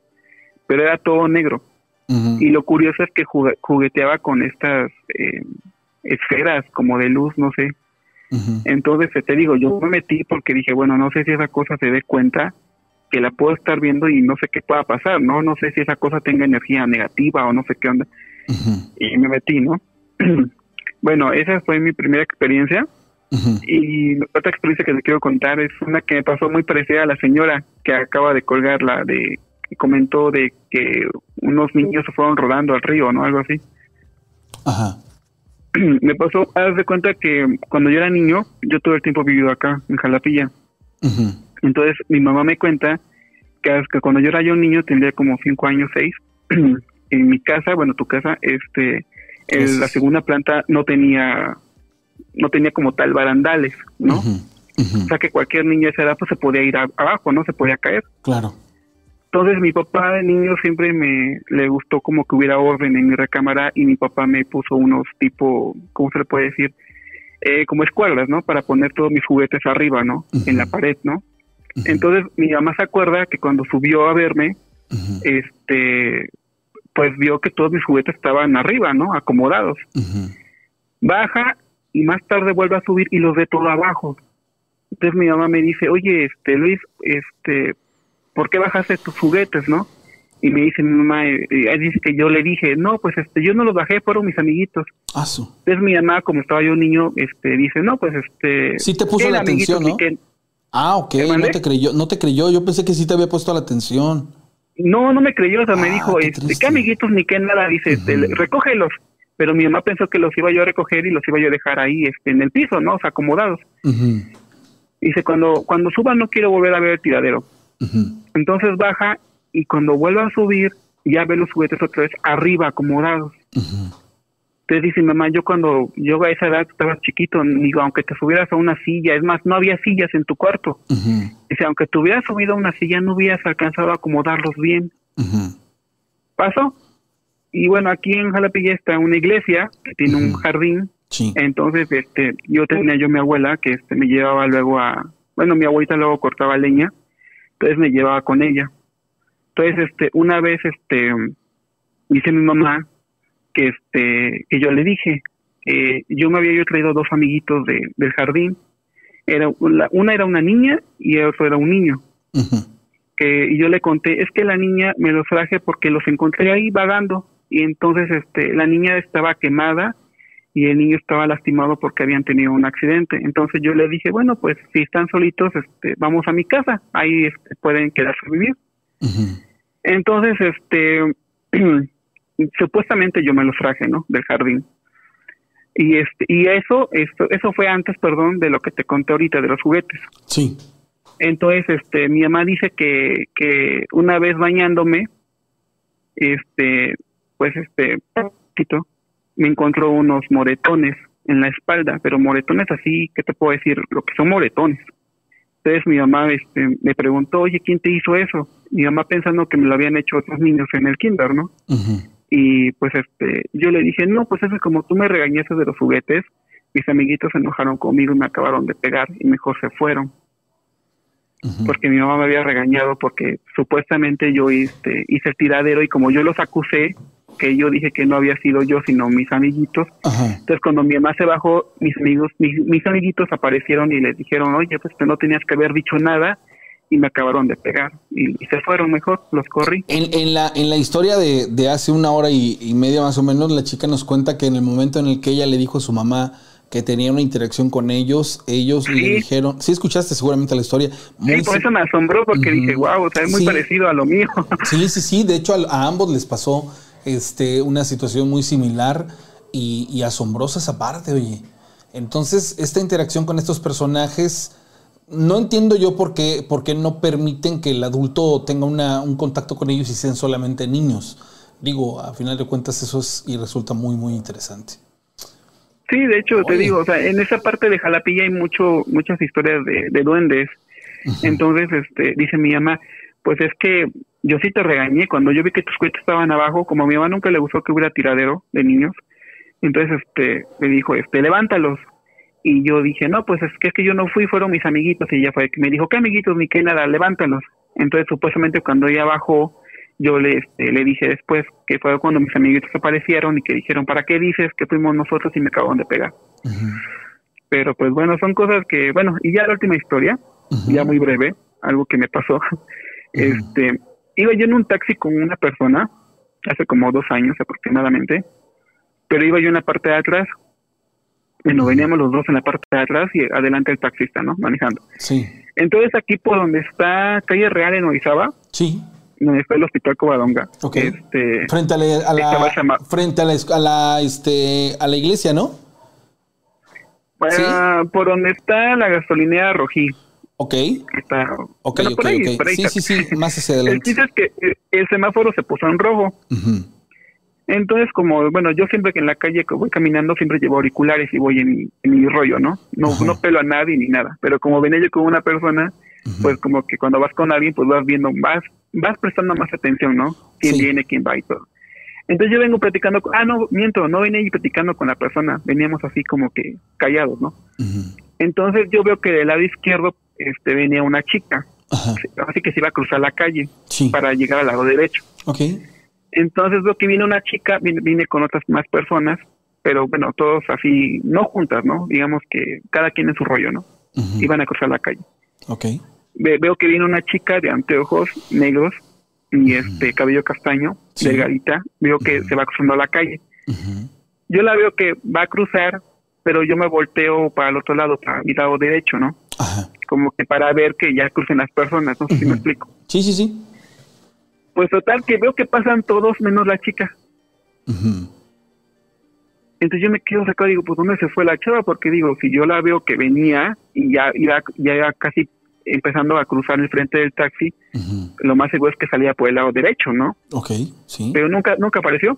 pero era todo negro. Y lo curioso es que jugueteaba con estas eh, esferas como de luz no sé entonces, te digo, yo me metí porque dije, bueno, no sé si esa cosa se dé cuenta que la puedo estar viendo y no sé qué pueda pasar, ¿no? No sé si esa cosa tenga energía negativa o no sé qué onda. Y me metí, ¿no? bueno, esa fue mi primera experiencia. Y otra experiencia que te quiero contar es una que me pasó muy parecida a la señora que acaba de colgar, la de que comentó de que unos niños se fueron rodando al río, ¿no? Algo así. Ajá. me pasó, haz de cuenta que cuando yo era niño, yo todo el tiempo he vivido acá, en Jalapilla. Entonces, mi mamá me cuenta que, que cuando yo era yo niño, tendría como cinco años, seis, en mi casa, bueno, tu casa, este, el- la segunda planta no tenía, no tenía como tal barandales, ¿no? O sea que cualquier niño de esa edad pues se podía ir a- abajo, ¿no? Se podía caer. Claro. Entonces mi papá de niño siempre me le gustó como que hubiera orden en mi recámara y mi papá me puso unos tipo, ¿cómo se le puede decir? Eh, como escuadras, ¿no? Para poner todos mis juguetes arriba, ¿no? En la pared, ¿no? Entonces mi mamá se acuerda que cuando subió a verme, este, pues vio que todos mis juguetes estaban arriba, ¿no? Acomodados. Baja y más tarde vuelve a subir y los ve todo abajo. Entonces mi mamá me dice, oye, este Luis, este, ¿por qué bajaste tus juguetes, no? Y me dice mi mamá, eh, dice que yo le dije, no, pues este, yo no los bajé, fueron mis amiguitos. Ah, su. Entonces mi mamá, como estaba yo niño, este, dice, no, pues este. Sí te puso ¿qué la atención, ¿no? Ah, ok, ¿Te no te creyó, no te creyó, yo pensé que sí te había puesto la atención. No, no me creyó, o sea, me Ah, dijo, qué este. ¿qué amiguitos ni qué nada? Dice, recógelos. Pero mi mamá pensó que los iba yo a recoger y los iba yo a dejar ahí, este, en el piso, ¿no? O sea, acomodados. Dice, cuando, cuando suba no quiero volver a ver el tiradero. Entonces baja y cuando vuelva a subir ya ve los juguetes otra vez arriba, acomodados. Entonces dice, mamá, yo cuando yo a esa edad estaba chiquito, digo, aunque te subieras a una silla, es más, no había sillas en tu cuarto. Dice, aunque te hubieras subido a una silla, no hubieras alcanzado a acomodarlos bien. Pasó. Y bueno, aquí en Jalapilla está una iglesia que tiene un jardín. Entonces, este, yo tenía yo mi abuela que este me llevaba luego a, bueno, mi abuelita luego cortaba leña, entonces me llevaba con ella. Entonces, este, una vez, este, dice mi mamá que este, que yo le dije, eh, yo me había yo traído dos amiguitos de, del jardín, era una, una era una niña y el otro era un niño. Que, y yo le conté, es que la niña me los traje porque los encontré ahí vagando y entonces este la niña estaba quemada y el niño estaba lastimado porque habían tenido un accidente. Entonces yo le dije, bueno, pues si están solitos, este, vamos a mi casa, ahí este, pueden quedarse a vivir. Entonces, este, supuestamente yo me los traje, ¿no? Del jardín. Y este y eso esto eso fue antes, perdón, de lo que te conté ahorita de los juguetes. Sí. Entonces, este mi mamá dice que que una vez bañándome este pues este poquito, me encontró unos moretones en la espalda, pero moretones así, ¿qué te puedo decir? Lo que son moretones. Entonces mi mamá este, me preguntó, oye, ¿quién te hizo eso? Mi mamá pensando que me lo habían hecho otros niños en el kinder, ¿no? Y pues este, yo le dije, no, pues eso es como tú me regañaste de los juguetes, mis amiguitos se enojaron conmigo y me acabaron de pegar y mejor se fueron. Porque mi mamá me había regañado porque supuestamente yo este, hice el tiradero y como yo los acusé, que yo dije que no había sido yo, sino mis amiguitos. Entonces, cuando mi mamá se bajó, mis amigos, mis, mis amiguitos aparecieron y les dijeron, oye, pues no tenías que haber dicho nada y me acabaron de pegar y, y se fueron mejor, los corrí. En, en, la, en la historia de, de hace una hora y, y, media más o menos, la chica nos cuenta que en el momento en el que ella le dijo a su mamá que tenía una interacción con ellos, ellos Sí. le dijeron, sí escuchaste seguramente la historia. Muy Sí, por eso me asombró porque dije, wow, o sea, es muy Sí. parecido a lo mío. Sí, sí, sí. De hecho, a, a ambos les pasó este, una situación muy similar y, y asombrosa esa parte, oye. Entonces, esta interacción con estos personajes, no entiendo yo por qué, por qué no permiten que el adulto tenga una- un contacto con ellos y sean solamente niños. Digo, a final de cuentas eso es y resulta muy, muy interesante. Sí, de hecho, te digo, o sea, en esa parte de Jalapilla hay mucho, muchas historias de, de duendes. Entonces, este, dice mi mamá, pues es que yo sí te regañé cuando yo vi que tus cohetes estaban abajo, como a mi mamá nunca le gustó que hubiera tiradero de niños, entonces, este, me dijo, este, levántalos. Y yo dije, no, pues es que es que yo no fui, fueron mis amiguitos. Y ella fue que me dijo, ¿qué amiguitos? Ni qué nada, levántalos. Entonces, supuestamente cuando ella bajó, yo le, este, le dije después que fue cuando mis amiguitos aparecieron y que dijeron, ¿para qué dices que fuimos nosotros y me acabaron de pegar? Pero pues bueno, son cosas que, bueno, y ya la última historia, ya muy breve, algo que me pasó. Este, iba yo en un taxi con una persona, hace como dos años aproximadamente, pero iba yo en la parte de atrás, bueno, veníamos los dos en la parte de atrás y adelante el taxista, ¿no? Manejando. Sí. Entonces aquí por donde está calle Real en Orizaba, Sí. donde está el hospital Covadonga, Ok. este, Frente a la, a la- frente a la, a la, este, a la iglesia, ¿no? ah, por donde está la gasolinera Rojí, Ok. está, Ok, bueno, ok, ahí, ok. Sí, sí, sí, más hacia El adelante. chiste es que eh, el semáforo se puso en rojo. Entonces, como, bueno, yo siempre que en la calle que voy caminando siempre llevo auriculares y voy en mi, en mi rollo, ¿no? No, no pelo a nadie ni nada. Pero como venía yo con una persona, pues como que cuando vas con alguien, pues vas viendo, vas, vas prestando más atención, ¿no? Quién Sí. viene, quién va y todo. Entonces yo vengo platicando, con- ah, no, miento, no venía ahí platicando con la persona, veníamos así como que callados, ¿no? Entonces yo veo que del lado izquierdo este, venía una chica, así que se iba a cruzar la calle para llegar al lado derecho. Ok. Entonces veo que viene una chica, vine, vine con otras más personas, pero bueno, todos así, no juntas, ¿no? Digamos que cada quien en su rollo, ¿no? Iban a cruzar la calle. Ok. Ve- veo que viene una chica de anteojos negros y este cabello castaño, delgadita, veo que se va cruzando la calle. Yo la veo que va a cruzar, pero yo me volteo para el otro lado, para mi lado derecho, ¿no? Como que para ver que ya crucen las personas, no sé si me explico. Sí, sí, sí. Pues total que veo que pasan todos menos la chica. Entonces yo me quedo sacado digo, pues ¿dónde se fue la chava? Porque digo, si yo la veo que venía y ya iba, ya iba casi empezando a cruzar el frente del taxi, lo más seguro es que salía por el lado derecho, ¿no? Ok, sí. Pero nunca, nunca apareció.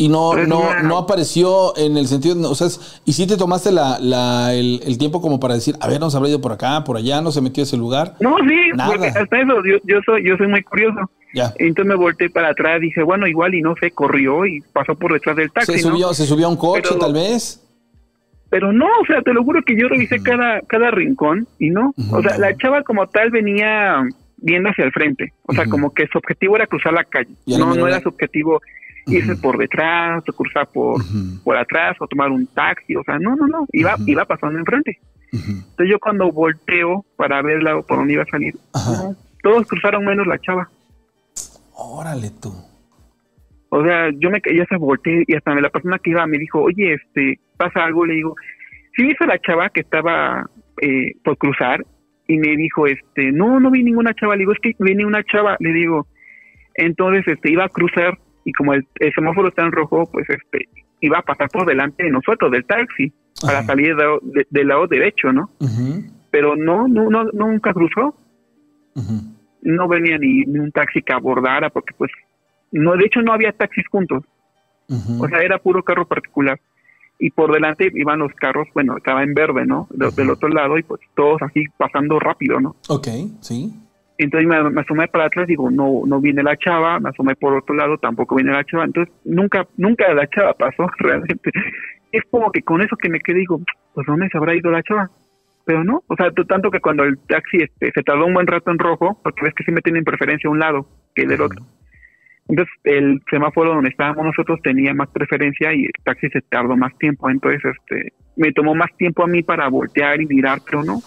Y no, no, no apareció en el sentido, o sea, y si te tomaste la, la, el, el tiempo como para decir, a ver, nos habrá ido por acá, por allá, no se metió a ese lugar. No, sí, Nada. porque hasta eso, yo, yo soy, yo soy muy curioso. Ya. Entonces me volteé para atrás, dije, bueno, igual y no sé, corrió y pasó por detrás del taxi, Se ¿no? subió, se subió a un coche, Pero- tal vez. Pero no, o sea, te lo juro que yo revisé cada, cada rincón y no. O sea, la chava como tal venía viendo hacia el frente. O sea, como que su objetivo era cruzar la calle. No, no era su objetivo irse por detrás o cruzar por, por atrás o tomar un taxi. O sea, no, no, no. Iba, iba pasando enfrente. Entonces yo cuando volteo para verla por dónde iba a salir, no, todos cruzaron menos la chava. Órale tú. O sea, yo me ya se volteé y hasta la persona que iba me dijo, oye, este, pasa algo, le digo, sí viste a la chava que estaba eh, por cruzar y me dijo, este, no, no vi ninguna chava, le digo, es que viene una chava, le digo, entonces, este, iba a cruzar y como el, el semáforo está en rojo, pues este iba a pasar por delante de nosotros, del taxi, para Ajá. salir de- de- del lado derecho, ¿no? Pero no, no, no nunca cruzó, no venía ni, ni un taxi que abordara, porque pues, no, de hecho no había taxis juntos, o sea, era puro carro particular. Y por delante iban los carros, bueno, estaba en verde, ¿no? De- del otro lado, y pues todos así pasando rápido, ¿no? Ok, sí. Entonces me, me asomé para atrás, digo, no, no viene la chava, me asomé por otro lado, tampoco viene la chava, entonces nunca, nunca la chava pasó realmente. Es como que con eso que me quedé, digo, pues ¿dónde se habrá ido la chava? Pero no, o sea, tanto que cuando el taxi este, se tardó un buen rato en rojo, porque ves que siempre tienen preferencia un lado que del otro. Entonces el semáforo donde estábamos nosotros tenía más preferencia y el taxi se tardó más tiempo, entonces este me tomó más tiempo a mí para voltear y mirar, pero no,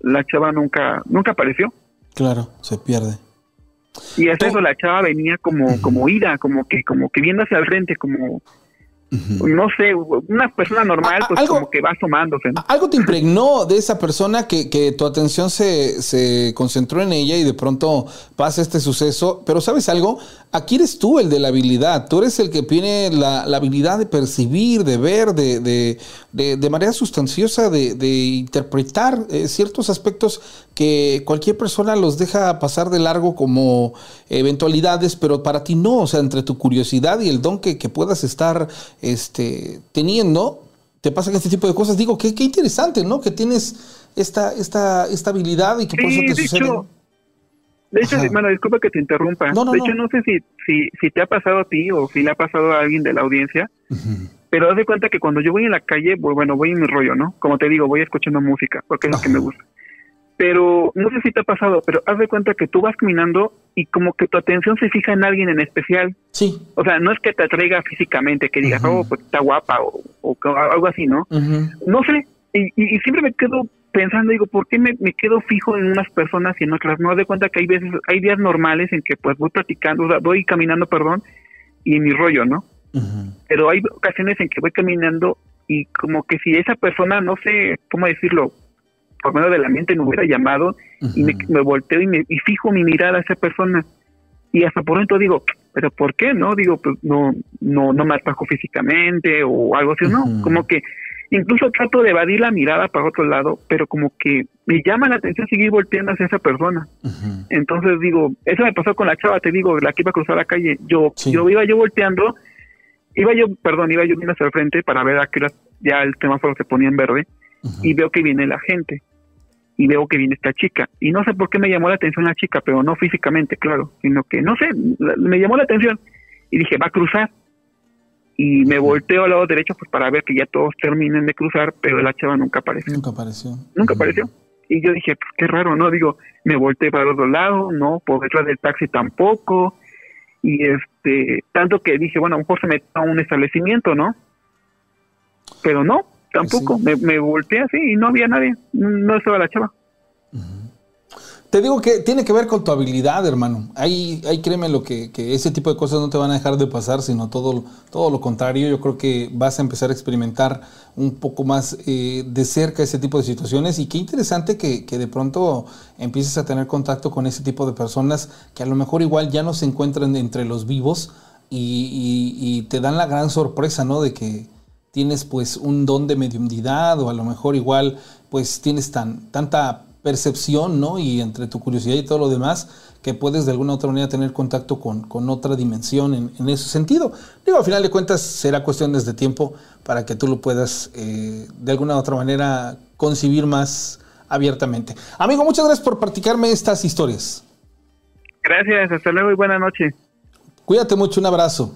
la chava nunca, nunca apareció. Claro, se pierde. Y es eso, la chava venía como, como ida, como que, como que viendo hacia el frente, como, no sé, una persona normal, pues algo- como que va asomándose, ¿no? Algo te impregnó de esa persona que, que tu atención se, se concentró en ella y de pronto pasa este suceso. Pero ¿sabes algo? Aquí eres tú el de la habilidad. Tú eres el que tiene la, la habilidad de percibir, de ver, de, de, de, de manera sustanciosa, de, de interpretar eh, ciertos aspectos que cualquier persona los deja pasar de largo como eventualidades, pero para ti no. O sea, entre tu curiosidad y el don que, que puedas estar este, teniendo, te pasan este tipo de cosas. Digo, qué, qué interesante, ¿no? Que tienes esta, esta, esta habilidad y que por Sí, eso te de sucede. hecho, De hecho, bueno, disculpa que te interrumpa. No, no, de hecho, no sé si, si, si te ha pasado a ti o si le ha pasado a alguien de la audiencia, pero haz de cuenta que cuando yo voy en la calle, bueno, voy en mi rollo, ¿no? Como te digo, voy escuchando música, porque es lo que me gusta. Pero no sé si te ha pasado, pero haz de cuenta que tú vas caminando y como que tu atención se fija en alguien en especial. Sí. O sea, no es que te atraiga físicamente, que digas, oh, pues está guapa o, algo así, ¿no? No sé, y, y- y siempre me quedo pensando, digo, ¿por qué me, me quedo fijo en unas personas y en otras? No Haz de cuenta que hay veces, hay días normales en que pues voy platicando, o sea, voy caminando, perdón, y en mi rollo, ¿no? Pero hay ocasiones en que voy caminando y como que si esa persona, no sé cómo decirlo, por medio de la mente me hubiera llamado y me, me volteo y, me, y fijo mi mirada a esa persona. Y hasta por dentro digo, pero ¿por qué no? Digo, pues no, no, no me atrajo físicamente o algo así, no, como que incluso trato de evadir la mirada para otro lado, pero como que me llama la atención seguir volteando hacia esa persona. Entonces digo, eso me pasó con la chava, te digo, la que iba a cruzar la calle, yo, yo iba yo volteando, iba yo, perdón, iba yo viendo hacia el frente para ver a qué hora ya el semáforo se ponía en verde y veo que viene la gente y veo que viene esta chica y no sé por qué me llamó la atención la chica, pero no físicamente, claro, sino que no sé, me llamó la atención y dije, va a cruzar y me volteo al lado derecho pues para ver que ya todos terminen de cruzar, pero la chava nunca apareció. Nunca apareció. Nunca apareció. Y yo dije, pues qué raro, ¿no? Digo, me volteé para el otro lado, no, por detrás del taxi tampoco. Y este, tanto que dije, bueno, a lo mejor se metió a un establecimiento, ¿no? Pero no, tampoco. Me, me volteé así y no había nadie. No estaba la chava. Te digo que tiene que ver con tu habilidad, hermano. Ahí, ahí créeme lo que, que ese tipo de cosas no te van a dejar de pasar, sino todo, todo lo contrario. Yo creo que vas a empezar a experimentar un poco más eh, de cerca ese tipo de situaciones y qué interesante que, que de pronto empieces a tener contacto con ese tipo de personas que a lo mejor igual ya no se encuentran entre los vivos y, y- y te dan la gran sorpresa, ¿no? De que tienes pues un don de mediumnidad o a lo mejor igual pues tienes tan, tanta percepción, ¿no? Y entre tu curiosidad y todo lo demás, que puedes de alguna u otra manera tener contacto con, con otra dimensión en, en ese sentido. Digo, al final de cuentas será cuestiones de tiempo para que tú lo puedas eh, de alguna u otra manera concebir más abiertamente. Amigo, muchas gracias por practicarme estas historias. Gracias, hasta luego y buena noche. Cuídate mucho, un abrazo.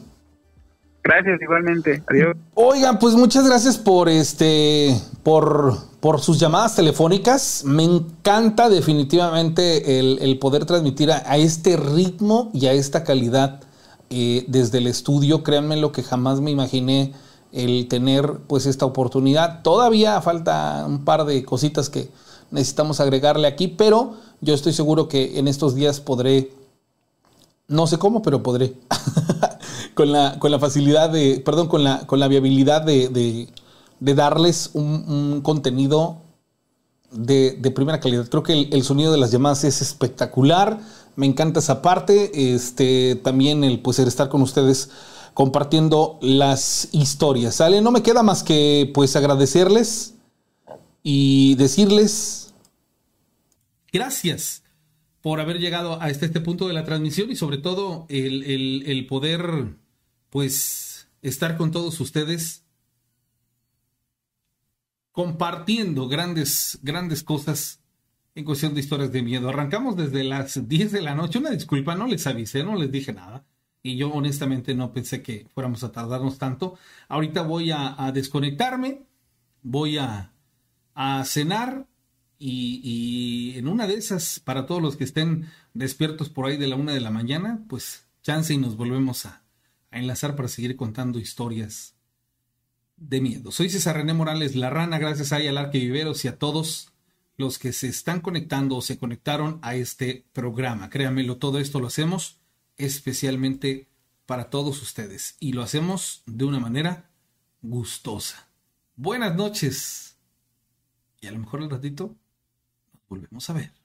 Gracias igualmente. Adiós. Oigan, pues muchas gracias por este, por, por sus llamadas telefónicas. Me encanta definitivamente el, poder transmitir a, a este ritmo y a esta calidad eh, desde el estudio. Créanme lo que jamás me imaginé el tener pues esta oportunidad. Todavía falta un par de cositas que necesitamos agregarle aquí, pero yo estoy seguro que en estos días podré, no sé cómo, pero podré con la, con la facilidad de, perdón, con la, con la viabilidad de, de- darles un, un contenido de, de primera calidad. Creo que el, sonido de las llamadas es espectacular. Me encanta esa parte. Este, también el pues estar con ustedes compartiendo las historias. ¿Sale? No me queda más que pues agradecerles y decirles gracias por haber llegado a este, este punto de la transmisión y sobre todo el, el poder pues estar con todos ustedes compartiendo grandes, grandes cosas en cuestión de historias de miedo. Arrancamos desde las 10 de la noche. Una disculpa, no les avisé, no les dije nada. Y yo honestamente no pensé que fuéramos a tardarnos tanto. Ahorita voy a, desconectarme, voy a, a cenar y, y, en una de esas, para todos los que estén despiertos por ahí de la una de la mañana, pues chance y nos volvemos a, a enlazar para seguir contando historias de miedo. Soy César René Morales La Rana, gracias a Alarque Viveros y a todos los que se están conectando o se conectaron a este programa. Créanmelo, todo esto lo hacemos especialmente para todos ustedes y lo hacemos de una manera gustosa. Buenas noches y a lo mejor el ratito nos volvemos a ver.